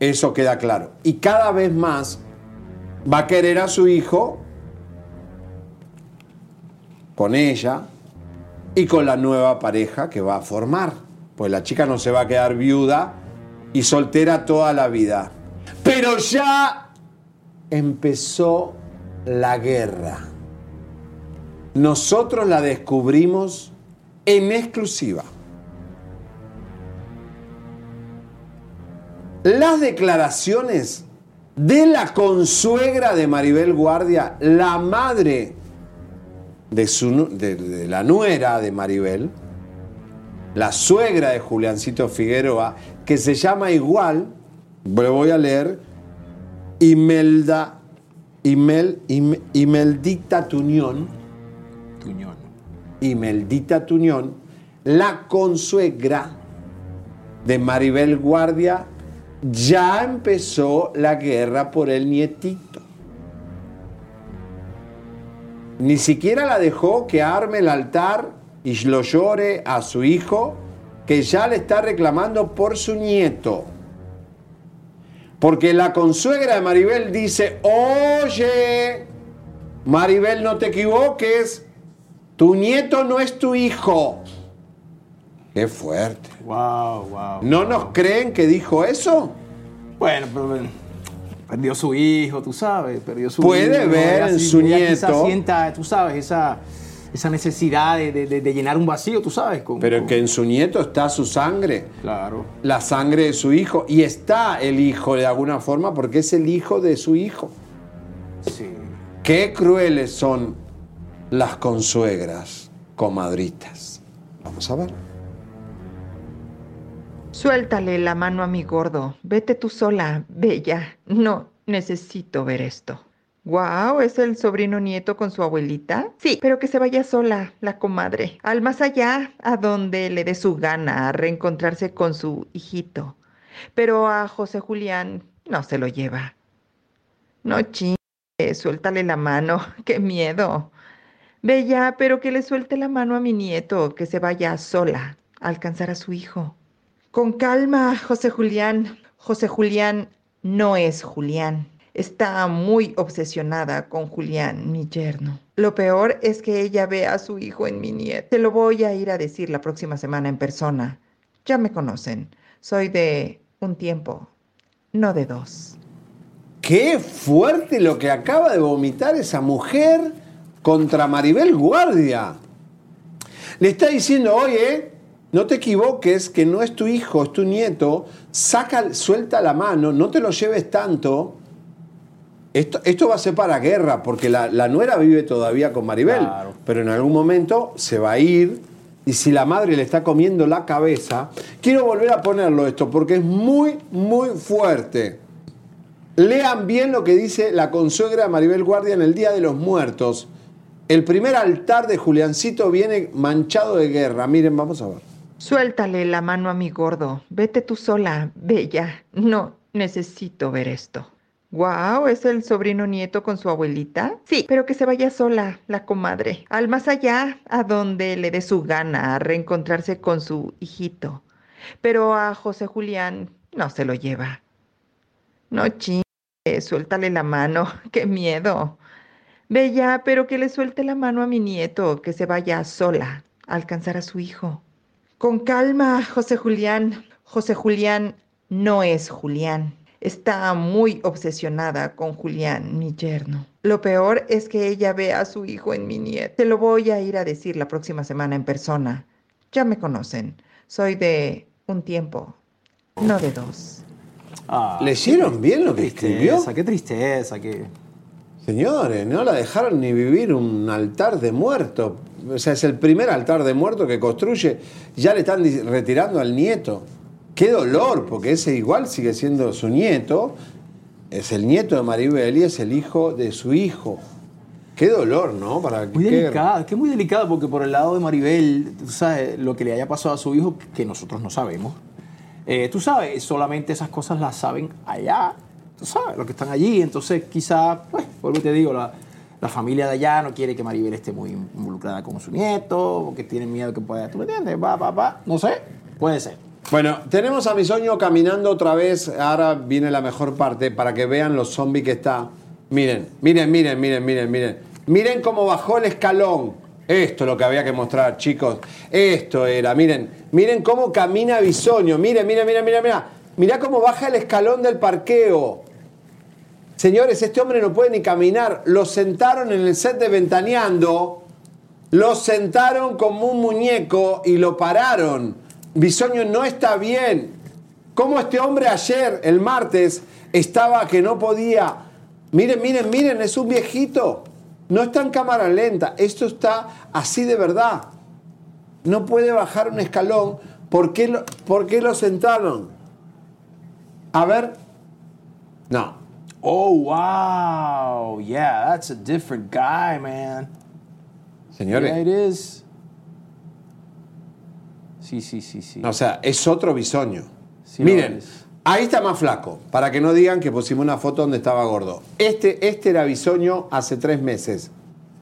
Eso queda claro. Y cada vez más va a querer a su hijo con ella y con la nueva pareja que va a formar. Pues la chica no se va a quedar viuda y soltera toda la vida. Pero ya empezó la guerra. Nosotros la descubrimos en exclusiva. Las declaraciones de la consuegra de Maribel Guardia, la madre de, su de la nuera de Maribel, la suegra de Juliancito Figueroa, que se llama igual, lo voy a leer, Imelda, Imel, Im- Imeldita Tuñón, Tuñón. Imeldita Tuñón, la consuegra de Maribel Guardia, ya empezó la guerra por el nietito. Ni siquiera la dejó que arme el altar y lo llore a su hijo, que ya le está reclamando por su nieto. Porque la consuegra de Maribel dice, oye, Maribel, no te equivoques, tu nieto no es tu hijo. Qué fuerte. Wow, wow. ¿No nos creen que dijo eso? Bueno, pero perdió su hijo, tú sabes, perdió su Puede hijo, ver en su quizás nieto. sienta, tú sabes, esa, esa necesidad de, de- de- de llenar un vacío, tú sabes. Con, Pero con- que en su nieto está su sangre. Claro. La sangre de su hijo. Y está el hijo de alguna forma porque es el hijo de su hijo. Sí. Qué crueles son las consuegras, comadritas. Vamos a ver. Suéltale la mano a mi gordo. Vete tú sola, bella. No, necesito ver esto. Guau, ¿es el sobrino nieto con su abuelita? Sí, pero que se vaya sola, la comadre. Al más allá, a donde le dé su gana, a reencontrarse con su hijito. Pero a José Julián no se lo lleva. No chingue, suéltale la mano. ¡Qué miedo! Bella, pero que le suelte la mano a mi nieto, que se vaya sola a alcanzar a su hijo. Con calma, José Julián. José Julián no es Julián. Está muy obsesionada con Julián, mi yerno. Lo peor es que ella ve a su hijo en mi nieto. Te lo voy a ir a decir la próxima semana en persona. Ya me conocen. Soy de un tiempo, no de dos. Qué fuerte lo que acaba de vomitar esa mujer contra Maribel Guardia. Le está diciendo, oye, no te equivoques, que no es tu hijo, es tu nieto. Saca, suelta la mano, no te lo lleves tanto. Esto, esto va a ser para guerra, porque la, la nuera vive todavía con Maribel. Claro. Pero en algún momento se va a ir. Y si la madre le está comiendo la cabeza, quiero volver a ponerlo esto, porque es muy, muy fuerte. Lean bien lo que dice la consuegra Maribel Guardia en el Día de los Muertos. El primer altar de Juliancito viene manchado de guerra. Miren, vamos a ver. Suéltale la mano a mi gordo. Vete tú sola, bella. No, necesito ver esto. Guau, ¿es el sobrino nieto con su abuelita? Sí, pero que se vaya sola, la comadre. Al más allá, a donde le dé su gana, a reencontrarse con su hijito. Pero a José Julián no se lo lleva. No chingue, suéltale la mano. ¡Qué miedo! Bella, pero que le suelte la mano a mi nieto, que se vaya sola a alcanzar a su hijo. Con calma, José Julián. José Julián no es Julián. Está muy obsesionada con Julián, mi yerno. Lo peor es que ella ve a su hijo en mi nieto. Te lo voy a ir a decir la próxima semana en persona. Ya me conocen. Soy de un tiempo, no de dos. Ah, ¿Leyeron bien lo que escribió? tristeza, Qué tristeza, qué... Señores, no la dejaron ni vivir un altar de muerto. O sea, es el primer altar de muerto que construye. Ya le están retirando al nieto. Qué dolor, porque ese igual sigue siendo su nieto. Es el nieto de Maribel y es el hijo de su hijo. Qué dolor, ¿no? Para Muy qué- delicado, es que es muy delicado porque por el lado de Maribel, tú sabes, lo que le haya pasado a su hijo, que nosotros no sabemos. Eh, tú sabes, solamente esas cosas las saben allá, tú sabes, los que están allí. Entonces, quizá, pues, vuelvo y te digo, la, la familia de allá no quiere que Maribel esté muy involucrada con su nieto, porque tienen miedo que pueda, ¿tú me entiendes? Va, va, va, no sé, puede ser. Bueno, tenemos a Bisoño caminando otra vez. Ahora viene la mejor parte para que vean los zombies que está. Miren, miren, miren, miren, miren, miren. Miren cómo bajó el escalón. Esto es lo que había que mostrar, chicos. Esto era, miren. Miren cómo camina Bisoño. Miren, miren, miren, miren, miren. Mirá cómo baja el escalón del parqueo. Señores, este hombre no puede ni caminar. Lo sentaron en el set de Ventaneando. Lo sentaron como un muñeco y lo pararon. Bisoño no está bien. Como este hombre ayer, el martes, estaba que no podía. Miren, miren, miren, es un viejito. No está en cámara lenta. Esto está así de verdad. no puede bajar un escalón. ¿Por qué lo, por qué lo sentaron? A ver. No. Oh, wow. Yeah, that's a different guy, man. Señores. Yeah, it is. Sí, sí, sí, sí. O sea, es otro bisoño. Sí Miren, ahí está más flaco, para que no digan que pusimos una foto donde estaba gordo. Este, este era bisoño hace tres meses.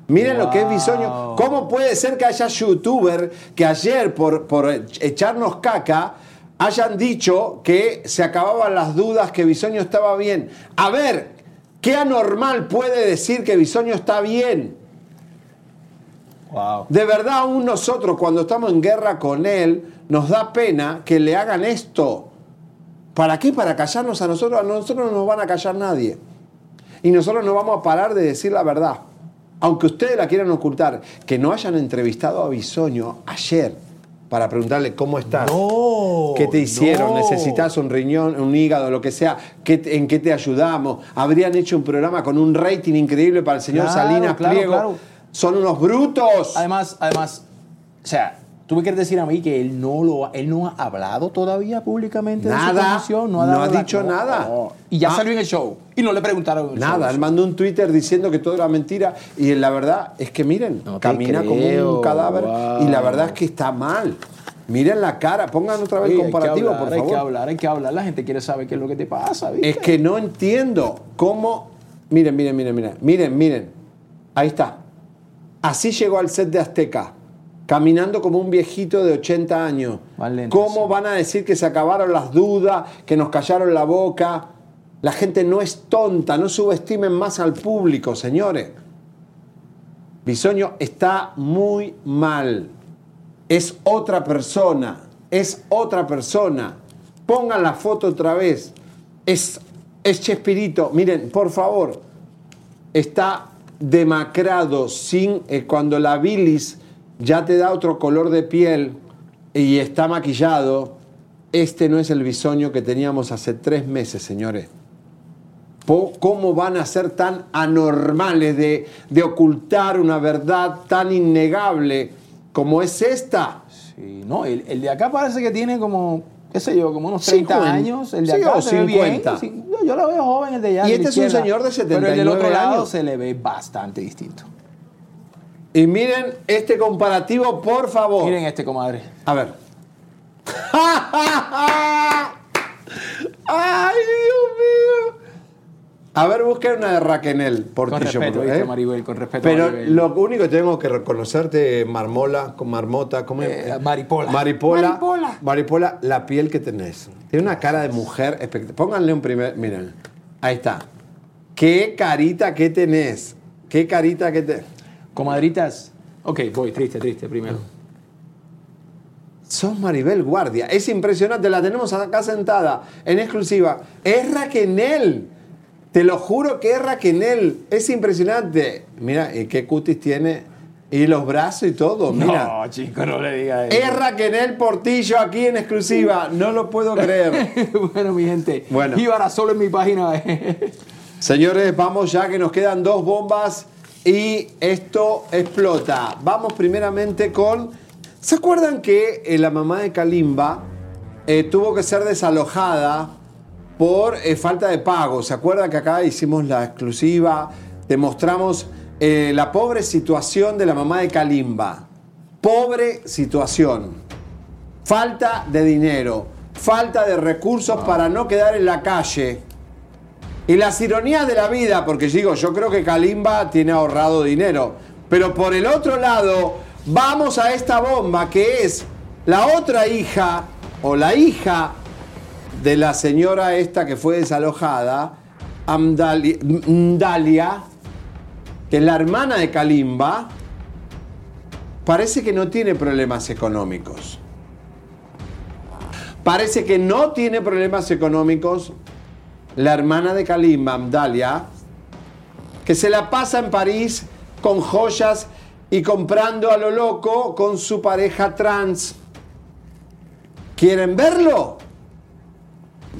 Miren lo que es bisoño. ¿Cómo puede ser que haya youtuber que ayer por, por echarnos caca hayan dicho que se acababan las dudas, que bisoño estaba bien? A ver, ¿qué anormal puede decir que bisoño está bien? Wow. De verdad, aún nosotros cuando estamos en guerra con él, nos da pena que le hagan esto. ¿Para qué? Para callarnos a nosotros. A nosotros no nos van a callar nadie. Y nosotros no vamos a parar de decir la verdad. Aunque ustedes la quieran ocultar, que no hayan entrevistado a Bisoño ayer para preguntarle cómo estás. ¿Qué te hicieron? no. ¿Necesitas un riñón, un hígado, lo que sea? ¿Qué- ¿En qué te ayudamos? Habrían hecho un programa con un rating increíble para el señor Claro, Salinas claro, Pliego. claro. Son unos brutos. Además, además, o sea, tú me quieres decir a mí que él no lo ha, él no ha hablado todavía públicamente de su Nada, condición, no ha la- dicho nada. Y ya Ah. salió en el show y no le preguntaron. Nada, él mandó un Twitter diciendo que todo era mentira y la verdad es que miren, camina como un cadáver wow. y la verdad es que está mal. Miren la cara, pongan otra vez el comparativo, hablar, por Hay que favor. hablar, hay que hablar. La gente quiere saber qué es lo que te pasa, ¿viste? Es que no entiendo cómo. Miren, miren, miren, miren, miren, miren. Ahí está. Así llegó al set de Azteca, caminando como un viejito de 80 años. ¿Cómo van a decir que se acabaron las dudas, que nos callaron la boca? La gente no es tonta, no subestimen más al público, señores. Bisoño está muy mal. Es otra persona, es otra persona. Pongan la foto otra vez. Es, es Chespirito. Miren, por favor, está demacrado, sin eh, cuando la bilis ya te da otro color de piel y está maquillado. Este no es el bisoño que teníamos hace tres meses, señores. ¿Cómo van a ser tan anormales de, de ocultar una verdad tan innegable como es esta? Sí, no, el, el de acá parece que tiene como, qué sé yo, como unos 30 Cincuenta. años. El de acá se ve bien. 50. Yo, yo lo veo joven, el de allá. Y este es un señor de Pero el del otro 79 lado años. se le ve bastante distinto. Y miren este comparativo, por favor. Miren este, comadre. A ver. ¡Ay, Dios mío! A ver, busquen una de Raquenel Con Portillo. respeto, por- ¿viste, ¿eh? Maribel? Con respeto, Pero Maribel. lo único que tengo que reconocerte, Marmola, con Marmota, ¿cómo es? Eh, Maripola. Maripola. Maripola. Maripola, la piel que tenés. Tiene una cara de mujer espectacular. Pónganle un primer. Miren, ahí está. ¿Qué carita que tenés? ¿Qué carita que te. Comadritas. Ok, voy, triste, triste, primero. Sos Maribel Guardia. Es impresionante, la tenemos acá sentada en exclusiva. Es Raquenel. Te lo juro que es Raquenel. Es impresionante. Mira, y qué cutis tiene. Y los brazos y todo. Mira. No, chico, no le digas eso. Es Raquenel Portillo aquí en exclusiva. No lo puedo creer. bueno, mi gente. Bueno. Ibarra solo en mi página. Señores, vamos ya que nos quedan dos bombas y esto explota. Vamos primeramente con... ¿Se acuerdan que eh, la mamá de Kalimba eh, tuvo que ser desalojada por eh, falta de pago? ¿Se acuerdan que acá hicimos la exclusiva? Demostramos la pobre situación de la mamá de Kalimba. Pobre situación. Falta de dinero. Falta de recursos para no quedar en la calle. Y las ironías de la vida, porque digo, yo creo que Kalimba tiene ahorrado dinero. Pero por el otro lado, vamos a esta bomba que es la otra hija o la hija de la señora esta que fue desalojada, Amdali- que es la hermana de Kalimba, parece que no tiene problemas económicos. Parece que no tiene problemas económicos la hermana de Kalimba, Amdalia, que se la pasa en París con joyas y comprando a lo loco con su pareja trans. ¿Quieren verlo?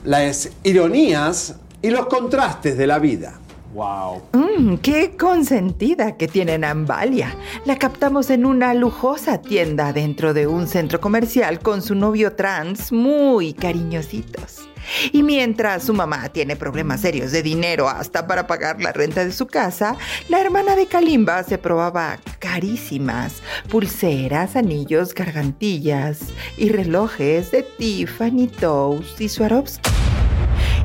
Las ironías y los contrastes de la vida. Wow. Mmm, qué consentida que tienen Ambalia. La captamos en una lujosa tienda dentro de un centro comercial con su novio trans muy cariñositos. Y mientras su mamá tiene problemas serios de dinero hasta para pagar la renta de su casa, la hermana de Kalimba se probaba carísimas pulseras, anillos, gargantillas y relojes de Tiffany, Toast y Swarovski.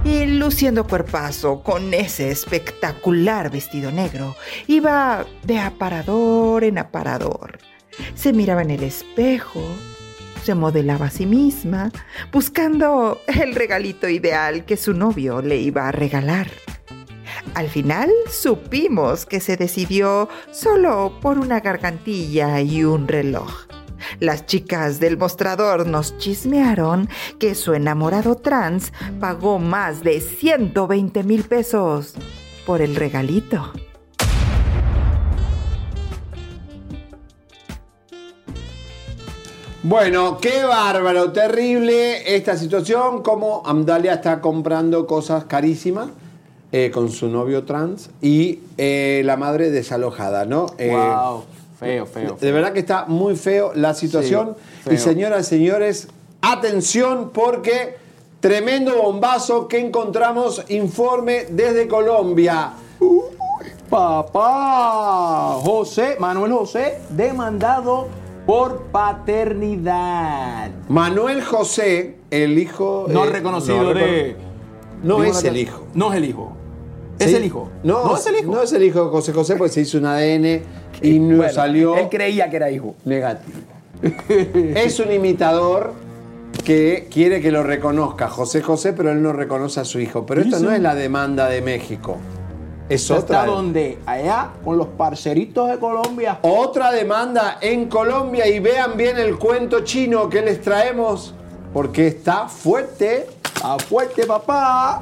Y luciendo cuerpazo con ese espectacular vestido negro, iba de aparador en aparador. Se miraba en el espejo, se modelaba a sí misma, buscando el regalito ideal que su novio le iba a regalar. Al final supimos que se decidió solo por una gargantilla y un reloj. Las chicas del mostrador nos chismearon que su enamorado trans pagó más de 120 mil pesos por el regalito. Bueno, qué bárbaro, terrible esta situación, como Amdalia está comprando cosas carísimas eh, con su novio trans y eh, la madre desalojada, ¿no? Eh, wow. Feo, feo, De verdad que está muy feo la situación. Sí, y señoras y señores, atención porque tremendo bombazo que encontramos, informe desde Colombia. Papá, José, Manuel José, demandado por paternidad. Manuel José, el hijo... No eh, reconocido no de... No es el hijo. No es el hijo. Es Sí. el hijo. No, No es el hijo. No es el hijo de José José porque se hizo un ADN y no Bueno, salió Él creía que era hijo. negativo. es un imitador que quiere que lo reconozca José José, pero él no reconoce a su hijo. Pero esto Dice- no es la demanda de México. Es ¿Está otra. donde? Allá, con los parceritos de Colombia. Otra demanda en Colombia y vean bien el cuento chino que les traemos porque está fuerte. Está fuerte, papá.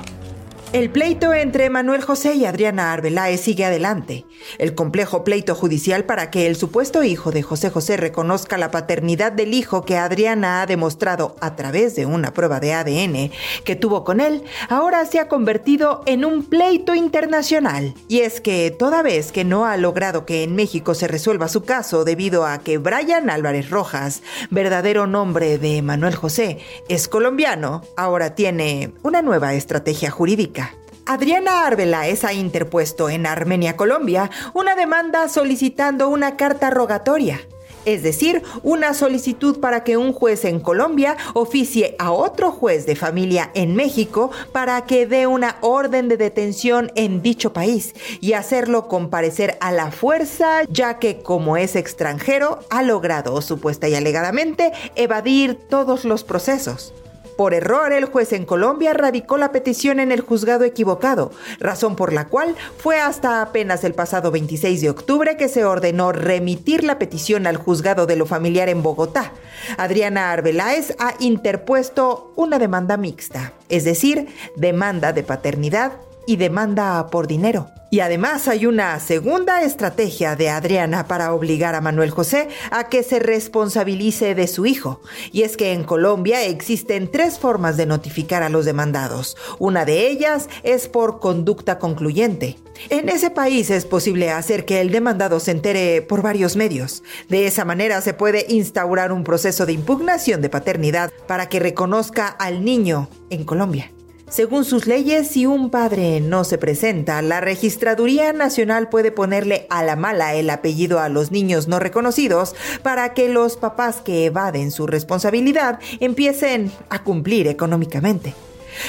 El pleito entre Manuel José y Adriana Arbeláez sigue adelante. El complejo pleito judicial para que el supuesto hijo de José José reconozca la paternidad del hijo que Adriana ha demostrado a través de una prueba de ADN que tuvo con él, ahora se ha convertido en un pleito internacional. Y es que toda vez que no ha logrado que en México se resuelva su caso debido a que Brian Álvarez Rojas, verdadero nombre de Manuel José, es colombiano, ahora tiene una nueva estrategia jurídica. Adriana Arbeláez ha interpuesto en Armenia, Colombia, una demanda solicitando una carta rogatoria, es decir, una solicitud para que un juez en Colombia oficie a otro juez de familia en México para que dé una orden de detención en dicho país y hacerlo comparecer a la fuerza, ya que como es extranjero, ha logrado, supuesta y alegadamente, evadir todos los procesos. Por error, el juez en Colombia radicó la petición en el juzgado equivocado, razón por la cual fue hasta apenas el pasado 26 de octubre que se ordenó remitir la petición al juzgado de lo familiar en Bogotá. Adriana Arbeláez ha interpuesto una demanda mixta, es decir, demanda de paternidad y demanda por dinero. Y además hay una segunda estrategia de Adriana para obligar a Manuel José a que se responsabilice de su hijo. Y es que en Colombia existen tres formas de notificar a los demandados. Una de ellas es por conducta concluyente. En ese país es posible hacer que el demandado se entere por varios medios. De esa manera se puede instaurar un proceso de impugnación de paternidad para que reconozca al niño en Colombia. Según sus leyes, si un padre no se presenta, la Registraduría Nacional puede ponerle a la mala el apellido a los niños no reconocidos para que los papás que evaden su responsabilidad empiecen a cumplir económicamente.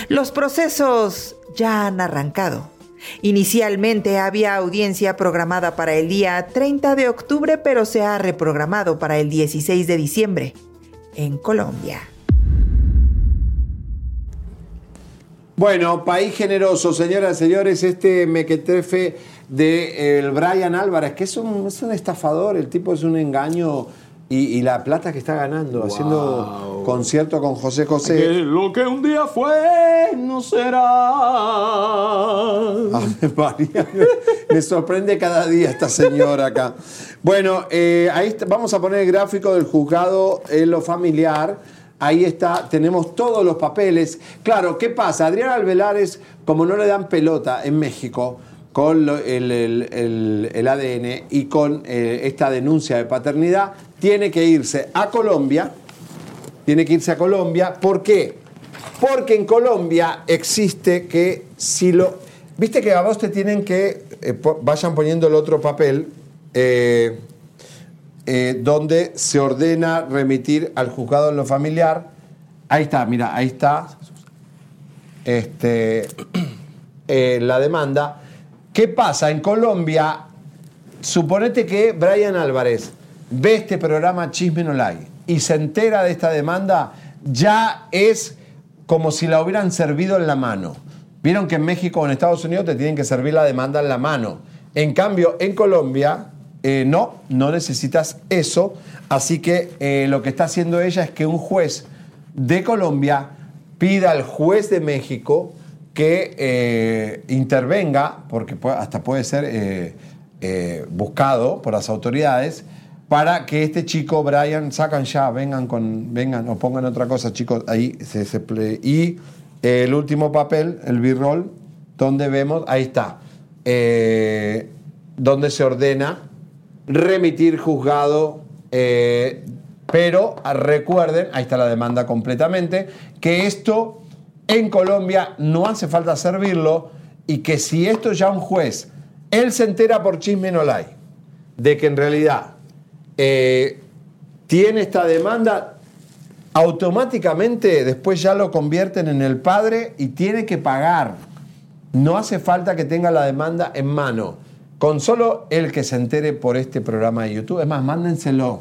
Los procesos ya han arrancado. Inicialmente había audiencia programada para el día 30 de octubre, pero se ha reprogramado para el 16 de diciembre en Colombia. Bueno, país generoso, señoras y señores, este mequetrefe de el Brian Álvarez, que es un, es un estafador, el tipo es un engaño y, y la plata que está ganando, haciendo concierto con José Que José. lo que un día fue no será. María, me, me sorprende cada día esta señora acá. Bueno, eh, ahí está- vamos a poner el gráfico del juzgado en lo familiar. Ahí está, tenemos todos los papeles. Claro, ¿qué pasa? Adrián Albelares, como no le dan pelota en México, con el, ADN y con eh, esta denuncia de paternidad, tiene que irse a Colombia. Tiene que irse a Colombia. ¿Por qué? Porque en Colombia existe que si lo... Viste que a vos te tienen que... eh, vayan poniendo el otro papel. eh, eh, donde se ordena remitir al juzgado en lo familiar. Ahí está, mira, ahí está este, eh, la demanda. ¿Qué pasa? En Colombia, suponete que Brian Álvarez ve este programa Chisme No Like y se entera de esta demanda, ya es como si la hubieran servido en la mano. Vieron que en México o en Estados Unidos te tienen que servir la demanda en la mano. En cambio, en Colombia, eh, no, no necesitas eso. Así que eh, lo que está haciendo ella es que un juez de Colombia pida al juez de México que eh, intervenga, porque hasta puede ser buscado por las autoridades, para que este chico, Brian, sacan ya, vengan con, vengan o pongan otra cosa, chicos, ahí se, y el último papel, el B-roll, donde vemos, ahí está, donde se ordena remitir juzgado, eh, pero recuerden, ahí está la demanda completamente, que esto en Colombia no hace falta servirlo y que si esto ya un juez, él se entera por chisme no hay, de que en realidad eh, tiene esta demanda, automáticamente después ya lo convierten en el padre y tiene que pagar. No hace falta que tenga la demanda en mano. Con solo el que se entere por este programa de YouTube. Es más, mándenselo.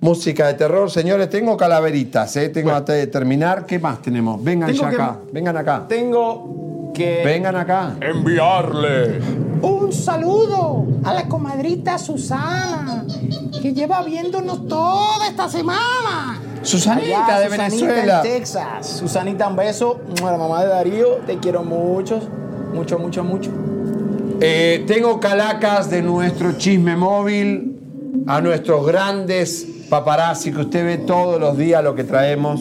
Música de terror, señores. Tengo calaveritas, ¿eh? Tengo antes de terminar. ¿Qué más tenemos? Vengan Tengo ya que- acá. Vengan acá. Tengo que Vengan acá. Enviarle. Un saludo a la comadrita Susana, que lleva viéndonos toda esta semana. Susanita de Susanita Venezuela. en Texas. Susanita, un beso. A la mamá de Darío, te quiero mucho. Mucho, mucho, mucho. Eh, tengo calacas de nuestro chisme móvil, a nuestros grandes paparazzi que usted ve todos los días lo que traemos.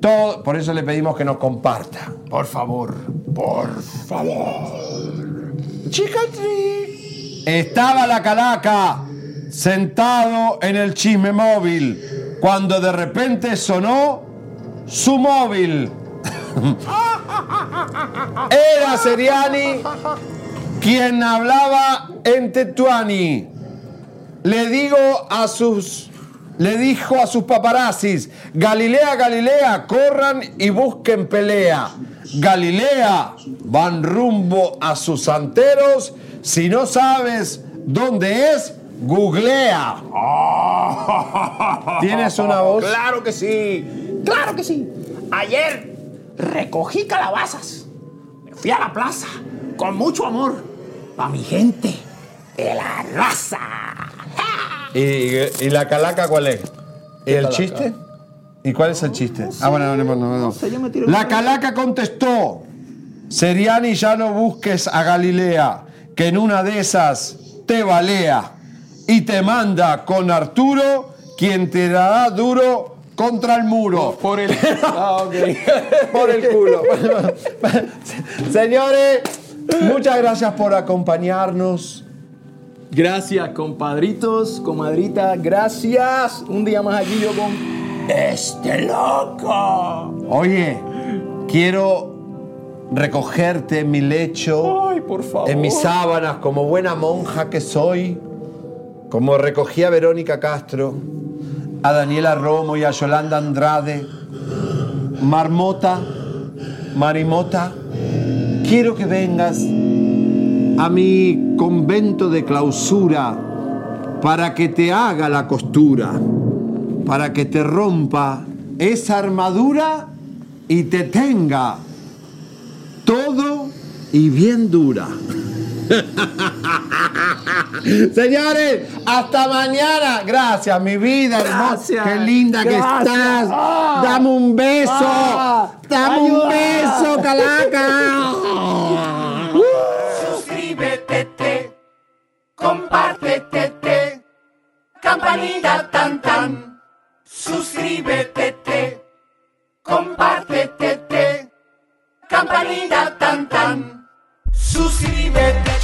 Todo, por eso le pedimos que nos comparta. Por favor, por favor. Chicatri. Estaba la calaca sentado en el chisme móvil cuando de repente sonó su móvil. Era Seriani quien hablaba en Tetuani. Le digo a sus le dijo a sus paparazzis, Galilea, Galilea, corran y busquen pelea. Galilea, van rumbo a sus santeros. Si no sabes dónde es, googlea. ¿Tienes una voz? Claro que sí, claro que sí. Ayer recogí calabazas. Me fui a la plaza con mucho amor para mi gente de la raza. ¿Y, y la calaca cuál es? ¿Y el calaca? chiste? ¿Y cuál es el chiste? ah, bueno, no, no, no, sé, La calaca contestó, Seriani ya no busques a Galilea, que en una de esas te balea y te manda con Arturo, quien te dará duro contra el muro. Por el. Ah, por el culo. Señores, muchas gracias por acompañarnos. Gracias, compadritos, comadrita, gracias. Un día más aquí yo con este loco. Oye, quiero recogerte en mi lecho, Ay, por favor. en mis sábanas, como buena monja que soy, como recogí a Verónica Castro, a Daniela Romo y a Yolanda Andrade, Marmota, Marimota, quiero que vengas a mi convento de clausura para que te haga la costura, para que te rompa esa armadura y te tenga todo y bien dura. Señores, hasta mañana. Gracias, mi vida hermosa. Gracias. Qué linda que estás. Ah. Dame un beso. Ah. Dame un beso, calaca. Suscríbete, te, compártete, te, campanita tan tan. Suscríbete, te, compártete, te, campanita tan tan. Suscríbete,